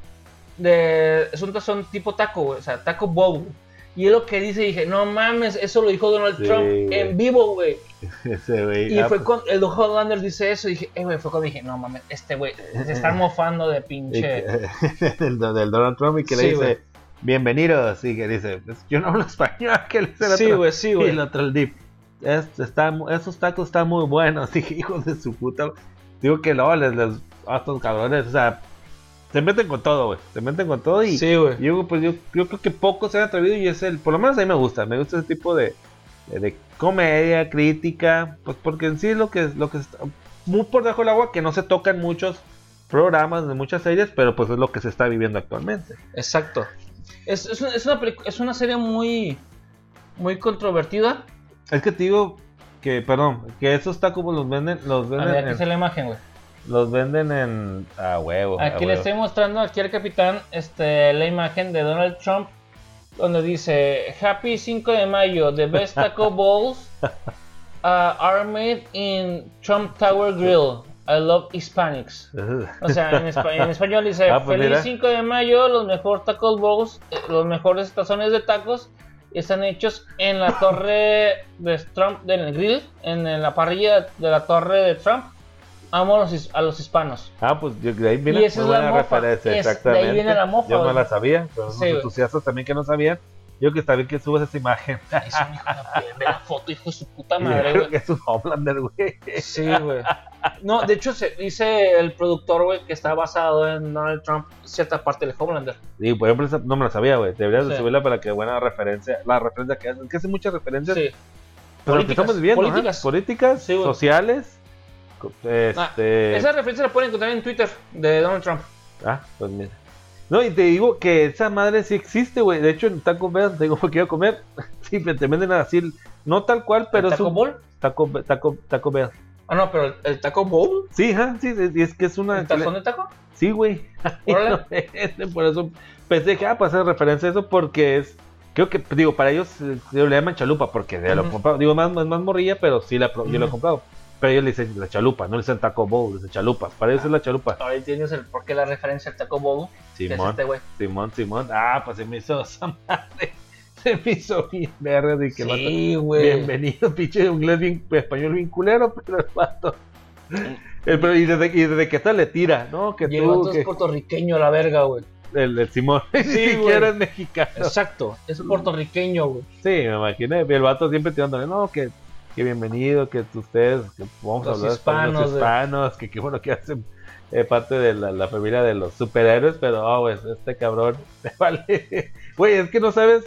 A: de... Es un tazón tipo taco, güey. O sea, taco bowl. Y es lo que dice, dije, no mames, eso lo dijo Donald
B: Sí,
A: Trump en vivo, güey.
B: Ese güey.
A: Y
B: ah,
A: fue
B: pues,
A: cuando el Hollander dice eso y dije, eh, güey, fue cuando dije, no mames, este güey se están mofando de
B: y
A: pinche.
B: que- del, del Donald Trump y que le dice,
A: güey.
B: bienvenidos. Y que dice, "Pues, yo no hablo español. Que le dice el
A: Sí, güey, sí,
B: Y
A: güey.
B: el otro, el dip. "Es- está, esos tacos están muy buenos. Dije, hijos de su puta. Digo que no, les, les, a estos cabrones, o sea, se meten con todo, güey. Se meten con todo y.
A: Sí, güey.
B: Yo, pues yo, yo creo que pocos se han atrevido y es el, por lo menos a mí me gusta, me gusta ese tipo de, de, de comedia, crítica, pues porque en sí lo que lo que está muy por debajo del agua que no se tocan muchos programas de muchas series, pero pues es lo que se está viviendo actualmente.
A: Exacto. Es, es, una, es, una es una serie muy, muy controvertida.
B: Es que te digo que, perdón, que esos tacos pues, los venden, los
A: A
B: venden,
A: ver, aquí
B: en,
A: está la imagen, güey.
B: Los venden en a huevo.
A: Aquí le estoy mostrando aquí al capitán este, la imagen de Donald Trump donde dice Happy 5 de mayo, the best taco bowls uh, are made in Trump Tower Grill. I love Hispanics. O sea, en, espa- en español dice
B: Ah, pues
A: Feliz
B: mira.
A: 5 de mayo, los mejores taco bowls, eh, los mejores tazones de tacos están hechos en la torre de Trump, del grill, en, la parrilla de la torre de Trump. Amo a los, a los hispanos.
B: Ah, pues de ahí viene
A: Y esa es la mofa.
B: referencia,
A: Es- de ahí
B: exactamente.
A: viene la mofa,
B: Yo no la sabía, pero
A: Sí,
B: entusiastas también que no sabían. Yo que está bien que subas esa imagen.
A: Es un hijo de ve la foto, hijo de su puta madre,
B: creo que es un Homelander, güey.
A: Sí, güey. No, de hecho, se dice el productor, güey, que está basado en Donald Trump, cierta parte del Homelander.
B: Y por ejemplo, esa no me la sabía, güey. Deberías de
A: Sí.
B: subirla para que buena referencia. La referencia que hacen, que hacen muchas referencias.
A: Sí.
B: Pero lo que
A: Políticas,
B: estamos viviendo, ajá,
A: políticas.
B: políticas,
A: Sí,
B: sociales. Este.
A: Esa referencia la pueden encontrar en Twitter de Donald Trump.
B: Ah, pues mira. No, y te digo que esa madre sí existe, güey. De hecho, en Taco Bell, te digo, porque quiero comer. Sí, te venden así, no tal cual, pero
A: ¿El
B: es
A: Taco Bowl?
B: Taco, Taco, Taco Bell.
A: Ah, no, pero el, el Taco Bowl.
B: Sí, ajá, sí, es que es una.
A: ¿El tazón de taco?
B: Sí, güey.
A: Órale.
B: Por eso pensé que, ah, para hacer referencia a eso, porque es. Creo que, digo, para ellos eh, le llaman chalupa, porque ya lo he
A: Ujú.
B: comprado. Digo, más, más, más morrilla, pero sí, la, pro- yo lo he comprado. Pero ellos le dicen la chalupa, no le dicen taco bowl, le dicen chalupa. Para ellos es la chalupa.
A: Ahora entiendes el por qué la referencia al Taco Bowl. es
B: Simón,
A: este.
B: Simón, Simón. Ah, pues se me hizo esa madre. Se me hizo bien verde y que el vato-
A: Sí, güey.
B: Bienvenido, pinche inglés bien, español bien culero, pero el vato. El- pero y, desde, y desde que tal le tira, ¿no? Que
A: Y el
B: tú,
A: vato
B: que
A: es puertorriqueño la verga, güey.
B: el, el Simón, ni
A: güey.
B: siquiera es mexicano.
A: Exacto, es puertorriqueño, güey.
B: Sí, me imaginé. El vato siempre tirándole, no, que, que bienvenido, que ustedes, que vamos
A: Los
B: a hablar
A: hispanos,
B: los
A: güey.
B: hispanos, que qué bueno que hacen eh, parte de la, la familia de los superhéroes, pero, oh, güey, este cabrón, te vale. Güey, es que no sabes,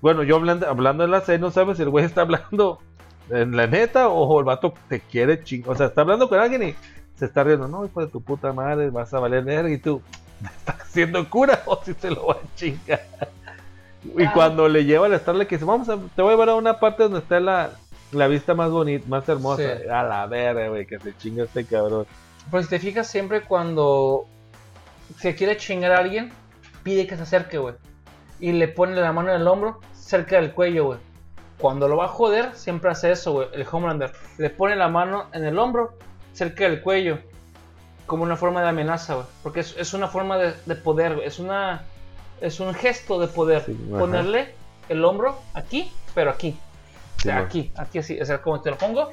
B: bueno, yo hablando, hablando en la C, no sabes si el güey está hablando en la neta o el vato te quiere chingar. O sea, está hablando con alguien y se está riendo, no, hijo de tu puta madre, vas a valer verga y tú, ¿me estás haciendo cura o si se lo va a chingar? Y
A: Ah.
B: cuando le lleva a Starlet que dice, vamos a, te voy a llevar a una parte donde está la, la vista más bonita, más hermosa.
A: Sí.
B: A la verga, güey, que se chinga este cabrón.
A: Pero si te fijas, siempre cuando se quiere chingar a alguien, pide que se acerque, güey. Y le pone la mano en el hombro, cerca del cuello, güey. Cuando lo va a joder, siempre hace eso, güey. El Homelander le pone la mano en el hombro, cerca del cuello. Como una forma de amenaza, güey. Porque es, es una forma de, de poder, güey. Es una. Es un gesto de poder.
B: Sí, ajá.
A: Ponerle el hombro aquí, pero aquí. O sea, aquí, aquí así. O sea, como te lo pongo.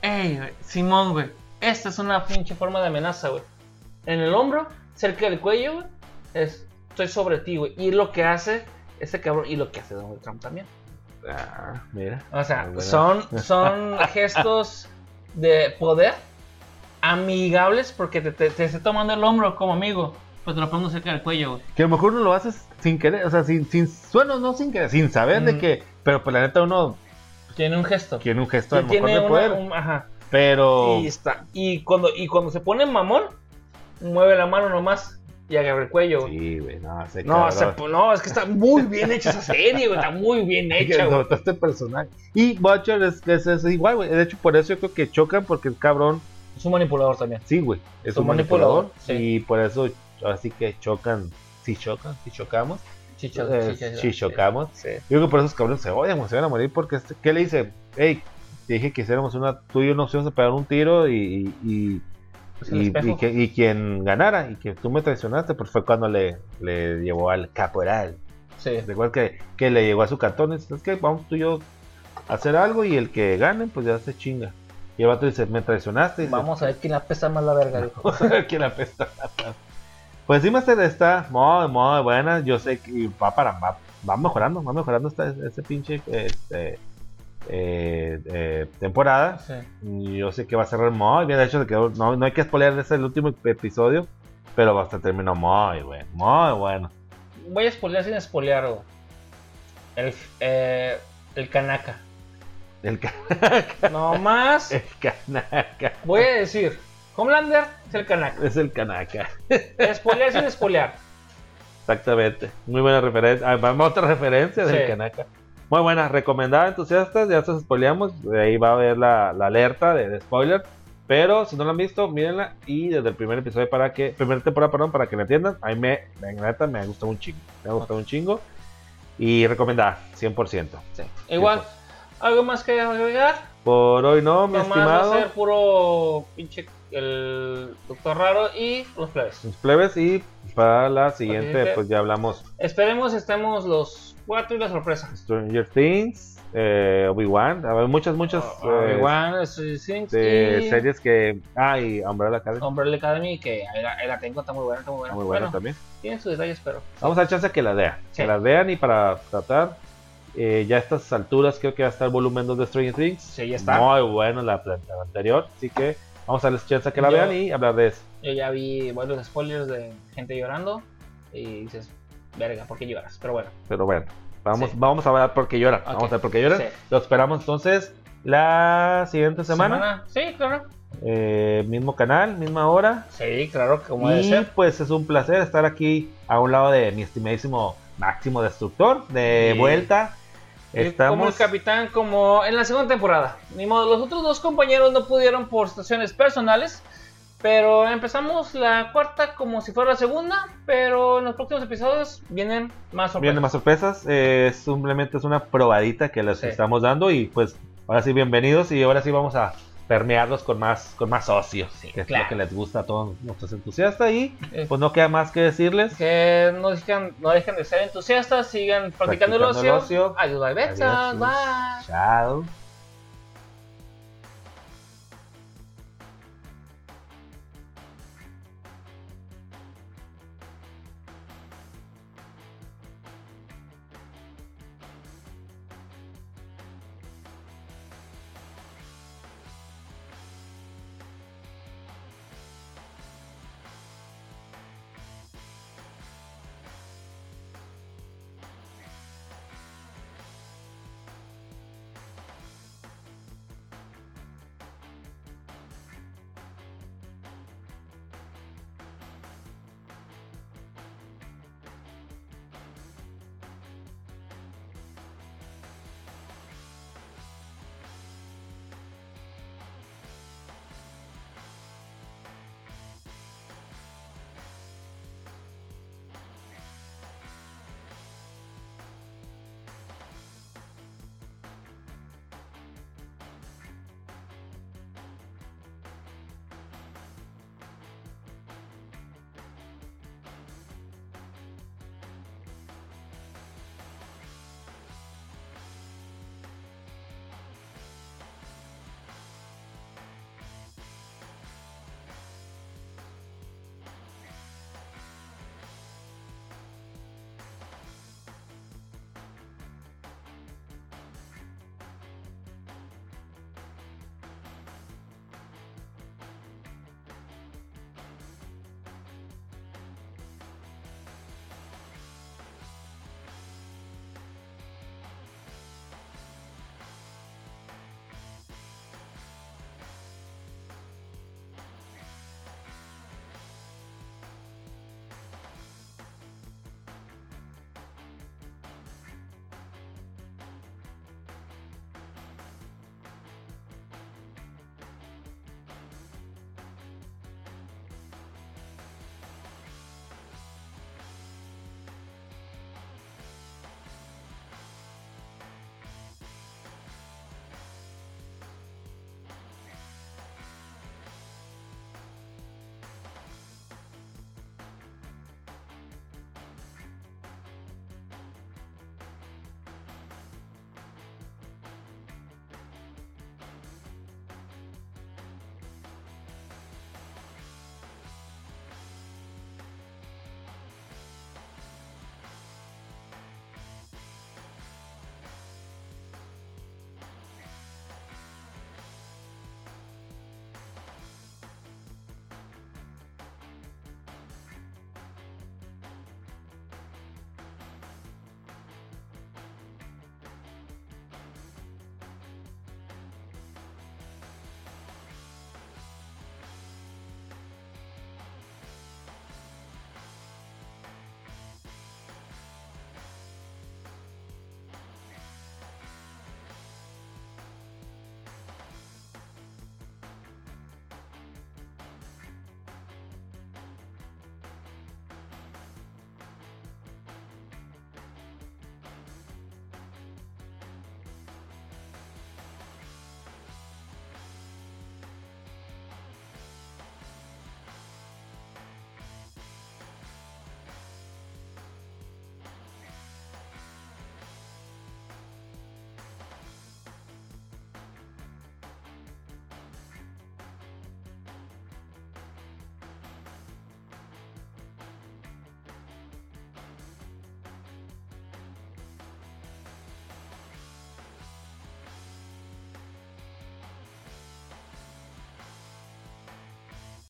A: Ey, güey, Simón, güey. Esta es una pinche forma de amenaza, güey. En el hombro, cerca del cuello, güey. Es, estoy sobre ti, güey. Y lo que hace este cabrón, y lo que hace Donald Trump también.
B: Ah, mira.
A: O sea, son, son gestos de poder amigables porque te, te, te está tomando el hombro como amigo. Pues te lo pongo cerca del cuello, güey.
B: Que a lo mejor uno lo haces sin querer, o sea, sin, sin bueno, no sin querer, sin saber de
A: Mm.
B: que, pero pues la neta uno
A: Tiene un gesto.
B: tiene un gesto a lo mejor
A: tiene
B: de
A: una-
B: poder,
A: un- ajá.
B: pero
A: Y está. Y cuando, y cuando se pone mamón, mueve la mano nomás y agarra el cuello,
B: sí, güey, no, sé
A: No, se- no, es que está muy bien hecha esa serie, güey. Está muy bien hecha, güey.
B: este personaje. Y Butcher es, es, es igual, güey. De hecho, por eso yo creo que chocan, porque el cabrón
A: Es un manipulador también.
B: Sí, güey. Es
A: Es
B: un manipulador.
A: manipulador, sí.
B: Y por eso, así que chocan. Si chocan, si chocamos.
A: Chicho,
B: eh,
A: chicho,
B: si chocamos.
A: Sí.
B: Yo creo que por esos cabrones se odian, se van a morir porque, este, ¿qué le dice? Hey, te dije que hiciéramos una, tú y yo nos íbamos a pegar un tiro y, y, y,
A: Pues
B: y- y que, y quien ganara y que tú me traicionaste, pues fue cuando le, le llevó al caporal.
A: Sí.
B: Recuerda que, que le llegó a su cantón y dice, es que vamos tú y yo a hacer algo y el que gane, pues ya se chinga. Y el vato dice, me traicionaste. dice,
A: Vamos a ver quién la pesa más la verga, dijo.
B: que la pesta. Pues sí, Master está muy, muy buena. Yo sé que va para va, va mejorando, va mejorando esta, este pinche este, eh, eh, temporada.
A: Sí.
B: Yo sé que va a cerrar muy bien. De hecho, no, no hay que spoiler ese el último episodio, pero hasta terminó muy bueno, muy bueno.
A: Voy a spoilear sin spoilear, güey. El, eh, el Kanaka.
B: El, ca-
A: No más.
B: el Kanaka.
A: Voy a decir, Homelander es el Kanaka.
B: Es el Kanaka.
A: Spoilear sin spoilear.
B: Exactamente. Muy buena referencia. Ah, vamos a otra referencia del
A: Sí.
B: Kanaka. Muy buena, recomendada, entusiastas. Ya se spoileamos. Ahí va a haber la, la alerta de, de spoiler. Pero si no la han visto, mírenla. Y desde el primer episodio para que. Primera temporada, perdón, para que la entiendan. A mí me, me, neta, me ha gustado un chingo. Me ha gustado un chingo. Y recomendada, 100%.
A: Sí. Igual, ¿algo más que agregar?
B: Por hoy no, mi
A: Nomás va
B: estimado.
A: a ser puro pinche el Doctor Raro y los plebes.
B: Los plebes. Y para la siguiente,
A: siguiente.
B: pues ya hablamos
A: Esperemos estemos los cuatro y la sorpresa.
B: Stranger Things, eh, Obi-Wan. Muchas, muchas. Eh,
A: Obi-Wan, Stranger y
B: series que. Ah, y Umbrella Academy.
A: Umbrella Academy, que ahí la, ahí la tengo, está muy buena, está muy buena.
B: Está muy buena
A: bueno,
B: también.
A: tiene sus detalles, pero...
B: Vamos a dar chance a que la vean.
A: Sí.
B: Que la vean y para tratar. eh, ya a estas alturas creo que va a estar el volumen 2 de Stranger Things.
A: Sí, ya está.
B: Muy bueno la, la anterior. Así que vamos a darles chance a que la
A: Yo-
B: vean y hablar de eso.
A: Yo ya vi varios spoilers de gente llorando y dices, verga, ¿por qué lloras? Pero bueno,
B: Pero bueno, vamos,
A: Sí.
B: vamos a ver por qué lloran. Vamos a ver por qué lloran.
A: Sí.
B: Lo esperamos entonces la siguiente semana.
A: Sí, claro.
B: Eh, mismo canal, misma hora.
A: Sí, claro, como debe ser.
B: pues es un placer estar aquí a un lado de mi estimadísimo Máximo Destructor. De
A: Sí.
B: vuelta.
A: Y Como el
B: Estamos.
A: capitán, como en la segunda temporada. Ni modo, los otros dos compañeros no pudieron por situaciones personales. Pero empezamos la cuarta como si fuera la segunda. Pero en los próximos episodios vienen más sorpresas.
B: Vienen más sorpresas. eh, simplemente es una probadita que les
A: Sí.
B: estamos dando. Y pues ahora sí, bienvenidos. Y ahora sí vamos a permearlos con más, con más socios. que es lo que les gusta a todos nuestros entusiastas. Y
A: Eh,
B: pues no queda más que decirles.
A: Que no dejen, no dejen de ser entusiastas, sigan practicando,
B: Practicando
A: el
B: el
A: ocio.
B: ocio.
A: Adiós, bye,
B: Adiós.
A: bye.
B: Chao.